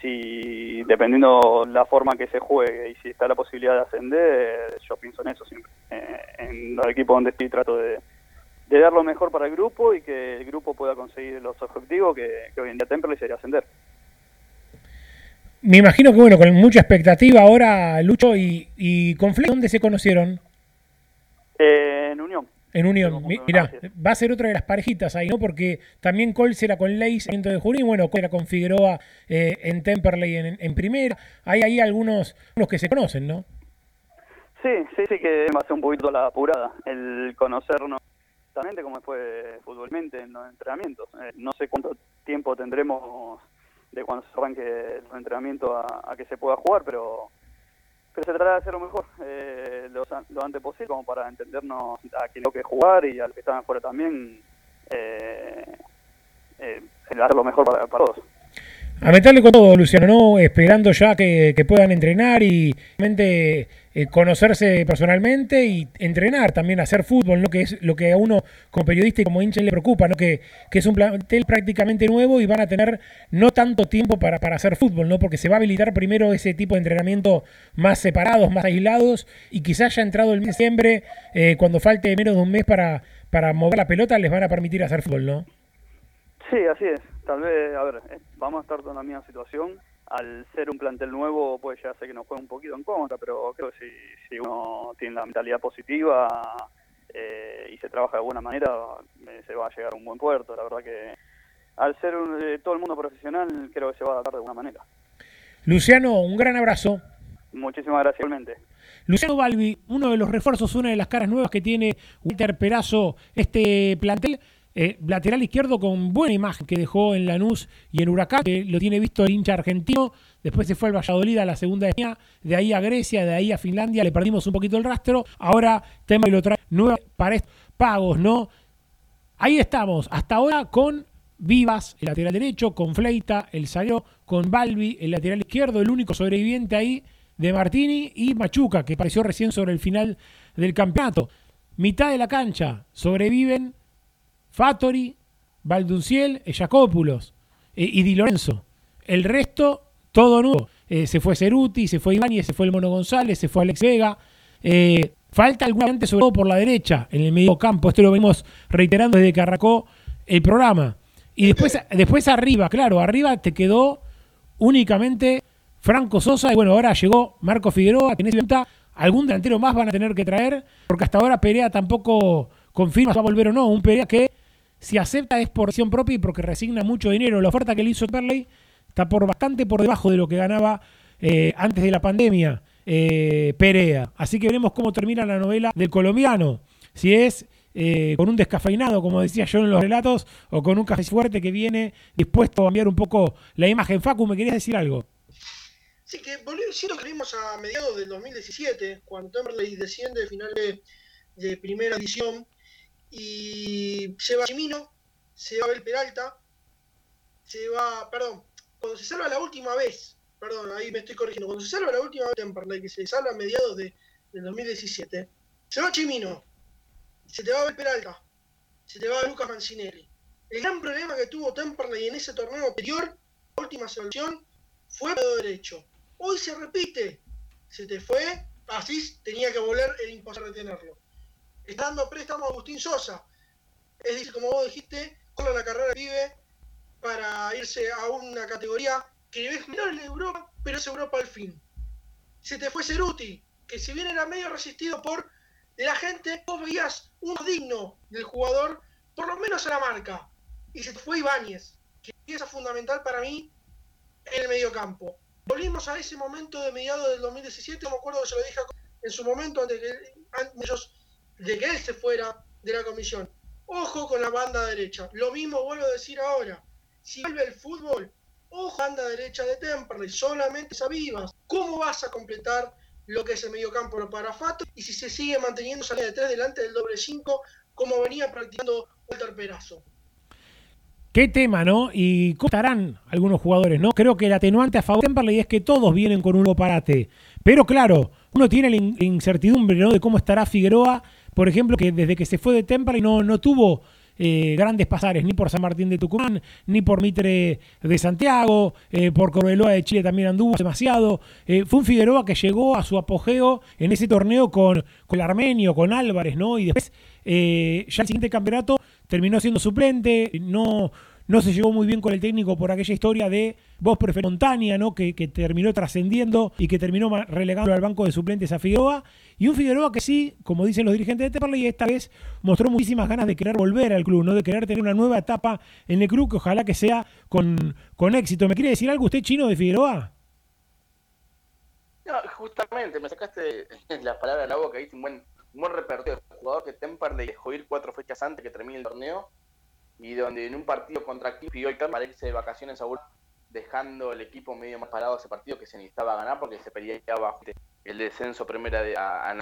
si dependiendo la forma que se juegue y si está la posibilidad de ascender, yo pienso en eso siempre. Eh, en los equipos donde estoy trato de, de dar lo mejor para el grupo y que el grupo pueda conseguir los objetivos que, que hoy en día Temperley sería ascender. Me imagino que, bueno, con mucha expectativa ahora, Lucho, y, y con Fleck, ¿dónde se conocieron? Eh, en Unión. En Unión. Mi- Mirá, va a ser otra de las parejitas ahí, ¿no? Porque también Colts era con Leis en de Junín, bueno, Colts era con Figueroa eh, en Temperley en, en primera. Hay ahí algunos los que se conocen, ¿no? Sí, sí, sí que va a ser un poquito la apurada, el conocernos exactamente cómo fue futbolmente en los entrenamientos. Eh, no sé cuánto tiempo tendremos de cuando se arranque los entrenamientos a, a que se pueda jugar, pero, pero se trata de hacer lo mejor eh, lo, lo antes posible como para entendernos a quien tengo que jugar y a los que están afuera también eh, eh, dar lo mejor para todos. A meterle con todo, Luciano, ¿no? Esperando ya que, puedan entrenar y realmente eh, conocerse personalmente y entrenar también, hacer fútbol, ¿no? Que es lo que a uno como periodista y como hincha le preocupa, ¿no? Que, que es un plantel prácticamente nuevo y van a tener no tanto tiempo para, para hacer fútbol, ¿no? Porque se va a habilitar primero ese tipo de entrenamiento más separados, más aislados y quizás ya entrado el mes de diciembre, eh, cuando falte menos de un mes para, para mover la pelota, les van a permitir hacer fútbol, ¿no? Sí, así es. Tal vez, a ver, eh, vamos a estar en la misma situación. Al ser un plantel nuevo, pues ya sé que nos juega un poquito en contra, pero creo que si, si uno tiene la mentalidad positiva eh, y se trabaja de buena manera, eh, se va a llegar a un buen puerto. La verdad que al ser un- todo el mundo profesional, creo que se va a adaptar de buena manera. Luciano, un gran abrazo. Muchísimas gracias, igualmente. Luciano Balbi, uno de los refuerzos, una de las caras nuevas que tiene Walter Perazo, este plantel, eh, lateral izquierdo con buena imagen que dejó en Lanús y en Huracán, que lo tiene visto el hincha argentino, después se fue al Valladolid a la segunda España, de ahí a Grecia, de ahí a Finlandia, le perdimos un poquito el rastro, ahora tema y lo trae nueva para pagos, ¿no? Ahí estamos, hasta ahora con Vivas, el lateral derecho, con Fleita, el salió, con Balbi, el lateral izquierdo, el único sobreviviente ahí de Martini y Machuca, que apareció recién sobre el final del campeonato. Mitad de la cancha sobreviven Fattori, Valdunciel, Jacópulos eh, y Di Lorenzo. El resto, todo nuevo. Eh, se fue Ceruti, se fue Ibáñez, se fue el Mono González, se fue Alex Vega. Eh, falta alguna gente, sobre todo por la derecha, en el medio campo. Esto lo venimos reiterando desde que arrancó el programa. Y después, después arriba, claro, arriba te quedó únicamente Franco Sosa y bueno, ahora llegó Marco Figueroa, que necesita algún delantero más van a tener que traer, porque hasta ahora Perea tampoco confirma si va a volver o no. Un Perea que si acepta es por acción propia y porque resigna mucho dinero. La oferta que le hizo Perley está por bastante por debajo de lo que ganaba eh, antes de la pandemia eh, Perea. Así que veremos cómo termina la novela del colombiano. Si es eh, con un descafeinado, como decía yo en los relatos, o con un café fuerte que viene dispuesto a cambiar un poco la imagen. Facu, ¿me querías decir algo? Sí, que volvió, lo que vimos a mediados del 2017, cuando Temperley desciende de final de, primera edición y se va Chimino, se va Abel Peralta, se va, perdón, cuando se salva la última vez, perdón, ahí me estoy corrigiendo, cuando se salva la última vez Temperley, que se salva a mediados de, del 2017, se va Chimino, se te va Abel Peralta, se te va Lucas Mancinelli. El gran problema que tuvo Temperley en ese torneo anterior, la última selección, fue el derecho. Hoy se repite. Se te fue, así tenía que volver el impostor retenerlo. Está dando préstamo a Agustín Sosa. Es decir, como vos dijiste, con la carrera vive para irse a una categoría que es menor en Europa, pero es Europa al fin. Se te fue Ceruti, que si bien era medio resistido por la gente, vos veías uno digno del jugador, por lo menos a la marca. Y se te fue Ibáñez, que pieza fundamental para mí en el medio campo. Volvimos a ese momento de mediados del 2017, me acuerdo que se lo dije en su momento antes, de que él se fuera de la comisión. Ojo con la banda derecha. Lo mismo vuelvo a decir ahora. Si vuelve el fútbol, ojo banda derecha de Temperley, solamente sabías cómo vas a completar lo que es el mediocampo para Fato y si se sigue manteniendo salida de tres delante del doble 5 como venía practicando Walter Perazo. Qué tema, ¿no? Y cómo estarán algunos jugadores, ¿no? Creo que el atenuante a favor de Temperley es que todos vienen con un parate. Pero claro, uno tiene la incertidumbre, ¿no? De cómo estará Figueroa, por ejemplo, que desde que se fue de Temperley no, no tuvo eh, grandes pasares, ni por San Martín de Tucumán, ni por Mitre de Santiago, eh, por Corbeloa de Chile también anduvo demasiado. Eh, fue un Figueroa que llegó a su apogeo en ese torneo con, con el Armenio, con Álvarez, ¿no? Y después, ya el siguiente campeonato terminó siendo suplente, no, no se llevó muy bien con el técnico por aquella historia de voz Montaña, ¿no? Que, terminó trascendiendo y que terminó relegando al banco de suplentes a Figueroa. Y un Figueroa que sí, como dicen los dirigentes de Temperley, esta vez mostró muchísimas ganas de querer volver al club, ¿no? De querer tener una nueva etapa en el club que ojalá que sea con, con éxito. ¿Me quiere decir algo usted chino de Figueroa? No, justamente, me sacaste las palabras de la boca, hice un buen un buen repertorio. jugador que Temperley dejó ir cuatro fechas antes que termine el torneo y donde en un partido contra Cliff el para irse de vacaciones a dejando el equipo medio más parado ese partido que se necesitaba ganar porque se peleaba el descenso primera de, a,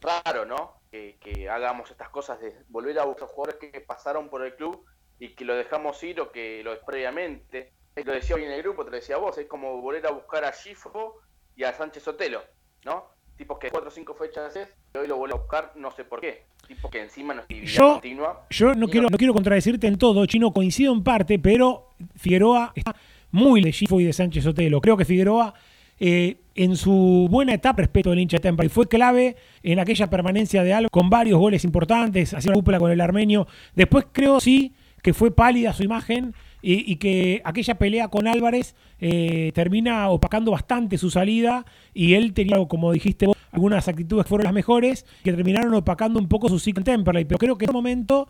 Raro, ¿no? Que, hagamos estas cosas de volver a buscar jugadores que pasaron por el club y que lo dejamos ir o que lo previamente. Lo decía hoy en el grupo, te lo decía vos, es como volver a buscar a Gifo y a Sánchez Sotelo, ¿no? Tipos que cuatro o cinco fechas es, y hoy lo vuelvo a buscar, no sé por qué. Tipo que encima no es yo, continua. Yo no quiero, no... quiero contradecirte en todo, Chino, coincido en parte, pero Figueroa está muy de Gifo y de Sánchez Sotelo. Creo que Figueroa, eh, en su buena etapa respecto del hincha Tempa, y fue clave en aquella permanencia de algo, con varios goles importantes, haciendo una cúpula con el armenio. Después creo sí que fue pálida su imagen y, que aquella pelea con Álvarez eh, termina opacando bastante su salida y él tenía, como dijiste vos, algunas actitudes que fueron las mejores que terminaron opacando un poco su ciclo en Temperley, pero creo que en ese momento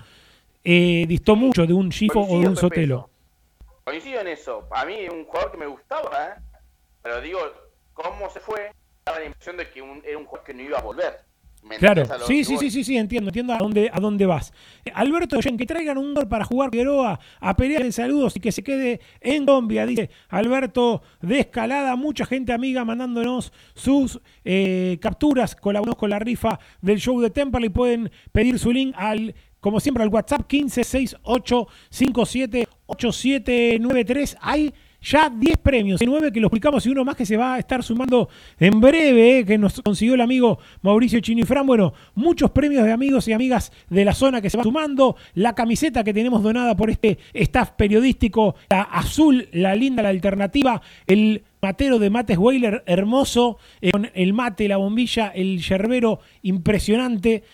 eh, distó mucho de un Gifo o de un Sotelo. Coincido en eso. A mí un jugador que me gustaba, ¿eh? pero digo, cómo se fue, daba la impresión de que era un jugador que no iba a volver. Claro, sí, sí, sí, sí, sí, entiendo, entiendo a dónde, a dónde vas. Alberto que traigan un gol para jugar Figueroa a pelear en saludos y que se quede en Colombia, dice Alberto de Escalada, mucha gente amiga mandándonos sus eh, capturas, colaboramos con la rifa del show de Temple y pueden pedir su link al, como siempre, al WhatsApp 1568578793. Hay ya 10 premios, 9 que lo explicamos y uno más que se va a estar sumando en breve, eh, que nos consiguió el amigo Mauricio Chinifran. Bueno, muchos premios de amigos y amigas de la zona que se van sumando. La camiseta que tenemos donada por este staff periodístico, la azul, la linda, la alternativa, el matero de Mates Weiler, hermoso, eh, con el mate, la bombilla, el yerbero impresionante.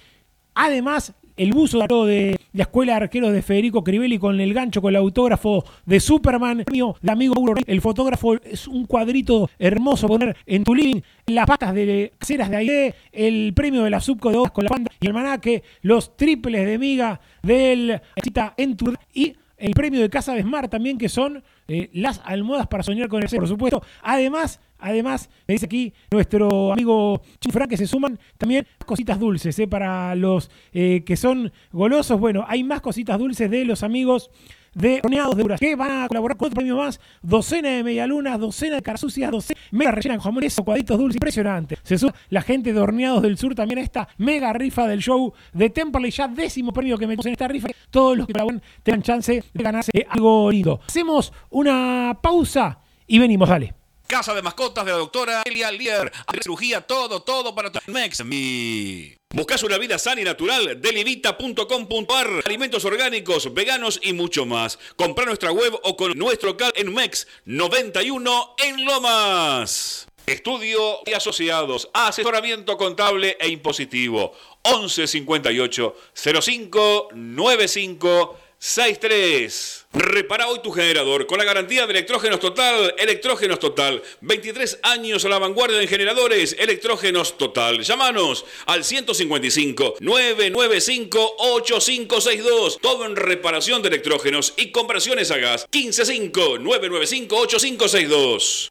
Además, el buzo de la Escuela de Arqueros de Federico Crivelli con el gancho, con el autógrafo de Superman, mío, de amigo. El fotógrafo es un cuadrito hermoso poner en tu living, las patas de ceras de aire, el premio de la Subco de con la banda y el manaque, los triples de miga del cita en tu y el premio de Casa de Smart también, que son eh, las almohadas para soñar con el ser, por supuesto. Además, además, me dice aquí nuestro amigo Chifran que se suman también cositas dulces eh, para los eh, que son golosos. Bueno, hay más cositas dulces de los amigos de Horneados de Uras, que van a colaborar con otro premio más, docena de medialunas, docena de carasucias, docena mega rellena en jamón, eso, cuadritos dulces, impresionante. Se suma la gente de Horneados del Sur también a esta mega rifa del show de Temperley, ya décimo premio que metemos en esta rifa. Todos los que colaboren tengan chance de ganarse algo lindo. Hacemos una pausa y venimos, dale. Casa de mascotas de la doctora Elia Lier. Cirugía, todo, todo para tu Mex. Mi. Buscas una vida sana y natural, delivita.com.ar, alimentos orgánicos, veganos y mucho más. Compra nuestra web o con nuestro cal en MEX 91 en Lomas. Estudio y asociados, asesoramiento contable e impositivo. 11 58 05 95 63. Repara hoy tu generador con la garantía de Electrógenos Total. Electrógenos Total. 23 años a la vanguardia en generadores. Electrógenos Total. Llámanos al 155 995 8562. Todo en reparación de electrógenos y conversiones a gas. 155 995 8562.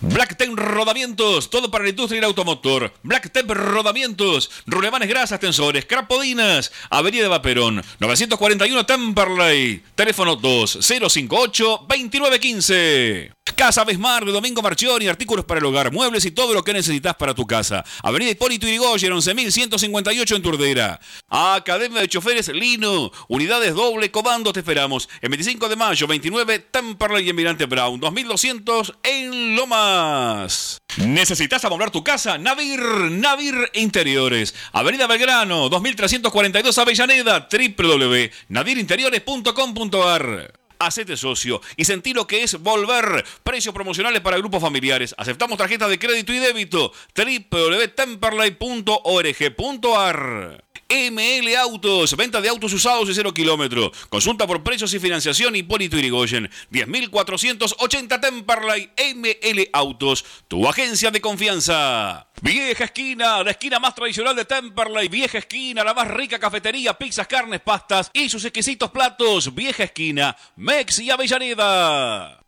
Blacktep Rodamientos, todo para la industria y el automotor. Blacktep Rodamientos, rulemanes grasas, tensores, crapodinas, Avenida de Vaperón, 941 Temperley, teléfono 2058-2915. Casa Besmar de Domingo Marchioni, artículos para el hogar, muebles y todo lo que necesitas para tu casa. Avenida Hipólito Yrigoyen, 11158 en Turdera. Academia de Choferes Lino, unidades doble comando, te esperamos. El 25 de mayo, 29 Temperley y Emirante Brown, 2200 en Lomas. ¿Necesitas amoblar tu casa? Navir, Navir Interiores. Avenida Belgrano, 2342 Avellaneda, www.nadirinteriores.com.ar. Hacete socio y sentí lo que es volver. Precios promocionales para grupos familiares. Aceptamos tarjetas de crédito y débito. www.temperley.org.ar ML Autos, venta de autos usados y cero kilómetro. Consulta por precios y financiación Hipólito Irigoyen. 10.480 Temperley ML Autos, tu agencia de confianza. Vieja Esquina, la esquina más tradicional de Temperley. Vieja Esquina, la más rica cafetería, pizzas, carnes, pastas y sus exquisitos platos. Vieja Esquina, Mex y Avellaneda.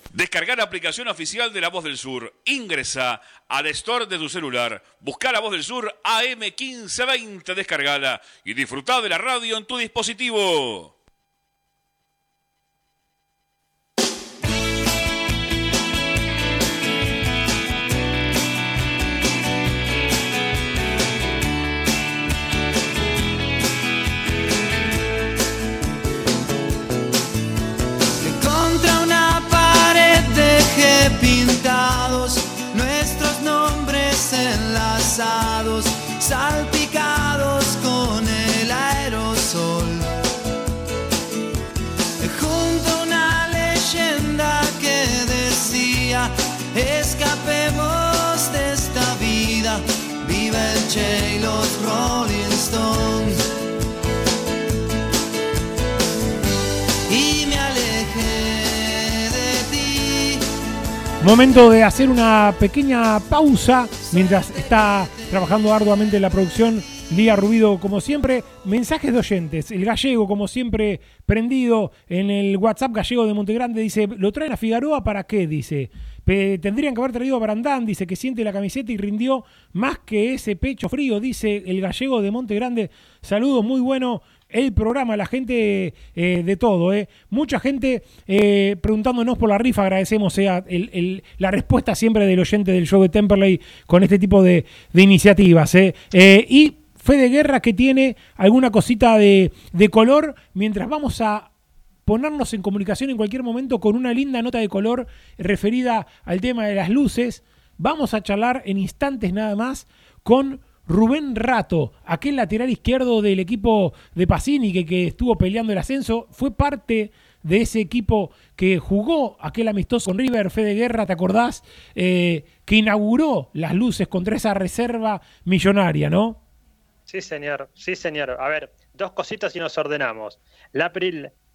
Descargar la aplicación oficial de La Voz del Sur. Ingresa al store de tu celular. Busca La Voz del Sur AM1520, descargala y disfruta de la radio en tu dispositivo. Momento de hacer una pequeña pausa mientras está trabajando arduamente en la producción. Lía Rubido, como siempre, mensajes de oyentes. El gallego, como siempre, prendido en el WhatsApp gallego de Montegrande, dice: ¿Lo traen a Figueroa para qué? Dice: Tendrían que haber traído a Brandán, dice que siente la camiseta y rindió más que ese pecho frío, dice el gallego de Montegrande. Saludos, muy bueno el programa, la gente eh, de todo, eh. mucha gente eh, preguntándonos por la rifa, agradecemos sea la respuesta siempre del oyente del show de Temperley con este tipo de, iniciativas. y Fede Guerra que tiene alguna cosita de, de color, mientras vamos a ponernos en comunicación en cualquier momento con una linda nota de color referida al tema de las luces. Vamos a charlar en instantes nada más con Rubén Rato, aquel lateral izquierdo del equipo de Pacini que, estuvo peleando el ascenso, fue parte de ese equipo que jugó aquel amistoso con River, Fede Guerra, ¿te acordás? Eh, que inauguró las luces contra esa reserva millonaria, ¿no? Sí, señor, sí, señor. A ver, dos cositas y nos ordenamos. La,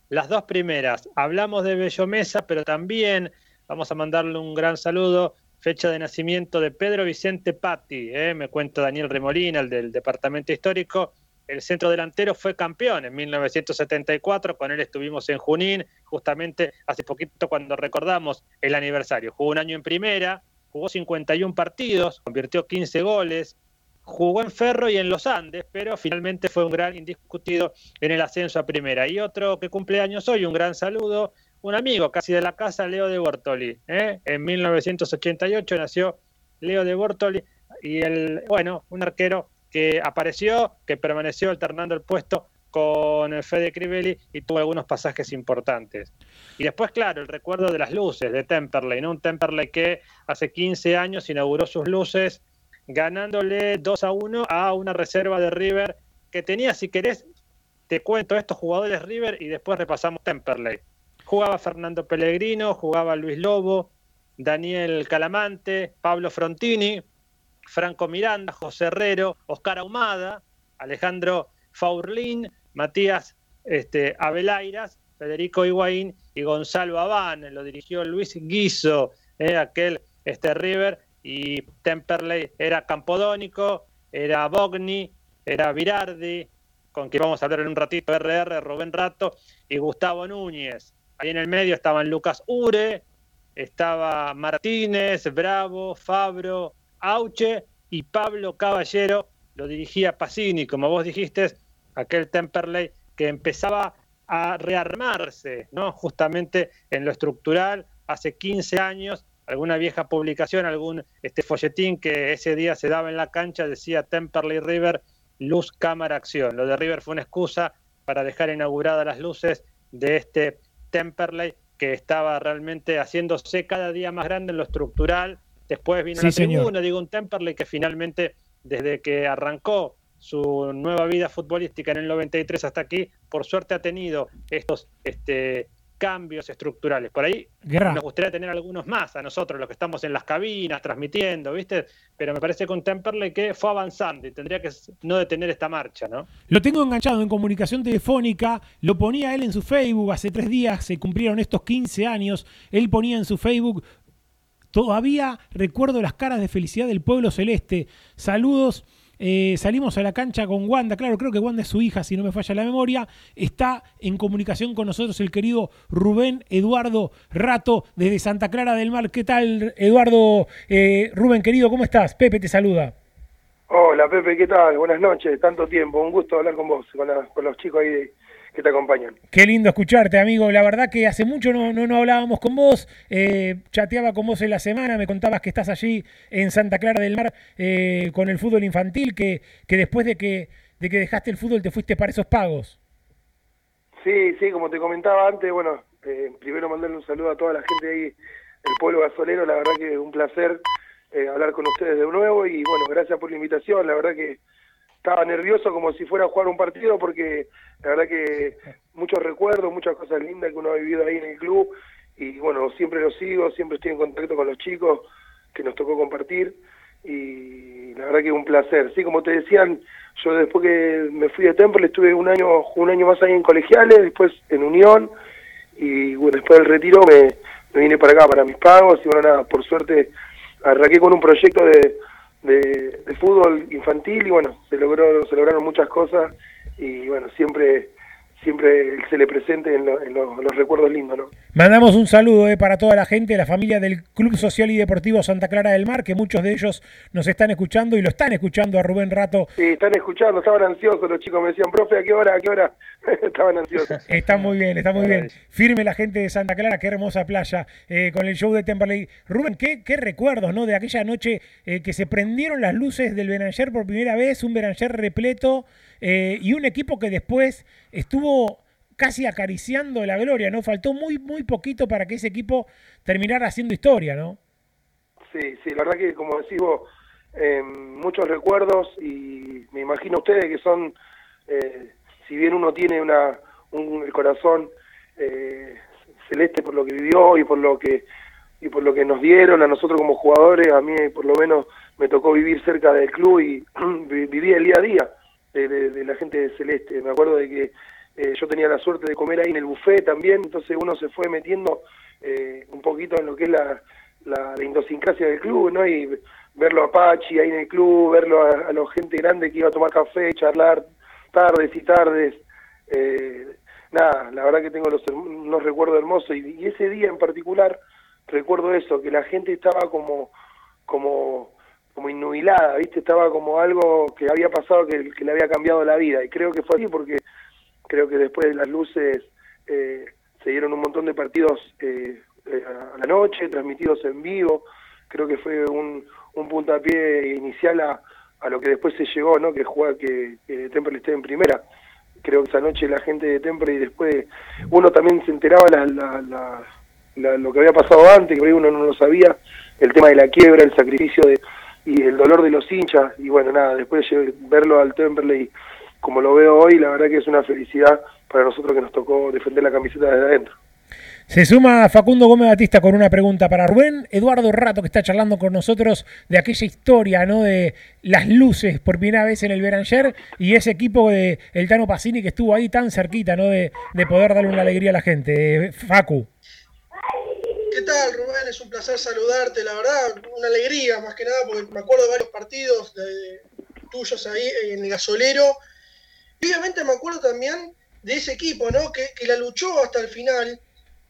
las dos primeras, hablamos de Bello Mesa, pero también vamos a mandarle un gran saludo fecha de nacimiento de Pedro Vicente Patti, ¿eh? me cuenta Daniel Remolina, el del Departamento Histórico. El centro delantero fue campeón en 1974, con él estuvimos en Junín, justamente hace poquito cuando recordamos el aniversario. Jugó un año en primera, jugó 51 partidos, convirtió 15 goles, jugó en Ferro y en los Andes, pero finalmente fue un gran indiscutido en el ascenso a primera. Y otro que cumple años hoy, un gran saludo, un amigo casi de la casa, Leo de Bortoli. ¿eh? En 1988 nació Leo de Bortoli y el, bueno, un arquero que apareció, que permaneció alternando el puesto con Fede Crivelli y tuvo algunos pasajes importantes. Y después, claro, el recuerdo de las luces de Temperley, ¿no? Un Temperley que hace 15 años inauguró sus luces ganándole 2 a 1 a una reserva de River que tenía, si querés, te cuento estos jugadores River y después repasamos Temperley. Jugaba Fernando Pellegrino, jugaba Luis Lobo, Daniel Calamante, Pablo Frontini, Franco Miranda, José Herrero, Oscar Ahumada, Alejandro Faurlín, Matías este, Federico Higuaín y Gonzalo Abán. Lo dirigió Luis Guiso, eh, aquel este River, y Temperley era Campodónico, era Bogni, era Virardi, con quien vamos a hablar en un ratito, RR, Rubén Rato, y Gustavo Núñez. Ahí en el medio estaban Lucas Ure, estaba Martínez, Bravo, Fabro, Auche y Pablo Caballero. Lo dirigía Pacini, como vos dijiste, aquel Temperley que empezaba a rearmarse, ¿no? Justamente en lo estructural, hace 15 años, alguna vieja publicación, algún este folletín que ese día se daba en la cancha decía Temperley River, luz, cámara, acción. Lo de River fue una excusa para dejar inauguradas las luces de este Temperley, que estaba realmente haciéndose cada día más grande en lo estructural. Después vino la tribuna, digo, un Temperley que finalmente, desde que arrancó su nueva vida futbolística en el 93 hasta aquí, por suerte ha tenido estos este, cambios estructurales. Por ahí nos gustaría tener algunos más a nosotros, los que estamos en las cabinas, transmitiendo, ¿viste? Pero me parece con Temperley que fue avanzando y tendría que no detener esta marcha, ¿no? Lo tengo enganchado en comunicación telefónica, lo ponía él en su Facebook, hace tres días se cumplieron estos 15 años, él ponía en su Facebook, todavía recuerdo las caras de felicidad del pueblo celeste, saludos eh, salimos a la cancha con Wanda, claro, creo que Wanda es su hija, si no me falla la memoria. Está en comunicación con nosotros el querido Rubén Eduardo Rato desde Santa Clara del Mar. ¿Qué tal, Eduardo? Eh, Rubén, querido, ¿cómo estás? Pepe te saluda. Hola, Pepe, ¿qué tal? Buenas noches, tanto tiempo, un gusto hablar con vos, con, con los chicos ahí de, que te acompañan. Qué lindo escucharte, amigo. La verdad que hace mucho no, no, hablábamos con vos. Eh, chateaba con vos en la semana, me contabas que estás allí en Santa Clara del Mar eh, con el fútbol infantil, que, que después de que, de que dejaste el fútbol te fuiste para esos pagos. Sí, sí, como te comentaba antes, bueno, eh, primero mandarle un saludo a toda la gente ahí del pueblo gasolero. La verdad que es un placer hablar con ustedes de nuevo y bueno, gracias por la invitación. La verdad que estaba nervioso como si fuera a jugar un partido porque la verdad que muchos recuerdos, muchas cosas lindas que uno ha vivido ahí en el club y bueno, siempre lo sigo, siempre estoy en contacto con los chicos que nos tocó compartir y la verdad que un placer. Sí, como te decían, yo después que me fui de Temple estuve un año un año más ahí en colegiales, después en Unión y bueno, después del retiro me, me vine para acá para mis pagos y bueno, nada, por suerte arranqué con un proyecto de, de, de fútbol infantil y bueno, se logró, se lograron muchas cosas y bueno, siempre siempre se le presente en, lo- en lo- en los recuerdos lindos, ¿no? Mandamos un saludo eh, para toda la gente, la familia del Club Social y Deportivo Santa Clara del Mar, que muchos de ellos nos están escuchando y lo están escuchando a Rubén Rato. Sí, están escuchando, estaban ansiosos los chicos, me decían, profe, ¿a qué hora? ¿A qué hora? estaban ansiosos. Está muy bien, está muy bien. Firme la gente de Santa Clara, qué hermosa playa, eh, con el show de Temperley. Rubén, qué, qué recuerdos, ¿no? De aquella noche eh, que se prendieron las luces del Beranger por primera vez, un Beranger repleto eh, y un equipo que después estuvo casi acariciando la gloria, ¿no? Faltó muy, muy poquito para que ese equipo terminara haciendo historia, ¿no? Sí, sí, la verdad que como decís vos, eh, muchos recuerdos y me imagino ustedes que son, eh, si bien uno tiene una, un el corazón eh, celeste por lo que vivió y por lo que y por lo que nos dieron a nosotros como jugadores, a mí por lo menos me tocó vivir cerca del club y vi- viví el día a día de, de- la gente de Celeste. Me acuerdo de que eh, yo tenía la suerte de comer ahí en el buffet también, entonces uno se fue metiendo eh, un poquito en lo que es la, la, la idiosincrasia del club, ¿no? Y verlo a Pachi ahí en el club, verlo a, a la gente grande que iba a tomar café, charlar tardes y tardes. Eh, nada, la verdad que tengo los, unos recuerdos hermosos y, y ese día en particular recuerdo eso, que la gente estaba como, como, como innubilada, ¿viste? Estaba como algo que había pasado que, le había cambiado la vida y creo que fue así porque creo que después de las luces eh, se dieron un montón de partidos eh, eh, a la noche, transmitidos en vivo, creo que fue un, un puntapié inicial a, a lo que después se llegó, ¿no? Que juega que, que Temple esté en primera. Creo que esa noche la gente de Temple y después uno también se enteraba la, la, la- lo que había pasado antes, que uno no lo sabía, el tema de la quiebra, el sacrificio de, y el dolor de los hinchas, y bueno, nada, después lle- verlo al Temperley como lo veo hoy, la verdad que es una felicidad para nosotros que nos tocó defender la camiseta desde adentro. Se suma Facundo Gómez Batista con una pregunta para Rubén. Eduardo Rato, que está charlando con nosotros de aquella historia, ¿no? De las luces por primera vez en el Beranger y ese equipo de el Tano Pacini que estuvo ahí tan cerquita, ¿no? De, de poder darle una alegría a la gente. Eh, Facu. ¿Qué tal, Rubén? Es un placer saludarte, la verdad, una alegría más que nada, porque me acuerdo de varios partidos de- tuyos ahí en el gasolero. Y obviamente me acuerdo también de ese equipo, ¿no? Que, que la luchó hasta el final.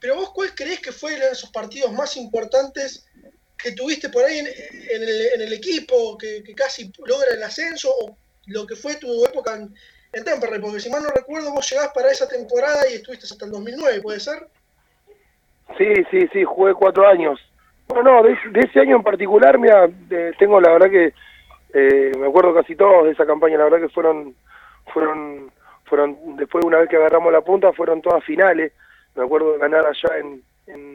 Pero vos, ¿cuál creés que fue de esos partidos más importantes que tuviste por ahí en, el, en el equipo, que, que casi logra el ascenso, o lo que fue tu época en, en Temperley? Porque si mal no recuerdo, vos llegás para esa temporada y estuviste hasta el 2009, ¿puede ser? Sí, sí, sí, jugué cuatro años. No, no, de, ese- año en particular, mira, tengo la verdad que eh, me acuerdo casi todos de esa campaña, la verdad que fueron, fueron, fueron, después una vez que agarramos la punta, fueron todas finales. Me acuerdo de ganar allá en,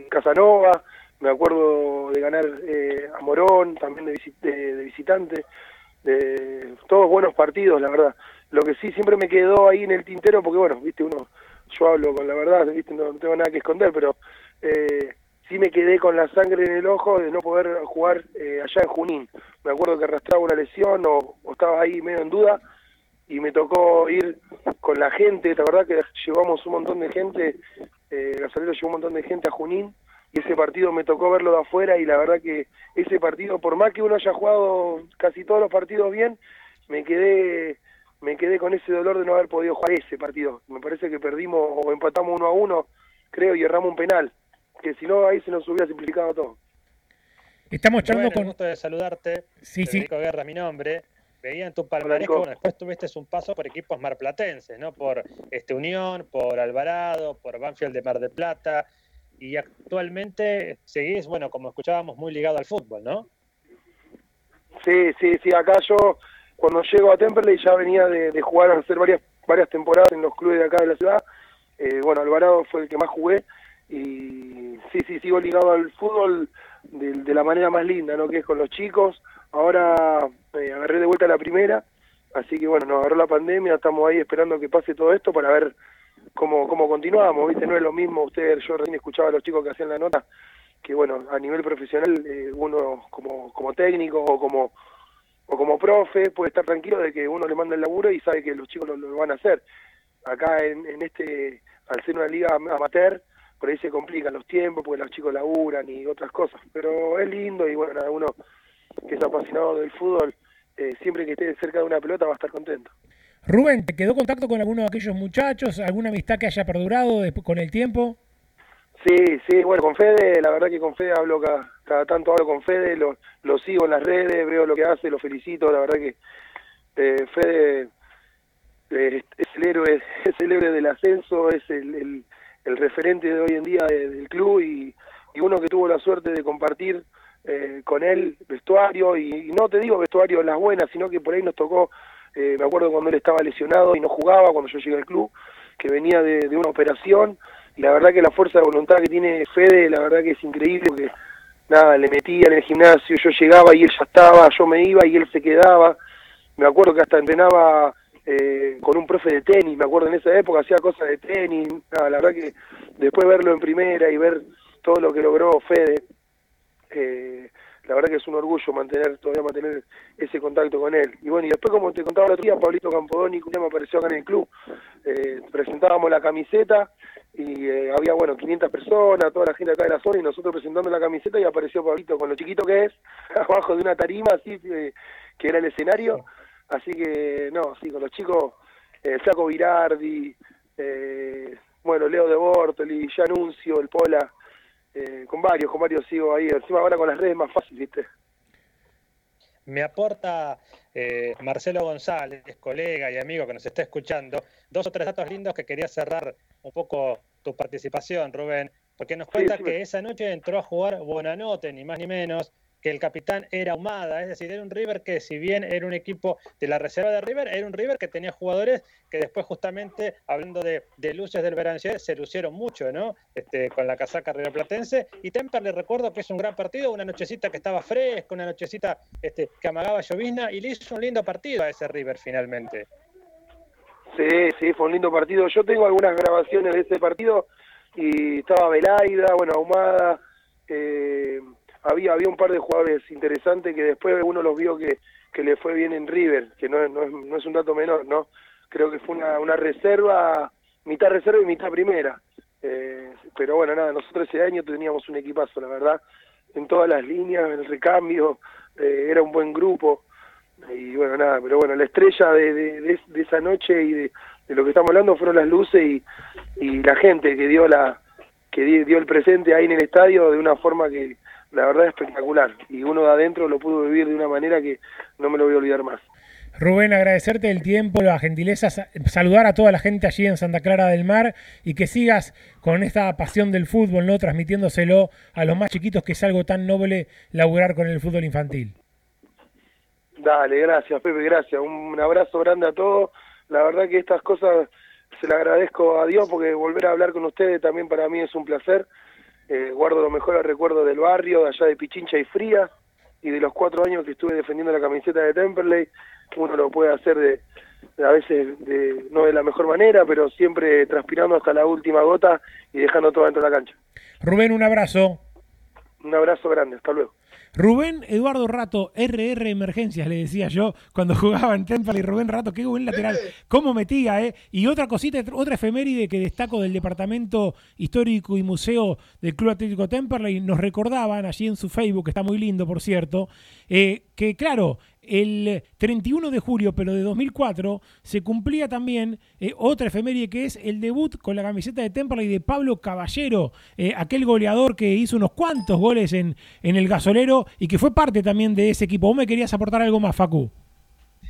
Casanova, me acuerdo de ganar eh, a Morón, también de, visi- de, de visitante, de todos buenos partidos, la verdad. Lo que sí siempre me quedó ahí en el tintero, porque bueno, viste, uno, yo hablo con la verdad, viste, no tengo nada que esconder, pero eh, sí me quedé con la sangre en el ojo de no poder jugar eh, allá en Junín. Me acuerdo que arrastraba una lesión o, o estaba ahí medio en duda y me tocó ir con la gente, la verdad que llevamos un montón de gente, eh, Gasolero llevó un montón de gente a Junín y ese partido me tocó verlo de afuera y la verdad que ese partido, por más que uno haya jugado casi todos los partidos bien, me quedé me quedé con ese dolor de no haber podido jugar ese partido. Me parece que perdimos o empatamos uno a uno, creo, y erramos un penal, que si no ahí se nos hubiera simplificado todo. Estamos charlando Bueno, el con. gusto de saludarte. Sí, sí. Federico Guerra, mi nombre. Veía en tu palmarés que bueno, después tuviste un paso por equipos marplatenses, ¿no? Por este Unión, por Alvarado, por Banfield de Mar del Plata. Y actualmente seguís, bueno, como escuchábamos, muy ligado al fútbol, ¿no? Sí, sí, sí, acá yo cuando llego a Temperley ya venía de, de jugar, hacer varias varias temporadas en los clubes de acá de la ciudad. Eh, bueno, Alvarado fue el que más jugué y sí, sí, sigo ligado al fútbol de, de la manera más linda, ¿no? Que es con los chicos. Ahora eh, agarré de vuelta la primera, así que bueno, nos agarró la pandemia, estamos ahí esperando que pase todo esto para ver cómo, cómo continuamos, ¿viste? No es lo mismo, usted, yo recién escuchaba a los chicos que hacían la nota, que bueno, a nivel profesional, eh, uno como, como técnico o como o como profe puede estar tranquilo de que uno le manda el laburo y sabe que los chicos lo, lo van a hacer. Acá en, en este, al ser una liga am- amateur, por ahí se complican los tiempos porque los chicos laburan y otras cosas. Pero es lindo y bueno, uno que es apasionado del fútbol, eh, siempre que esté cerca de una pelota va a estar contento. Rubén, ¿te quedó contacto con alguno de aquellos muchachos? ¿Alguna amistad que haya perdurado con el tiempo? Sí, sí, bueno, con Fede, la verdad que con Fede hablo cada, cada tanto hablo con Fede, lo, lo sigo en las redes, veo lo que hace, lo felicito, la verdad que eh, Fede eh, es el héroe, es el héroe del ascenso, es el, el, el referente de hoy en día de- del club y, uno que tuvo la suerte de compartir eh, con él vestuario y, no te digo vestuario en las buenas, sino que por ahí nos tocó, eh, me acuerdo cuando él estaba lesionado y no jugaba, cuando yo llegué al club, que venía de, de una operación y la verdad que la fuerza de voluntad que tiene Fede, la verdad que es increíble porque nada, le metía en el gimnasio, yo llegaba y él ya estaba, yo me iba y él se quedaba, me acuerdo que hasta entrenaba eh, con un profe de tenis, me acuerdo en esa época hacía cosas de tenis, nada, la verdad que después verlo en primera y ver todo lo que logró Fede, eh, la verdad que es un orgullo mantener, todavía mantener ese contacto con él. Y bueno, y después como te contaba el otro día, Pablito día me apareció acá en el club, eh, presentábamos la camiseta y eh, había, bueno, 500 personas, toda la gente acá de la zona y nosotros presentando la camiseta y apareció Pablito con lo chiquito que es, abajo de una tarima así, eh, que era el escenario. Así que, no, sí, con los chicos, eh, Flaco Virardi, eh, bueno, Leo de Bortoli, ya Anuncio, el Pola, eh, con varios, con varios sigo ahí. Encima ahora con las redes es más fácil, ¿viste? Me aporta eh, Marcelo González, colega y amigo que nos está escuchando, dos o tres datos lindos que quería cerrar un poco tu participación, Rubén, porque nos cuenta sí, que esa noche entró a jugar Bonanote, ni más ni menos, que el capitán era Humada, es decir, era un River que si bien era un equipo de la reserva de River, era un River que tenía jugadores que después justamente, hablando de, de luces del Verancier, se lucieron mucho, ¿no? Este, con la casaca riverplatense. Y Temper le recuerdo que es un gran partido, una nochecita que estaba fresca, una nochecita este, que amagaba llovizna y le hizo un lindo partido a ese River finalmente. Sí, sí, fue un lindo partido. Yo tengo algunas grabaciones de ese partido y estaba Velaida, bueno, Ahumada, eh, había, había un par de jugadores interesantes que después uno los vio que, que le fue bien en River, que no, no, es, no es un dato menor, ¿no? Creo que fue una, una reserva, mitad reserva y mitad primera. Eh, pero bueno, nada, nosotros ese año teníamos un equipazo, la verdad, en todas las líneas, en el recambio, eh, era un buen grupo. Y bueno, nada, pero bueno, la estrella de, de, de- esa noche y de, lo que estamos hablando fueron las luces y, y la gente que dio la que di- dio el presente ahí en el estadio de una forma que la verdad es espectacular y uno de adentro lo pudo vivir de una manera que no me lo voy a olvidar más. Rubén, agradecerte el tiempo, la gentileza, sa- saludar a toda la gente allí en Santa Clara del Mar y que sigas con esta pasión del fútbol, ¿no? Transmitiéndoselo a los más chiquitos, que es algo tan noble laburar con el fútbol infantil. Dale, gracias Pepe, gracias. Un abrazo grande a todos. La verdad que estas cosas se le agradezco a Dios porque volver a hablar con ustedes también para mí es un placer. Eh, guardo los mejores recuerdos del barrio, de allá de Pichincha y Fría, y de los cuatro años que estuve defendiendo la camiseta de Temperley. Uno lo puede hacer de, de a veces de, no de la mejor manera, pero siempre transpirando hasta la última gota y dejando todo dentro de la cancha. Rubén, un abrazo. Un abrazo grande, hasta luego. Rubén Eduardo Rato, RR Emergencias, le decía yo cuando jugaba en Temple y Rubén Rato, qué buen lateral, cómo metía, ¿eh? Y otra cosita, otra efeméride que destaco del Departamento Histórico y Museo del Club Atlético Temperley, nos recordaban allí en su Facebook, que está muy lindo, por cierto, eh, que claro, el 31 de julio, pero de 2004, se cumplía también eh, otra efeméride que es el debut con la camiseta de Temperley de Pablo Caballero, eh, aquel goleador que hizo unos cuantos goles en, en el gasolero y que fue parte también de ese equipo. ¿Vos me querías aportar algo más, Facu?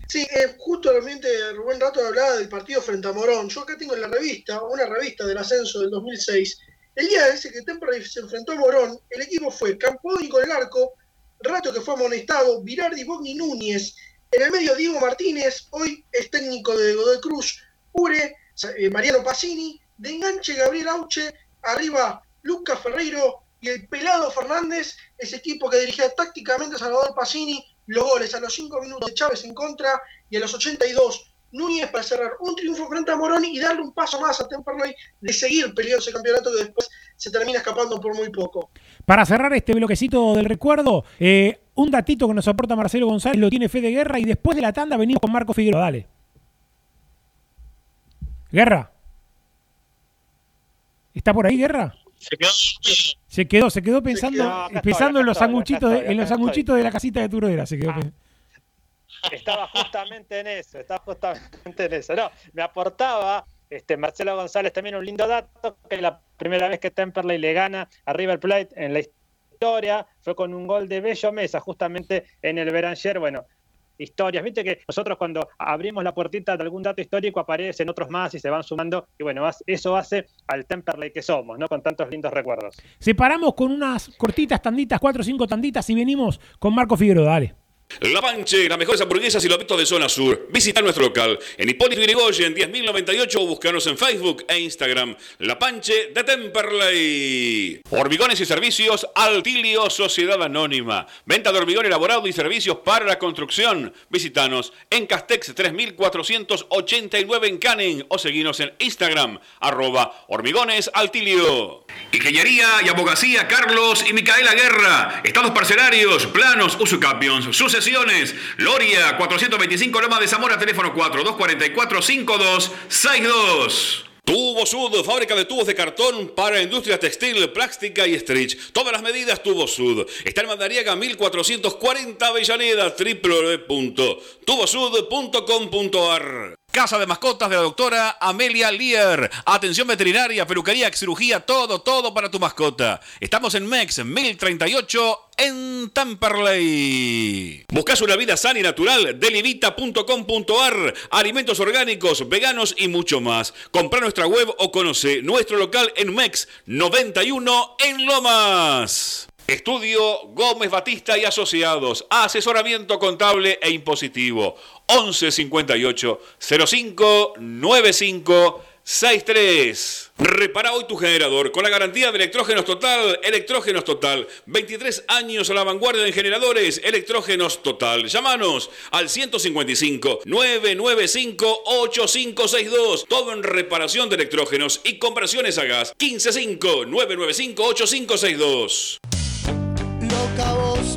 Sí, eh, justo realmente Rubén Rato hablaba del partido frente a Morón. Yo acá tengo en la revista, una revista del ascenso del 2006. El día ese que Temperley se enfrentó a Morón, el equipo fue Campodoni con el arco, Rato que fue amonestado, Virardi, Bogni Núñez, en el medio Diego Martínez, hoy es técnico de Godoy Cruz, Ure, eh, Mariano Pacini, de enganche Gabriel Auche, arriba Lucas Ferreiro y el pelado Fernández, ese equipo que dirigía tácticamente a Salvador Pacini, los goles a los 5 minutos de Chávez en contra y a los 82 Núñez para cerrar un triunfo frente a Morón y darle un paso más a Temperley de seguir peleando ese campeonato que después se termina escapando por muy poco. Para cerrar este bloquecito del recuerdo, eh, un datito que nos aporta Marcelo González lo tiene Fede Guerra y después de la tanda venimos con Marco Figueroa. Dale. Guerra. ¿Está por ahí, Guerra? Se quedó. Se quedó, se quedó pensando, quedó, pensando en los estoy, sanguchitos, de- en los sanguchitos de la casita de Turodera, se quedó. pensando. Estaba justamente en eso, estaba justamente en eso. No, me aportaba este Marcelo González también un lindo dato, que es la primera vez que Temperley le gana a River Plate en la historia fue con un gol de Bello Mesa, justamente en el Beranger. Bueno, historias. Viste que nosotros cuando abrimos la puertita de algún dato histórico aparecen otros más y se van sumando. Y bueno, eso hace al Temperley que somos, ¿no? Con tantos lindos recuerdos. Separamos con unas cortitas tanditas, cuatro o cinco tanditas y venimos con Marco Figueroa, dale. La Panche, las mejores hamburguesas y lobitos de zona sur. Visita nuestro local en Hipólito Yrigoyen 10.098 o búscanos en Facebook e Instagram. La Panche de Temperley. Hormigones y servicios Altilio Sociedad Anónima. Venta de hormigón elaborado y servicios para la construcción. Visitanos en Castex 3489 en Canning o seguinos en Instagram arroba hormigones altilio. Ingeniería y abogacía Carlos y Micaela Guerra. Estados parcelarios, planos, usucapions, sucesiones. Loria 425 Loma de Zamora, teléfono 4242-5262. Tubo Sud, fábrica de tubos de cartón para industria textil, plástica y stretch. Todas las medidas Tubo Sud. Está en Mandariaga 1440 Avellaneda, www.tubosud.com.ar. Casa de mascotas de la doctora Amelia Lear. Atención veterinaria, peluquería, cirugía, todo, todo para tu mascota. Estamos en MEX 1038 en Tamperley. ¿Buscas una vida sana y natural? Delivita.com.ar. Alimentos orgánicos, veganos y mucho más. Compra nuestra web o conoce nuestro local en MEX 91 en Lomas. Estudio Gómez Batista y Asociados. Asesoramiento contable e impositivo. 11 58 05 95 63. Repara hoy tu generador con la garantía de Electrógenos Total. Electrógenos Total. 23 años a la vanguardia en generadores. Electrógenos Total. Llámanos al 155 995 8562. Todo en reparación de electrógenos y conversiones a gas. 155 995 8562.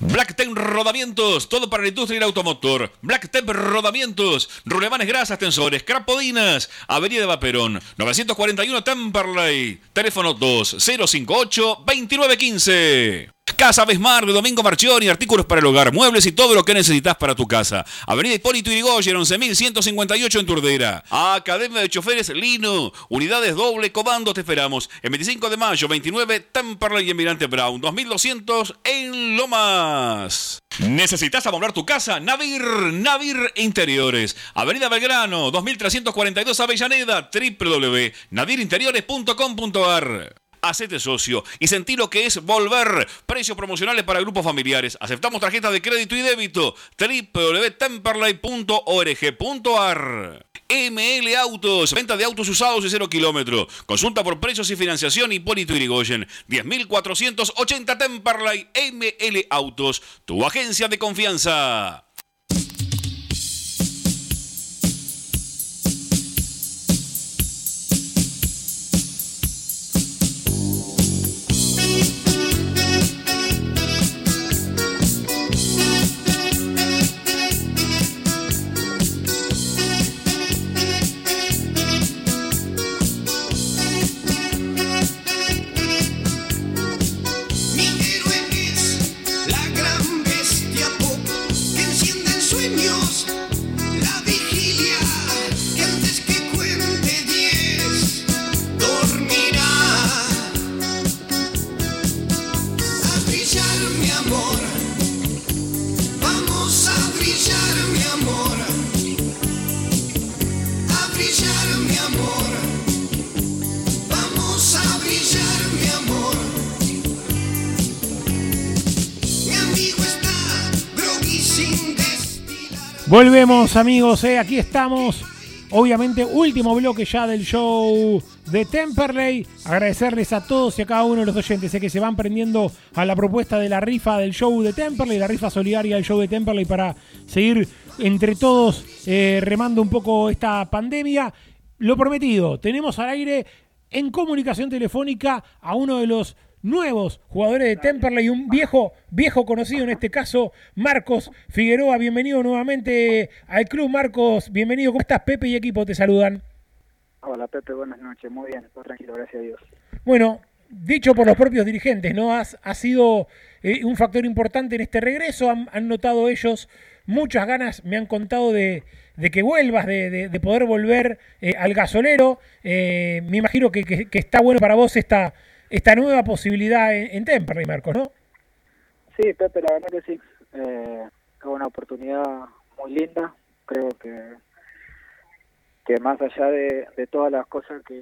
Blacktep Rodamientos, todo para la industria y el automotor. Blacktep Rodamientos, rulemanes grasas, tensores, crapodinas, Avenida de Vaperón, 941 Temperley, teléfono 2058-2915. Casa Besmar de Domingo Marchioni, artículos para el hogar, muebles y todo lo que necesitas para tu casa. Avenida Hipólito Yrigoyen, 11158 en Turdera. Academia de Choferes Lino, unidades doble comando, te esperamos. El 25 de mayo, 29, Temperley y Emirante Brown, 2200 en Lomas. ¿Necesitas amoblar tu casa? Navir, Navir Interiores. Avenida Belgrano, 2342 Avellaneda, www.nadirinteriores.com.ar. Hacete socio y sentí lo que es volver. Precios promocionales para grupos familiares. Aceptamos tarjetas de crédito y débito. www.temperley.org.ar ML Autos, venta de autos usados y cero kilómetro. Consulta por precios y financiación Hipólito Yrigoyen. 10.480 Temperley ML Autos, tu agencia de confianza. Volvemos amigos, eh, aquí estamos. Obviamente, último bloque ya del show de Temperley. Agradecerles a todos y a cada uno de los oyentes eh, que se van prendiendo a la propuesta de la rifa del show de Temperley, la rifa solidaria del show de Temperley para seguir entre todos eh, remando un poco esta pandemia. Lo prometido, tenemos al aire en comunicación telefónica a uno de los nuevos jugadores de Temperley, un viejo, viejo conocido en este caso, Marcos Figueroa. Bienvenido nuevamente al club, Marcos. Bienvenido. ¿Cómo estás, Pepe y equipo? Te saludan. Hola, Pepe. Buenas noches. Muy bien. Todo tranquilo, gracias a Dios. Bueno, dicho por los propios dirigentes, ¿no? Has, ha sido eh, un factor importante en este regreso. Han, han, notado ellos muchas ganas, me han contado de, de que vuelvas, de, de, de poder volver eh, al gasolero. Eh, me imagino que, que, que, está bueno para vos esta, esta nueva posibilidad en, en Temperley, Marcos, ¿no? Sí, Pepe, la verdad que sí. Eh, es una oportunidad muy linda. Creo que, que más allá de, todas las cosas que,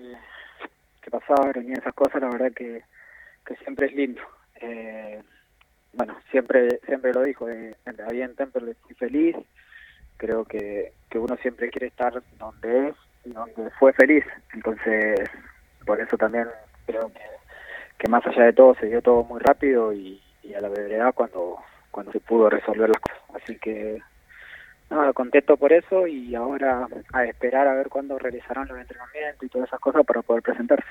que pasaron y esas cosas, la verdad que, que siempre es lindo. Eh, bueno, siempre siempre lo dijo, eh, en Temperley estoy feliz. Creo que, que uno siempre quiere estar donde es y donde fue feliz. Entonces, por eso también creo que que más allá de todo se dio todo muy rápido y, a la brevedad cuando cuando se pudo resolver las cosas. Así que nada, contento por eso y ahora a esperar a ver cuándo realizarán los entrenamientos y todas esas cosas para poder presentarse.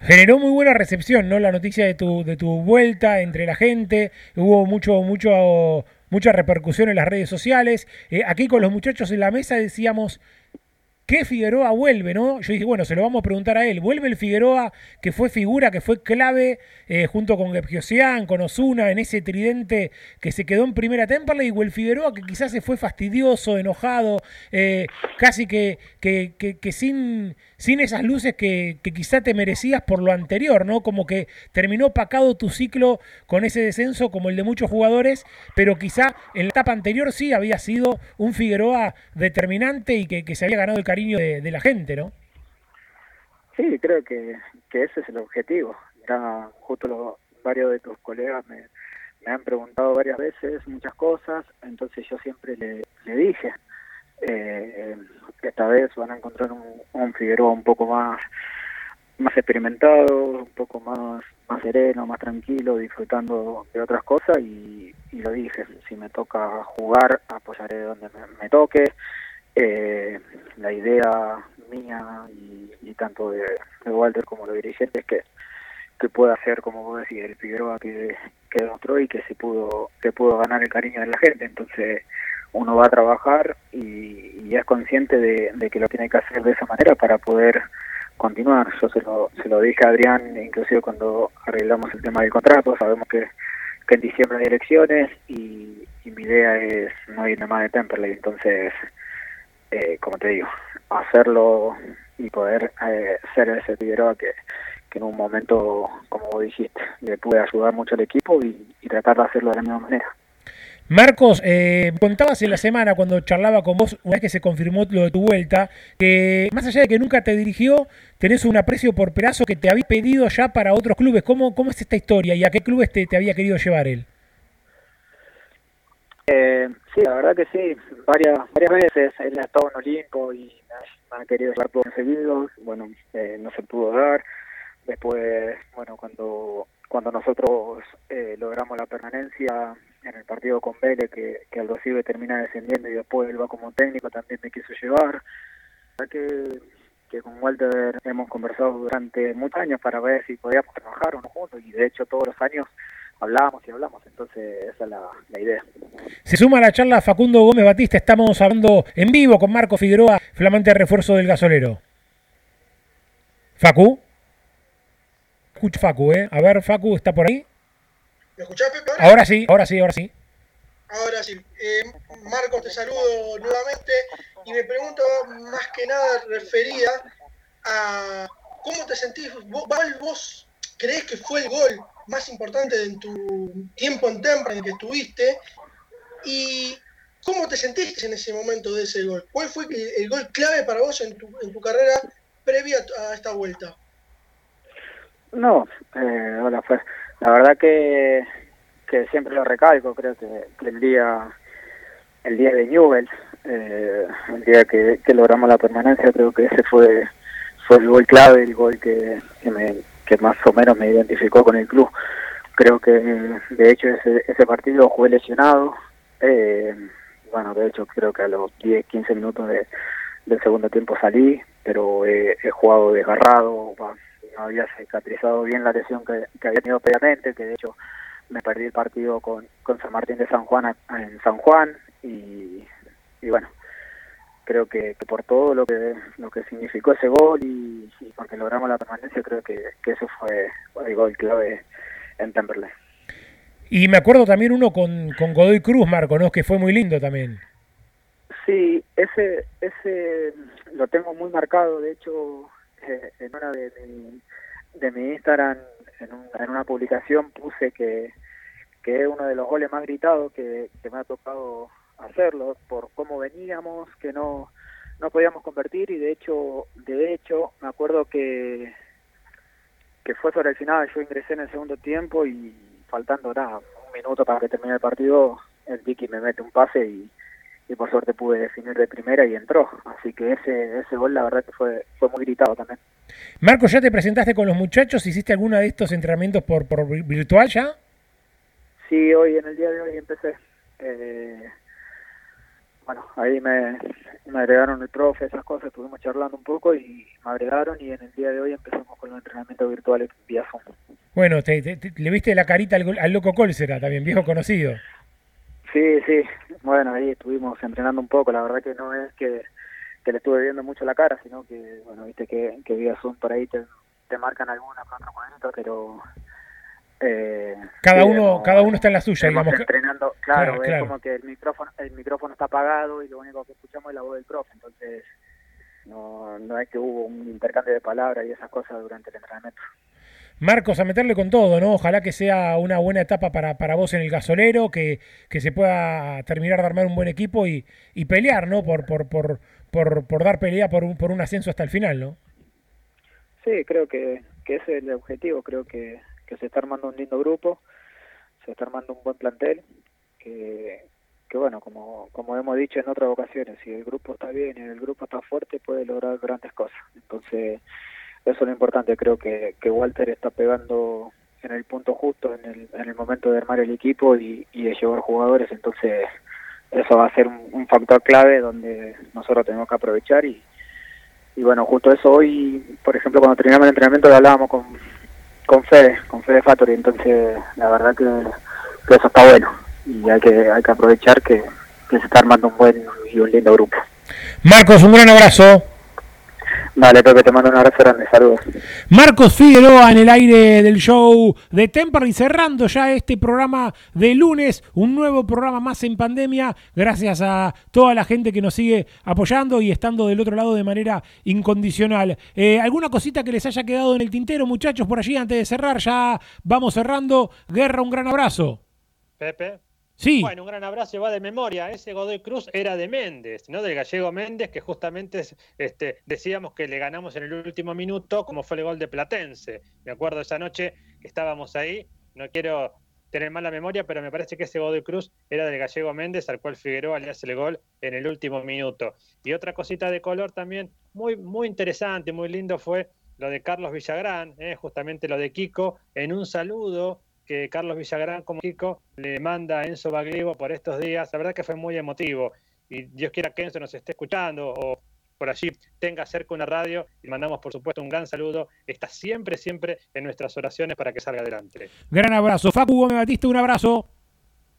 Generó muy buena recepción, ¿no? La noticia de tu de tu vuelta entre la gente, hubo mucho mucho mucha repercusión en las redes sociales. Eh, aquí con los muchachos en la mesa decíamos que Figueroa vuelve, ¿no? Yo dije, bueno, se lo vamos a preguntar a él. ¿Vuelve el Figueroa que fue figura, que fue clave eh, junto con Gebgiosian, con Osuna, en ese tridente que se quedó en primera Temperley? ¿O el Figueroa que quizás se fue fastidioso, enojado, eh, casi que, que, que, que, sin, sin esas luces que, que quizá te merecías por lo anterior, ¿no? Como que terminó pacado tu ciclo con ese descenso como el de muchos jugadores, pero quizá en la etapa anterior sí había sido un Figueroa determinante y que, que se había ganado el cariño de, la gente, ¿no? Sí, creo que, que ese es el objetivo. Ya justo los, varios de tus colegas me, han preguntado varias veces muchas cosas, entonces yo siempre le, dije, eh, esta vez van a encontrar un, un Figueroa un poco más más experimentado, un poco más más sereno, más tranquilo, disfrutando de otras cosas y, lo dije, si me toca jugar, apoyaré donde me toque, eh, la idea mía y, tanto de, Walter como los dirigentes es que, que pueda ser, como vos decís, el Figueroa que, que demostró y que se pudo, que pudo ganar el cariño de la gente. Entonces uno va a trabajar y, es consciente de, que lo tiene que hacer de esa manera para poder continuar. Yo se lo, se lo dije a Adrián, inclusive cuando arreglamos el tema del contrato, sabemos que, que en diciembre hay elecciones y, y mi idea es no irme más de Temperley, entonces eh, como te digo, hacerlo y poder eh, ser ese Figueroa que, que en un momento, como vos dijiste, le pude ayudar mucho al equipo y, y tratar de hacerlo de la misma manera. Marcos, eh, contabas en la semana cuando charlaba con vos, una vez que se confirmó lo de tu vuelta, que más allá de que nunca te dirigió, tenés un aprecio por Perazo que te había pedido ya para otros clubes. ¿Cómo, cómo es esta historia y a qué clubes te, te había querido llevar él? Eh, sí, la verdad que sí, varias varias veces él ha estado en Olimpo y me ha querido dar por seguidos, bueno, eh, no se pudo dar. Después, bueno, cuando cuando nosotros eh, logramos la permanencia en el partido con Vélez, que, que Recibe termina descendiendo y después él va como técnico, también me quiso llevar. La que, que con Walter hemos conversado durante muchos años para ver si podíamos trabajar o no juntos y de hecho todos los años hablábamos y hablamos, entonces esa es la, la, idea. Se suma a la charla Facundo Gómez Batista, estamos hablando en vivo con Marco Figueroa, flamante refuerzo del gasolero. Facu. Escucha Facu, ¿eh? A ver, Facu, ¿está por ahí? ¿Me escuchás, Pepe? Ahora? ahora sí, ahora sí, ahora sí. Ahora sí. Eh, Marcos, te saludo nuevamente y me pregunto más que nada referida a cómo te sentís, vos, vos crees que fue el gol más importante en tu tiempo en Temperley que estuviste y cómo te sentiste en ese momento de ese gol. ¿Cuál fue el gol clave para vos en tu, en tu carrera previa a esta vuelta? No, eh, hola, fue la verdad que, que siempre lo recalco, creo que, el día el día de Newell, Eh, el día que, que logramos la permanencia creo que ese fue fue el gol clave, el gol que, que, me, que más o menos me identificó con el club. Creo que de hecho ese, ese partido jugué lesionado. Eh, bueno, de hecho creo que a los 10, 15 minutos de, del segundo tiempo salí, pero he, jugado desgarrado, no había cicatrizado bien la lesión que, que había tenido previamente, que de hecho me perdí el partido con, con San Martín de San Juan en San Juan y, y bueno, creo que, que por todo lo que lo que significó ese gol y, y porque logramos la permanencia, creo que, que ese fue el gol clave en Temperley. Y me acuerdo también uno con, con Godoy Cruz, Marco, ¿no? Que fue muy lindo también. Sí, ese, ese lo tengo muy marcado, de hecho, eh, en una de mi, de mi Instagram, en, un- en una publicación puse que, que es uno de los goles más gritados que, que me ha tocado hacerlo, por cómo veníamos, que no, no podíamos convertir y de hecho, de hecho, me acuerdo que, que fue sobre el final, yo ingresé en el segundo tiempo y faltando nada, un minuto para que termine el partido, el Vicky me mete un pase y, y por suerte pude definir de primera y entró. Así que ese, ese gol la verdad que fue, fue muy gritado también. Marco, ¿ya te presentaste con los muchachos? ¿Hiciste alguna de estos entrenamientos por, por vi- virtual ya? Sí, hoy en el día de hoy empecé. Eh, bueno, ahí me, me agregaron el profe, esas cosas, estuvimos charlando un poco y me agregaron y en el día de hoy empezamos con los entrenamientos virtuales vía Zoom. Bueno, te, te- te- le viste la carita al, loco Colsera, también viejo conocido. Sí, sí, bueno, ahí estuvimos entrenando un poco, la verdad que no es que, que le estuve viendo mucho la cara, sino que, bueno, viste que, que vía Zoom por ahí te, te marcan algunas pero... Eh, Cada uno, cada uno está en la suya, digamos. entrenando, claro, Claro, es claro. como que el micrófono, el micrófono está apagado y lo único que escuchamos es la voz del profe, entonces no, no es que hubo un intercambio de palabras y esas cosas durante el entrenamiento. Marcos, a meterle con todo, ¿no? Ojalá que sea una buena etapa para, para vos en el gasolero, que, que se pueda terminar de armar un buen equipo y, y pelear, ¿no? Por, por, por, por, por dar pelea por un, por un ascenso hasta el final, ¿no? Sí, creo que, que ese es el objetivo, creo que, que se está armando un lindo grupo, se está armando un buen plantel, que, bueno, como, como hemos dicho en otras ocasiones, si el grupo está bien y el grupo está fuerte, puede lograr grandes cosas. Entonces, eso es lo importante, creo que, que Walter está pegando en el punto justo, en el, en el momento de armar el equipo y, y de llevar jugadores, entonces eso va a ser un, un factor clave donde nosotros tenemos que aprovechar y, y bueno, justo eso hoy, por ejemplo, cuando terminamos el entrenamiento lo hablábamos con, con Fede, con Fede Factory, entonces la verdad que, eso está bueno y hay que, hay que aprovechar que, que se está armando un buen y un lindo grupo. Marcos, un gran abrazo. Dale, Pepe, te mando un abrazo grande, saludos. Marcos Figueroa en el aire del show de Temperley, cerrando ya este programa de lunes, un nuevo programa más en pandemia, gracias a toda la gente que nos sigue apoyando y estando del otro lado de manera incondicional. Eh, ¿Alguna cosita que les haya quedado en el tintero, muchachos, por allí antes de cerrar? Ya vamos cerrando. Guerra, un gran abrazo. Pepe. Bueno, un gran abrazo y va de memoria. Ese Godoy Cruz era de Méndez, ¿no? Del gallego Méndez, que justamente este, decíamos que le ganamos en el último minuto, como fue el gol de Platense. Me acuerdo esa noche que estábamos ahí. No quiero tener mala memoria, pero me parece que ese Godoy Cruz era del gallego Méndez, al cual Figueroa le hace el gol en el último minuto. Y otra cosita de color también, muy, muy interesante, muy lindo fue lo de Carlos Villagrán, ¿eh? justamente lo de Kiko, en un saludo que Carlos Villagrán como Kiko le manda a Enzo Baglivo por estos días. La verdad que fue muy emotivo. Y Dios quiera que Enzo nos esté escuchando o por allí tenga cerca una radio y mandamos por supuesto un gran saludo. Está siempre, siempre en nuestras oraciones para que salga adelante. Gran abrazo. Facu Gómez Batista, un abrazo.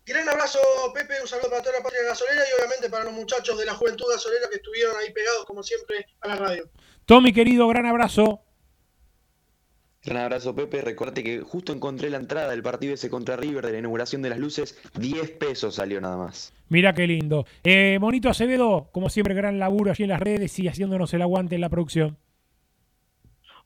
Gran abrazo, Pepe, un saludo para toda la patria gasolera y obviamente para los muchachos de la juventud gasolera que estuvieron ahí pegados como siempre a la radio. Tommy, querido, gran abrazo. Gran abrazo, Pepe. Recordate que justo encontré la entrada del partido ese contra River de la inauguración de las luces. 10 pesos salió nada más. Mira qué lindo. Eh, Monito Acevedo, como siempre, gran laburo allí en las redes y haciéndonos el aguante en la producción.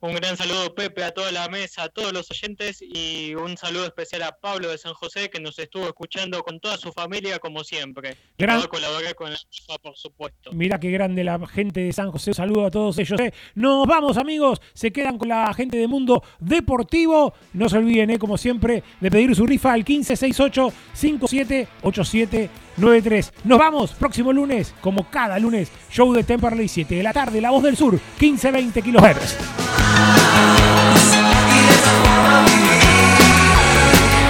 Un gran saludo, Pepe, a toda la mesa, a todos los oyentes y un saludo especial a Pablo de San José que nos estuvo escuchando con toda su familia, como siempre. Gran- colaborar con la FIFA, por supuesto. Mira qué grande la gente de San José. Un saludo a todos ellos. eh. Nos vamos, amigos. Se quedan con la gente de Mundo Deportivo. No se olviden, eh, como siempre, de pedir su rifa al 1568 5787 9-3. Nos vamos próximo lunes, como cada lunes, show de Temperley, 7 de la tarde, La Voz del Sur, 15-20 kilohertz.